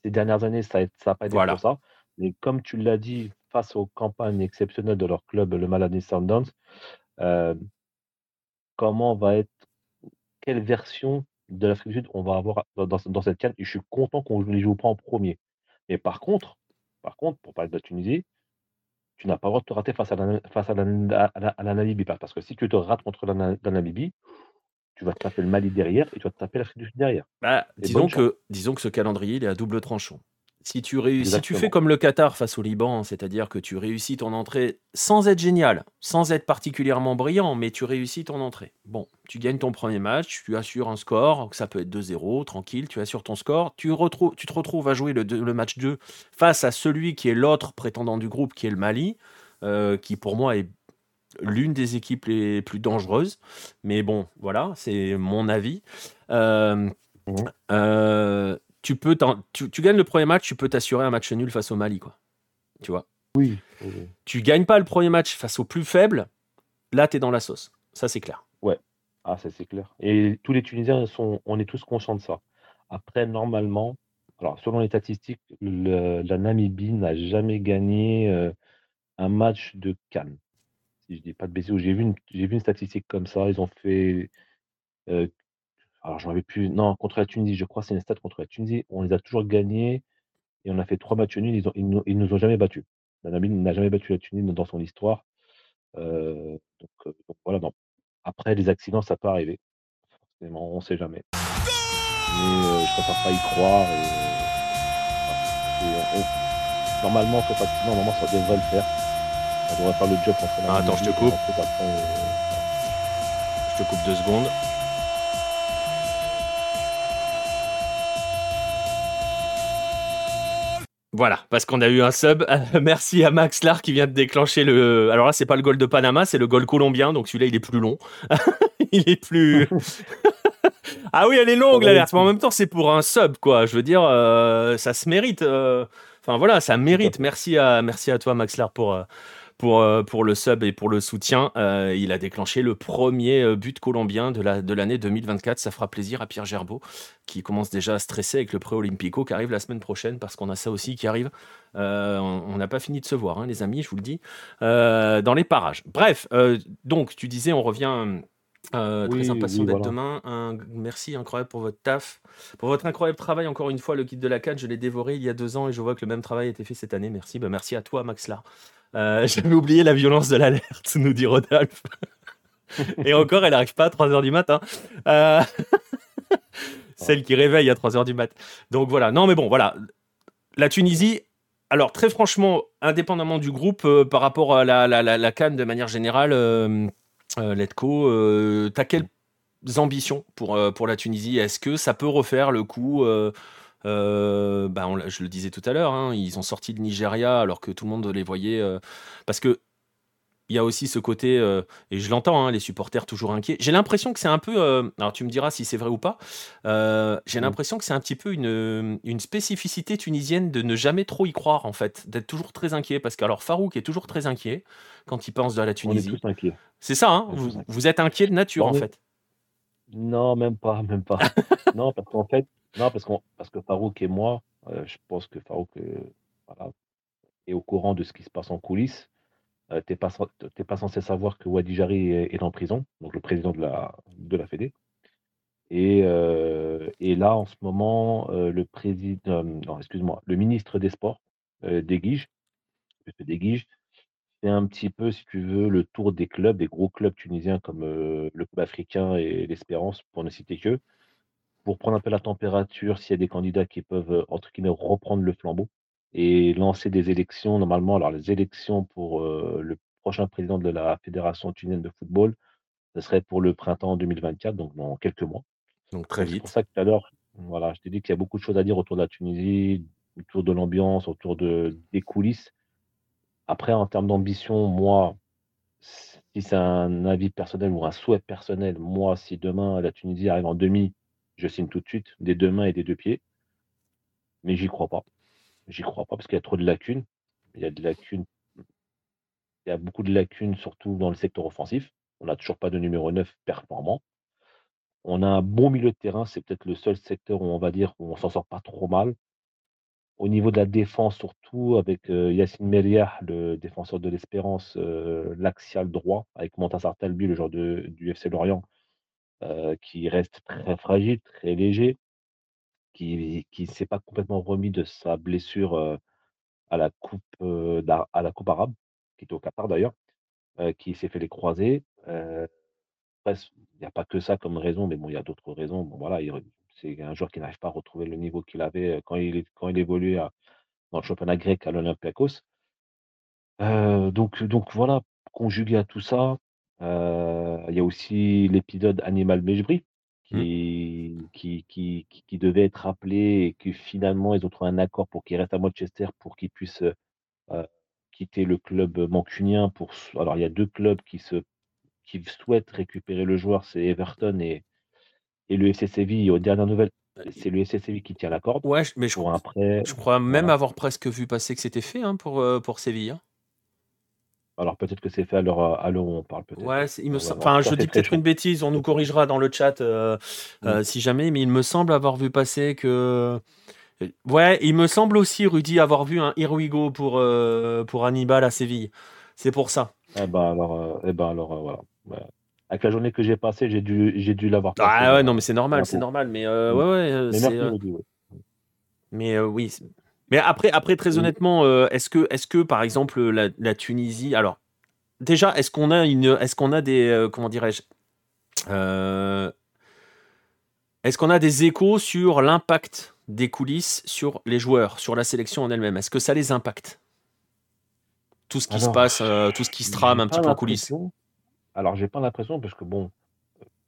ces dernières années, ça n'a pas été pour ça. Mais comme tu l'as dit, face aux campagnes exceptionnelles de leur club, le Maladie Sundowns, euh, comment va être, quelle version de l'Afrique du Sud on va avoir dans, cette canne. Et je suis content qu'on ne les joue pas en premier. Mais par contre, par contre, pour parler de la Tunisie, tu n'as pas le droit de te rater face à la, face à la, Namibie. Parce que si tu te rates contre la, Namibie, tu vas te taper le Mali derrière et tu vas te taper l'Afrique du Sud derrière. Bah, disons, que, disons que ce calendrier, il est à double tranchant. Si tu, réussis, tu fais comme le Qatar face au Liban, c'est-à-dire que tu réussis ton entrée sans être génial, sans être particulièrement brillant, mais tu réussis ton entrée. Bon, tu gagnes ton premier match, tu assures un score, ça peut être 2-0, tranquille, tu assures ton score, tu, retrouves, tu te retrouves à jouer le, le, match 2 face à celui qui est l'autre prétendant du groupe, qui est le Mali, euh, qui pour moi est l'une des équipes les plus dangereuses. Mais bon, voilà, c'est mon avis. Euh, mmh. euh, tu peux tu, gagnes le premier match, tu peux t'assurer un match nul face au Mali, quoi. Tu vois? Oui. Tu gagnes pas le premier match face au plus faible, là, tu es dans la sauce. Ça, c'est clair. Ouais. Ah, ça, c'est clair. Et tous les Tunisiens, sont, on est tous conscients de ça. Après, normalement, alors, selon les statistiques, la Namibie n'a jamais gagné euh, un match de Cannes. Si je dis pas de bêtises, j'ai vu, une, vu une statistique comme ça. Ils ont fait euh, alors, j'en avais plus. Non, contre la Tunisie, je crois, c'est une stat contre la Tunisie. On les a toujours gagnés et on a fait trois matchs nuls. Ils, ont, ils, nous, ont jamais battus. La Namibie n'a jamais battu la Tunisie dans son histoire. Euh, donc, voilà. Après, les accidents, ça peut arriver. Forcément, on ne sait jamais. Mais je je préfère pas y croire. normalement, sauf accident, normalement, ça devrait le faire. On devrait faire le job contre la ah, Attends, je te coupe. Je te coupe deux secondes. Voilà, parce qu'on a eu un sub. Merci à Max Lar qui vient de déclencher le. Alors là, c'est pas le goal de Panama, c'est le goal colombien. Donc celui-là, il est plus long. il est plus. ah oui, elle est longue l'alerte, mais en même temps, c'est pour un sub, quoi. Je veux dire, euh, ça se mérite. Euh. Enfin voilà, ça mérite. Merci à, merci à toi, Max Lar, pour. Euh, pour, euh, pour le sub et pour le soutien. Euh, il a déclenché le premier euh, but colombien de l'année la, de 2024. Ça fera plaisir à Pierre Gerbeau, qui commence déjà à stresser avec le pré-olympico qui arrive la semaine prochaine, parce qu'on a ça aussi qui arrive. on n'a pas fini de se voir, hein, les amis, je vous le dis, dans les parages. Bref, donc tu disais, on revient. Très impatient d'être demain. Un, merci incroyable pour votre taf, pour votre incroyable travail. Encore une fois, le kit de la canne, je l'ai dévoré il y a deux ans et je vois que le même travail a été fait cette année. Merci. Ben, merci à toi, Max Lar. Euh, j'avais oublié la violence de l'alerte, nous dit Rodolphe. Et encore, elle n'arrive pas à 3h du matin. Euh, celle qui réveille à 3h du mat. Donc voilà. Non, mais bon, voilà. La Tunisie, alors très franchement, indépendamment du groupe, euh, par rapport à la, la, la, Cannes de manière générale, Letco, t'as quelles ambitions pour, pour la Tunisie? Est-ce que ça peut refaire le coup euh, bah, je le disais tout à l'heure, hein, ils ont sorti le Nigeria alors que tout le monde les voyait. Euh, parce que il y a aussi ce côté, euh, et je l'entends, hein, les supporters toujours inquiets. J'ai l'impression que c'est un peu, alors tu me diras si c'est vrai ou pas, j'ai mmh. l'impression que c'est un petit peu une, une, spécificité tunisienne de ne jamais trop y croire en fait, d'être toujours très inquiet. Parce que alors Farouk est toujours très inquiet quand il pense à la Tunisie. C'est ça, hein, vous, vous, êtes inquiet de nature en fait. Non, même pas, même pas. non, parce qu'en fait, non, parce, qu'on, parce que Farouk et moi, euh, je pense que Farouk euh, est au courant de ce qui se passe en coulisses. Euh, tu n'es pas, censé savoir que Wadi Jari est, en prison, donc le président de la, de la Fédé. Et, et là, en ce moment, le président, non, excuse-moi, le ministre des Sports, Dégige, Dégige, fait un petit peu, si tu veux, le tour des clubs, des gros clubs tunisiens comme le club africain et l'Espérance, pour ne citer que, pour prendre un peu la température, s'il y a des candidats qui peuvent, entre guillemets, reprendre le flambeau et lancer des élections. Normalement, alors les élections pour le prochain président de la Fédération tunisienne de football, ce serait pour le printemps 2024, donc dans quelques mois. Donc très C'est pour vite. ça que tout à l'heure, voilà, je t'ai dit qu'il y a beaucoup de choses à dire autour de la Tunisie, autour de l'ambiance, autour de, des coulisses. Après, en termes d'ambition, moi, si c'est un avis personnel ou un souhait personnel, moi, si demain la Tunisie arrive en demi, je signe tout de suite, des deux mains et des deux pieds. Mais j'y crois pas. J'y crois pas parce qu'il y a trop de lacunes. Il y a de lacunes. Il y a beaucoup de lacunes, surtout dans le secteur offensif. On n'a toujours pas de numéro 9 performant. On a un bon milieu de terrain, c'est peut-être le seul secteur où on va dire où on s'en sort pas trop mal. Au niveau de la défense, surtout avec euh, Yacine Meriah, le défenseur de l'Espérance, euh, l'axial droit, avec Montassar Talbi, le joueur de, du FC Lorient, euh, qui reste très fragile, très léger, qui ne s'est pas complètement remis de sa blessure à, la coupe, à la Coupe arabe, qui était au Qatar d'ailleurs, qui s'est fait les croisés. Après, il n'y a pas que ça comme raison, mais bon, il y a d'autres raisons. Bon, voilà, il- c'est un joueur qui n'arrive pas à retrouver le niveau qu'il avait quand il, quand il évoluait dans le championnat grec à l'Olympiakos. Donc, donc voilà, conjugué à tout ça, il y a aussi l'épisode Animal Mejbri Hmm. qui, qui, qui, qui, qui devait être appelé et que finalement ils ont trouvé un accord pour qu'il reste à Manchester pour qu'il puisse euh, quitter le club mancunien. Pour, alors il y a deux clubs qui, se, qui souhaitent récupérer le joueur, c'est Everton et, et le FC Séville. Aux dernières nouvelles, c'est le FC Séville qui tient la corde Ouais, je- mais je, prêt. je crois même Voilà. avoir presque vu passer que c'était fait hein, pour, pour Séville. hein. Alors peut-être que c'est fait à l'heure à l'heure où on parle, peut-être. Ouais, il me enfin, je dis peut-être une bêtise, on nous corrigera dans le chat euh, Mm. euh, si jamais, mais il me semble avoir vu passer que. Ouais, il me semble aussi, Rudy, avoir vu un Here We Go pour, euh, pour Hannibal à Séville. C'est pour ça. Eh ben alors, eh ben alors voilà. Ouais. Avec la journée que j'ai passée, j'ai dû, j'ai dû l'avoir passé. Ah ouais, non, mais c'est normal, c'est normal. Mais Mm. ouais, ouais, Mais c'est. merci, Rudy, ouais. Mais oui. Mais après, après très Oui. honnêtement, euh, est-ce que, est-ce que, par exemple, la, la Tunisie. Alors, déjà, est-ce qu'on a, une, est-ce qu'on a des. euh, comment dirais-je Euh, Est-ce qu'on a des échos sur l'impact des coulisses sur les joueurs, sur la sélection en elle-même? Est-ce que ça les impacte? Tout ce qui se passe, tout ce qui se trame un petit peu en coulisses. Alors, j'ai pas l'impression parce que bon,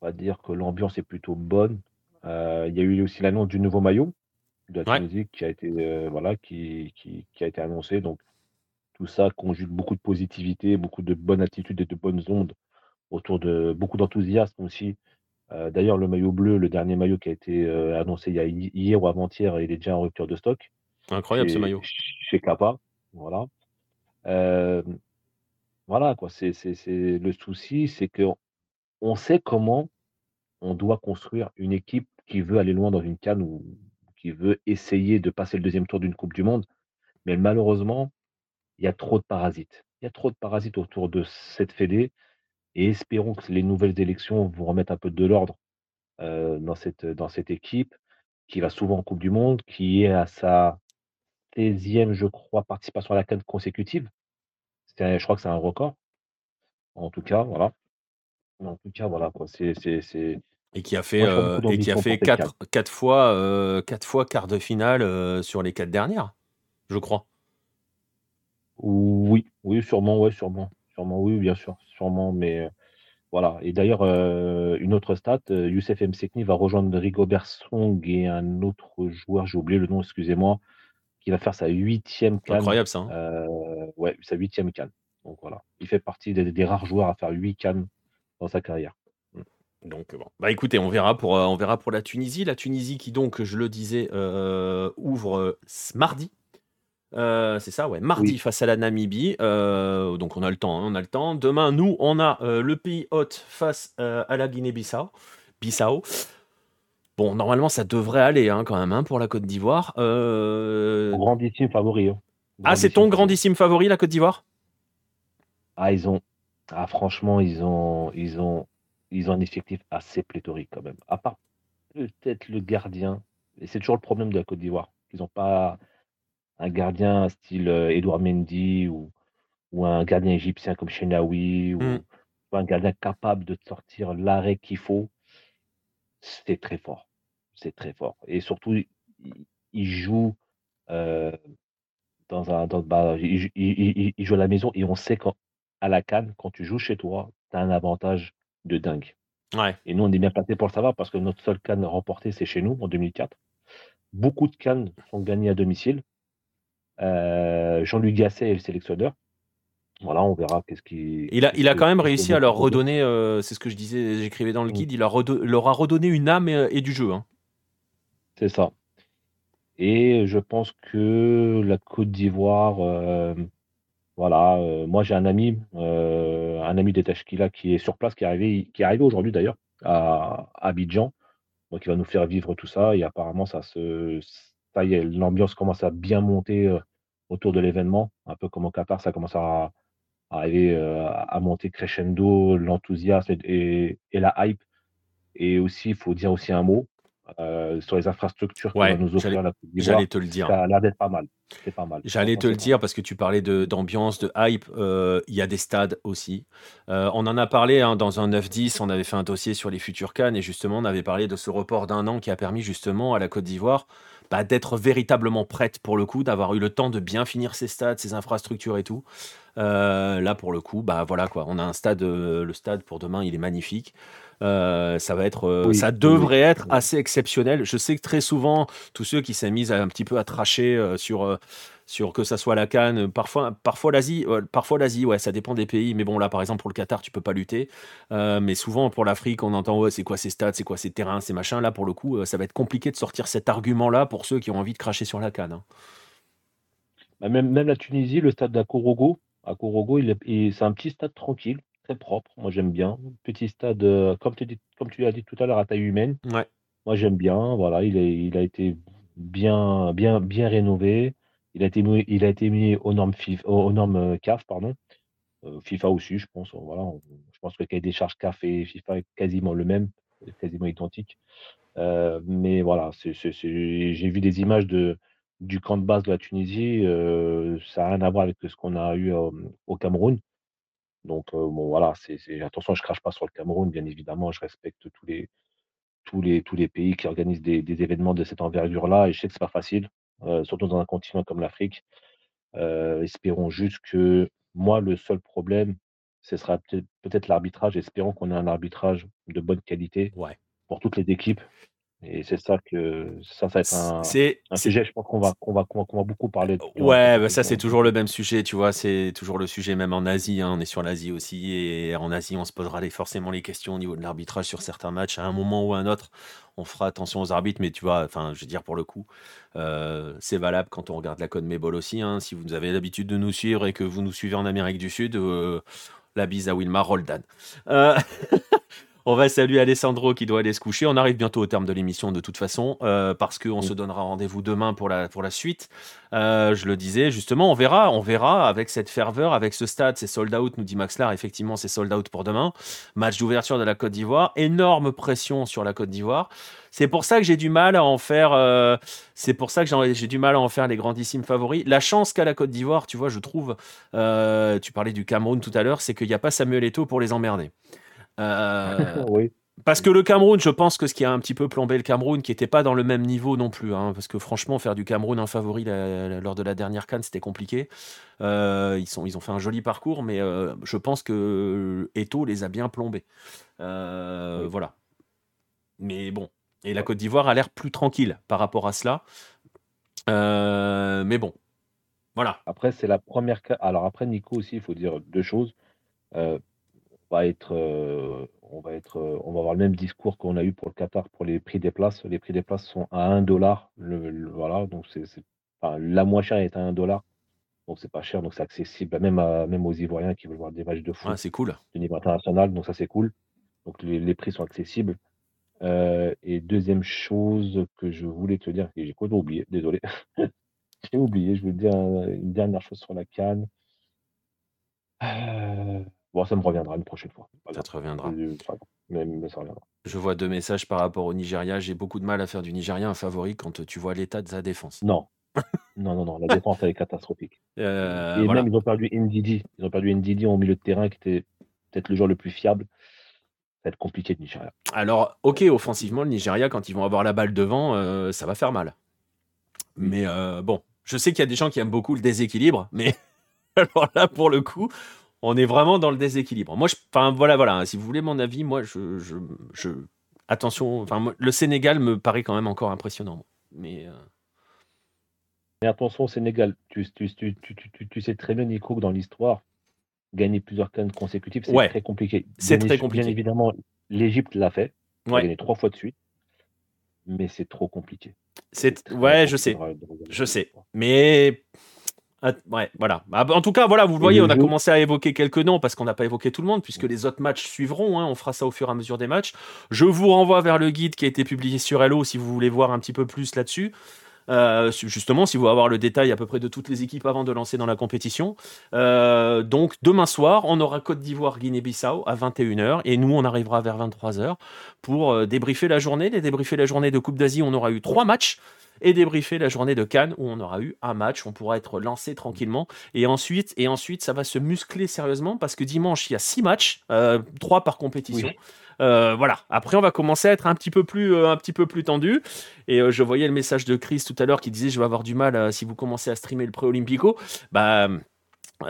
on va dire que l'ambiance est plutôt bonne. Il y a eu aussi l'annonce du nouveau maillot de la Ouais. Tunisie qui a été, euh, voilà, qui, qui, qui a été annoncé. Donc, tout ça conjugue beaucoup de positivité, beaucoup de bonnes attitudes et de bonnes ondes autour de beaucoup d'enthousiasme aussi. Euh, D'ailleurs, le maillot bleu, le dernier maillot qui a été euh, annoncé il y a hi- hier ou avant-hier, il est déjà en rupture de stock Incroyable ce maillot. chez Kappa. Voilà. Euh, voilà, quoi. C'est... Le souci, c'est que on sait comment on doit construire une équipe qui veut aller loin dans une canne ou qui veut essayer de passer le deuxième tour d'une Coupe du Monde. Mais malheureusement, il y a trop de parasites. Il y a trop de parasites autour de cette fédé et espérons que les nouvelles élections vont remettre un peu de l'ordre euh, dans, cette, dans cette équipe qui va souvent en Coupe du Monde, qui est à sa 16e, je crois, participation à la canne consécutive. Un- je crois que c'est un record. En tout cas, voilà. En tout cas, voilà. c'est... Et qui a fait, Moi, et qui a quatre, quatre fois, quatre fois quart de finale euh, sur les quatre dernières, je crois. Oui, oui, sûrement, ouais, sûrement. Sûrement, oui, bien sûr, sûrement. Mais euh, voilà. Et d'ailleurs, euh, une autre stat, Youssef Msekni va rejoindre Rigobert Song et un autre joueur, j'ai oublié le nom, excusez-moi, qui va faire sa huitième canne. Incroyable ça. hein. Euh, ouais, sa huitième canne. Donc voilà. Il fait partie des, des rares joueurs à faire huit cannes dans sa carrière. Donc bon, bah écoutez, on verra pour, euh, on verra pour la Tunisie. La Tunisie qui donc, je le disais, euh, ouvre euh, ce mardi. C'est ça, ouais, mardi Oui. face à la Namibie. Donc on a le temps, hein, on a le temps. Demain, nous, on a le pays hôte face à la Guinée-Bissau. Bissau. Bon, normalement, ça devrait aller hein, quand même hein, pour la Côte d'Ivoire. Grandissime favori. hein. Ah, c'est ton grandissime favori, la Côte d'Ivoire? Ah, ils ont. Ah, franchement, ils ont, ils ont, ils ont un effectif assez pléthorique quand même. À part peut-être le gardien. Et c'est toujours le problème de la Côte d'Ivoire. Ils n'ont pas un gardien style euh, Edouard Mendy ou, ou un gardien égyptien comme Mmh. ou un gardien capable de sortir l'arrêt qu'il faut, c'est très fort. C'est très fort et surtout il il joue, heu, dans un dans bah, il il il il joue à la maison et on sait qu'à la CAN, quand tu joues chez toi, tu as un avantage de dingue Ouais. et nous, on est bien placés pour le savoir parce que notre seule CAN remportée, c'est chez nous en 2004. Beaucoup de CAN sont gagnés à domicile. Heu, Jean-Louis Gasset est le sélectionneur. Voilà, on verra qu'est-ce qui Il a il quand même réussi à leur redonner, heu, c'est ce que je disais, j'écrivais dans le Mmh. guide, il leur leur a redonné une âme et et du jeu, hein. C'est ça et je pense que la Côte d'Ivoire, hem, voilà, heu, moi j'ai un ami, heu, un ami des Tachkila qui est sur place, qui est arrivé qui est arrivé aujourd'hui d'ailleurs à Abidjan, donc il va nous faire vivre tout ça et apparemment ça se ça y est, l'ambiance commence à bien monter, heu, autour de l'événement, un peu comme au Qatar, ça commence à arriver, à monter crescendo, l'enthousiasme et la hype. Et aussi, il faut dire aussi un mot, heu, sur les infrastructures que va Ouais, nous offrir j'allais la Côte d'Ivoire, j'allais te le dire. ça a l'air d'être pas mal. C'est pas mal. J'allais te le dire parce que tu parlais d'ambiance, de hype, heu, il y a des stades aussi. Heu, on en a parlé, hein, dans un 9-10, on avait fait un dossier sur les futures CAN et justement, on avait parlé de ce report d'un an qui a permis justement à la Côte d'Ivoire, bah, d'être véritablement prête pour le coup, d'avoir eu le temps de bien finir ses stades, ses infrastructures et tout. Heu, là pour le coup, bah, voilà quoi, on a un stade, heu, le stade pour demain, il est magnifique. Heu, ça va être, Oui, ça oui. devrait être assez exceptionnel. Je sais que très souvent, tous ceux qui s'amusent à un petit peu à tracher, sur, sur que ça soit la CAN, heu, parfois parfois l'Asie, heu, parfois l'Asie, ouais, ça dépend des pays, mais bon là, par exemple, pour le Qatar, tu peux pas lutter. Heu, mais souvent pour l'Afrique, on entend: «Ouais, c'est quoi ces stades? C'est quoi ces terrains? Ces machins?» là, pour le coup, heu, ça va être compliqué de sortir cet argument-là pour ceux qui ont envie de cracher sur la CAN, hein. Bah, même même la Tunisie, le stade d'Akorogo, est il c'est un petit stade tranquille, très propre, moi j'aime bien. Petit stade, heu, comme tu dis comme tu l'as dit tout à l'heure, à taille humaine. Ouais. Moi j'aime bien, voilà, il est il a été bien bien bien rénové. Il a été mis aux normes FIF aux normes, heu, CAF, pardon. Heu, FIFA aussi, je pense, voilà, je pense que le cahier des charges CAF et FIFA est quasiment le même, quasiment identique. Heu, mais voilà, j'ai vu des images du camp de base de la Tunisie, ça a rien à voir avec ce qu'on a eu, au Cameroun. Donc, bon voilà, attention, je crache pas sur le Cameroun, bien évidemment, je respecte tous les pays qui organisent des événements de cette envergure-là et je sais que c'est pas facile, surtout dans un continent comme l'Afrique. Heu, espérons juste que moi, le seul problème, ce sera peut-être peut-être l'arbitrage. Espérons qu'on ait un arbitrage de bonne qualité Ouais. pour toutes les équipes et c'est ça que ça, ça va être un sujet, je pense qu'on va qu'on va qu'on va beaucoup parler durant cette Ouais, bah, ça, c'est toujours le même sujet, tu vois? C'est toujours le sujet même en Asie, hein, on est sur l'Asie aussi et en Asie, on se posera les forcément les questions au niveau de l'arbitrage sur certains matchs. À un moment ou à un autre, on fera attention aux arbitres, mais tu vois? Enfin, je veux dire pour le coup, heu, c'est valable quand on regarde la CONMEBOL aussi, hein. Si vous avez l'habitude de nous suivre et que vous nous suivez en Amérique du Sud, heu, la bise à Wilmar Roldan. Heu, on va saluer Alessandro qui doit aller se coucher. On arrive bientôt au terme de l'émission de toute façon, heu, parce qu'on Mmh. se donnera rendez-vous demain pour la pour la suite. Heu, je le disais justement, on verra on verra avec cette ferveur, avec ce stade, c'est sold out, nous dit Max Lar. Effectivement, c'est sold out pour demain. Match d'ouverture de la Côte d'Ivoire, énorme pression sur la Côte d'Ivoire. C'est pour ça que j'ai du mal à en faire, heu, c'est pour ça que j'ai du mal à en faire les grandissimes favoris. La chance qu'a la Côte d'Ivoire, tu vois, je trouve, tu parlais du Cameroun tout à l'heure, c'est qu'il y a pas Samuel Eto'o pour les emmerder. Oui. parce que le Cameroun, je pense que ce qui a un petit peu plombé le Cameroun, qui était pas dans le même niveau non plus, hein, parce que franchement, faire du Cameroun un favori la la lors de la dernière CAN, c'était compliqué. Heu, ils sont ils ont fait un joli parcours, mais heu, je pense que Eto'o les a bien plombés. Oui. voilà. Mais bon et la. Côte d'Ivoire a l'air plus tranquille par rapport à cela. Mais bon, voilà. Après, c'est la 1re CAN alors après Nico aussi, il faut dire 2 choses. Va être, heu, on va être, heu, on va avoir le même discours qu'on a eu pour le Qatar pour les prix des places. Les prix des places sont à 1 $, le le voilà, donc c'est enfin, la moins chère est à 1 $, donc c'est pas cher, donc c'est accessible, même à même aux Ivoiriens qui veulent voir des matchs de foot c'est cool. de niveau international, donc ça, c'est cool. Donc les les prix sont accessibles. Heu et 2e chose que je voulais te dire et j'ai complètement oublié, désolé. J'ai oublié, je voulais te dire, une dernière chose sur la CAN. Bon, ça me reviendra une prochaine fois, pas Ça grave. te reviendra. Mais mais ça reviendra. Je vois 2 messages par rapport au Nigeria. J'ai beaucoup de mal à faire du Nigeria un favori quand tu vois l'état de sa défense. Non. Non, non, non, la défense, elle est catastrophique. Euh, et même, ils ont perdu NDD. Ils ont perdu NDD au milieu de terrain, qui était peut-être le joueur le plus fiable. Ça va être compliqué de Nigeria. Alors, ok, offensivement, le Nigeria, quand ils vont avoir la balle devant, euh, ça va faire mal. Mais euh, bon, je sais qu'il y a des gens qui aiment beaucoup le déséquilibre, mais alors là, pour le coup, on est vraiment dans le déséquilibre. Moi, enfin, voilà, voilà. Hein, si vous voulez mon avis, moi, je, je, attention. Enfin, le Sénégal me paraît quand même encore impressionnant. Mais mais attention, Sénégal, tu, tu, sais très bien, Nico, que dans l'histoire, gagner plusieurs cannes consécutives, c'est très compliqué. C'est très compliqué. Bien évidemment, l'Égypte l'a fait. A gagné trois fois de suite. Mais c'est trop compliqué. C'est ouais, je sais. Je sais. Mais ouais, voilà. Bah, en tout cas, voilà, vous voyez, on a commencé à évoquer quelques noms parce qu'on n'a pas évoqué tout le monde, puisque les autres matchs suivront. Hein. on fera ça au fur et à mesure des matchs. Je vous renvoie vers le guide qui a été publié sur Hello si vous voulez voir un petit peu plus là-dessus. Euh, justement, si vous voulez avoir le détail à peu près de toutes les équipes avant de lancer dans la compétition. Euh, donc demain soir, on aura Côte d'Ivoire, Guinée-Bissau à 21h et nous, on arrivera vers 23h pour euh, débriefer la journée. Débriefer la journée de Coupe d'Asie, on aura eu trois matchs et débriefer la journée de Cannes où on aura eu un match, on pourra être lancé tranquillement et ensuite et ensuite ça va se muscler sérieusement parce que dimanche il y a six matchs, trois par compétition. Euh, voilà. Après, on va commencer à être un petit peu plus, euh, un petit peu plus tendu. Et euh, je voyais le message de Chris tout à l'heure qui disait je vais avoir du mal si vous commencez à streamer le pré-olympico. Bah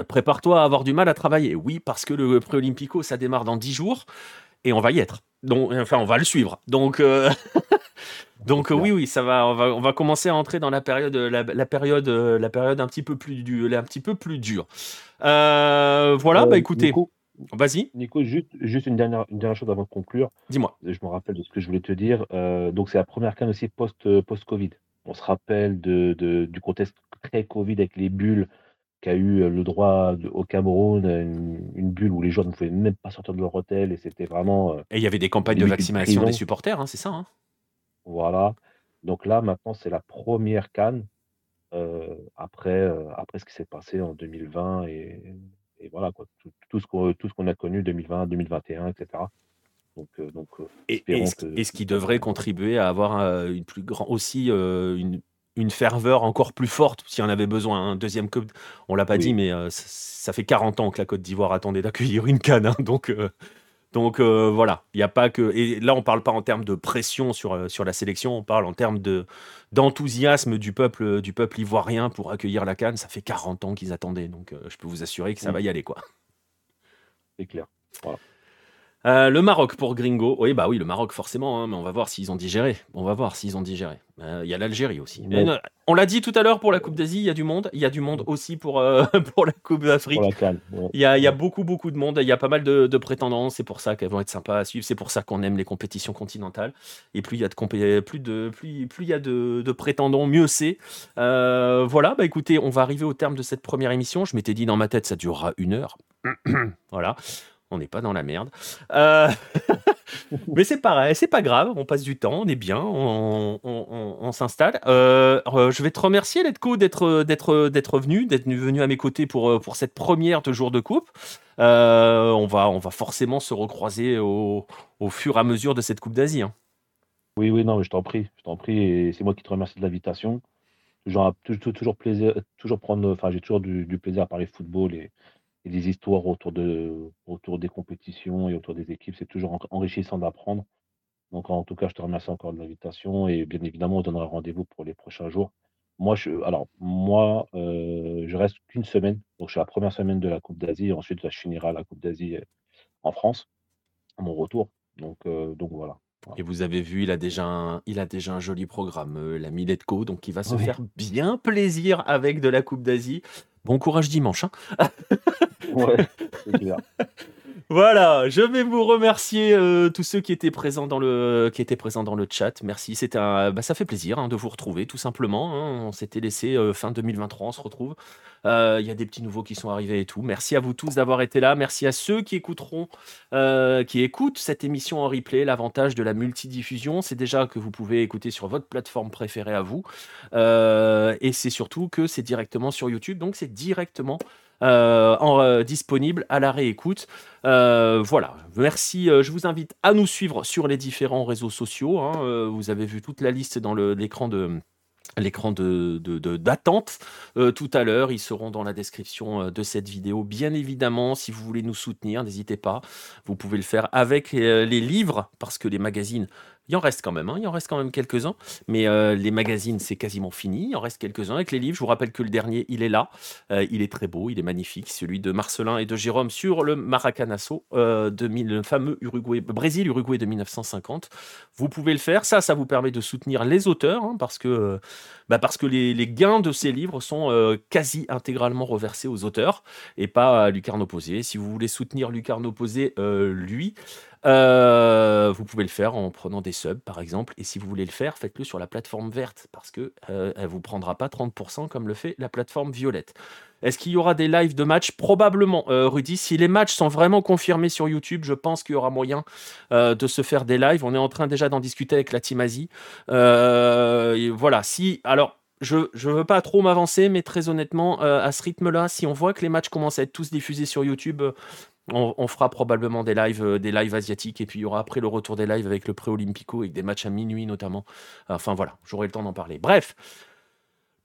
prépare-toi à avoir du mal à travailler. Oui, parce que le pré-olympico, ça démarre dans 10 jours et on va y être. Donc, enfin, on va le suivre. Donc, donc oui, oui, ça va on, va. on va commencer à entrer dans la période, la, période, la période un petit peu plus, du, un petit peu plus dure. voilà, bah écoutez. Vas-y. Nico, juste, juste une, dernière, une dernière chose avant de conclure. Dis-moi. Je me rappelle de ce que je voulais te dire. Euh, donc, c'est la première canne aussi post, post-Covid. On se rappelle de, de, du contexte très Covid avec les bulles qu'a eu le droit au Cameroun, une, bulle où les joueurs ne pouvaient même pas sortir de leur hôtel et c'était vraiment. Euh, et il y avait des campagnes de vaccination des supporters, hein, c'est ça hein Voilà. Donc là, maintenant, c'est la première canne euh, après, après ce qui s'est passé en 2020 et et voilà, quoi, tout, tout ce qu'on a connu 2020, 2021, etc. Donc, euh, donc euh, et, et, ce, qui devrait contribuer à avoir euh, une plus grand, aussi une, une, ferveur encore plus forte si on avait besoin. Un hein. deuxième Coupe, on l'a pas dit, mais ça, fait 40 ans que la Côte d'Ivoire attendait d'accueillir une canne. Hein. donc, donc euh, voilà, il n'y a pas que. Et là, on ne parle pas en termes de pression sur, euh, sur la sélection, on parle en termes de, d'enthousiasme du peuple, du peuple ivoirien pour accueillir la Cannes. Ça fait 40 ans qu'ils attendaient, donc euh, je peux vous assurer que ça va y aller. quoi. C'est clair. Voilà. Euh, le Maroc pour Gringo. Oui, bah oui, le Maroc forcément, hein, mais on va voir s'ils ont digéré. On va voir s'ils ont digéré. Euh, il y a l'Algérie aussi. on l'a dit tout à l'heure pour la Coupe d'Asie, il y a du monde. Il y a du monde aussi pour, euh, pour la Coupe d'Afrique. Il y, a, y a beaucoup, beaucoup de monde. Il y a pas mal de, prétendants. C'est pour ça qu'elles vont être sympas à suivre. C'est pour ça qu'on aime les compétitions continentales. Et plus il y a de, plus de, plus, plus il y a de, prétendants, mieux c'est. voilà, bah écoutez, on va arriver au terme de cette première émission. Je m'étais dit dans ma tête, ça durera une heure. voilà on n'est pas dans la merde. Euh, mais c'est pareil, c'est pas grave, on passe du temps, on est bien, on, s'installe. Euh, euh, je vais te remercier, Letco, d'être, d'être, d'être venu, d'être venu à mes côtés pour, pour cette première de jour de coupe. on, va, on va forcément se recroiser au, fur et à mesure de cette Coupe d'Asie. Hein. Oui, oui, non, je t'en prie, je t'en prie, et c'est moi qui te remercie de l'invitation. Toujours, toujours, plaisir, toujours prendre, enfin, j'ai toujours du, du, plaisir à parler football et, et des histoires autour, de, autour des compétitions et autour des équipes. C'est toujours enrichissant d'apprendre. Donc, en tout cas, je te remercie encore de l'invitation et bien évidemment, on donnera rendez-vous pour les prochains jours. Moi, je, alors, moi, euh, je reste qu'une semaine. Donc, je suis la première semaine de la Coupe d'Asie. Ensuite, je finirai la Coupe d'Asie euh, en France, à mon retour. Donc, euh, donc voilà. Et vous avez vu, il a déjà un, il a déjà un joli programme, l'ami Letco, donc il va se faire bien plaisir avec de la Coupe d'Asie. Bon courage dimanche. Hein. Voilà, je vais vous remercier euh, tous ceux qui étaient présents dans le qui étaient présents dans le chat. Merci, c'était bah, ça fait plaisir hein, de vous retrouver tout simplement. Hein. On s'était laissé euh, fin 2023, on se retrouve. Euh, il y a des petits nouveaux qui sont arrivés et tout. Merci à vous tous d'avoir été là. Merci à ceux qui écouteront, qui écoutent cette émission en replay. L'avantage de la multidiffusion, c'est déjà que vous pouvez écouter sur votre plateforme préférée à vous, et c'est surtout que c'est directement sur YouTube, donc c'est directement en, euh, disponible à la réécoute. Euh, voilà, merci. je vous invite à nous suivre sur les différents réseaux sociaux. Hein. vous avez vu toute la liste dans l'écran de l'écran de, d'attente euh, tout à l'heure. Ils seront dans la description euh, de cette vidéo. Bien évidemment, si vous voulez nous soutenir, n'hésitez pas. Vous pouvez le faire avec euh, les livres, parce que les magazines il en reste quand même, hein, il en reste quand même quelques-uns. Mais euh, les magazines, c'est quasiment fini. Il en reste quelques-uns avec les livres. Je vous rappelle que le dernier, il est là. Euh, il est très beau, il est magnifique. Celui de Marcelin et de Jérôme sur le Maracanazo, euh, le fameux Uruguay, Brésil-Uruguay de 1950. Vous pouvez le faire. Ça, ça vous permet de soutenir les auteurs, hein, parce que, bah, parce que les, gains de ces livres sont quasi intégralement reversés aux auteurs et pas à Lucarne Opposé. Si vous voulez soutenir Lucarne Opposé, lui, euh, vous pouvez le faire en prenant des subs, par exemple. Et si vous voulez le faire, faites-le sur la plateforme verte, parce que euh, elle vous prendra pas 30% comme le fait la plateforme violette. Est-ce qu'il y aura des lives de matchs? Probablement, euh, Rudy. Si les matchs sont vraiment confirmés sur YouTube, je pense qu'il y aura moyen de se faire des lives. On est en train déjà d'en discuter avec la Team Asie. voilà. Si alors. Je ne veux pas trop m'avancer, mais très honnêtement, à ce rythme-là, si on voit que les matchs commencent à être tous diffusés sur YouTube, on, fera probablement des lives, euh, des lives asiatiques et puis il y aura après le retour des lives avec le pré-olympico avec des matchs à minuit notamment. Enfin voilà, j'aurai le temps d'en parler. Bref,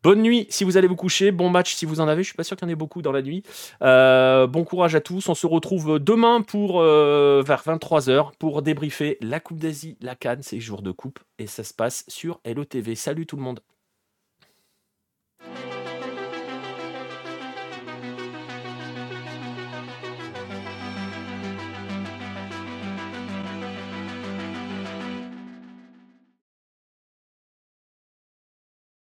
bonne nuit si vous allez vous coucher, bon match si vous en avez. Je suis pas sûr qu'il y en ait beaucoup dans la nuit. Euh, bon courage à tous. On se retrouve demain pour euh, vers 23h pour débriefer la Coupe d'Asie, la Cannes, c'est jour de coupe et ça se passe sur LOTV. Salut tout le monde.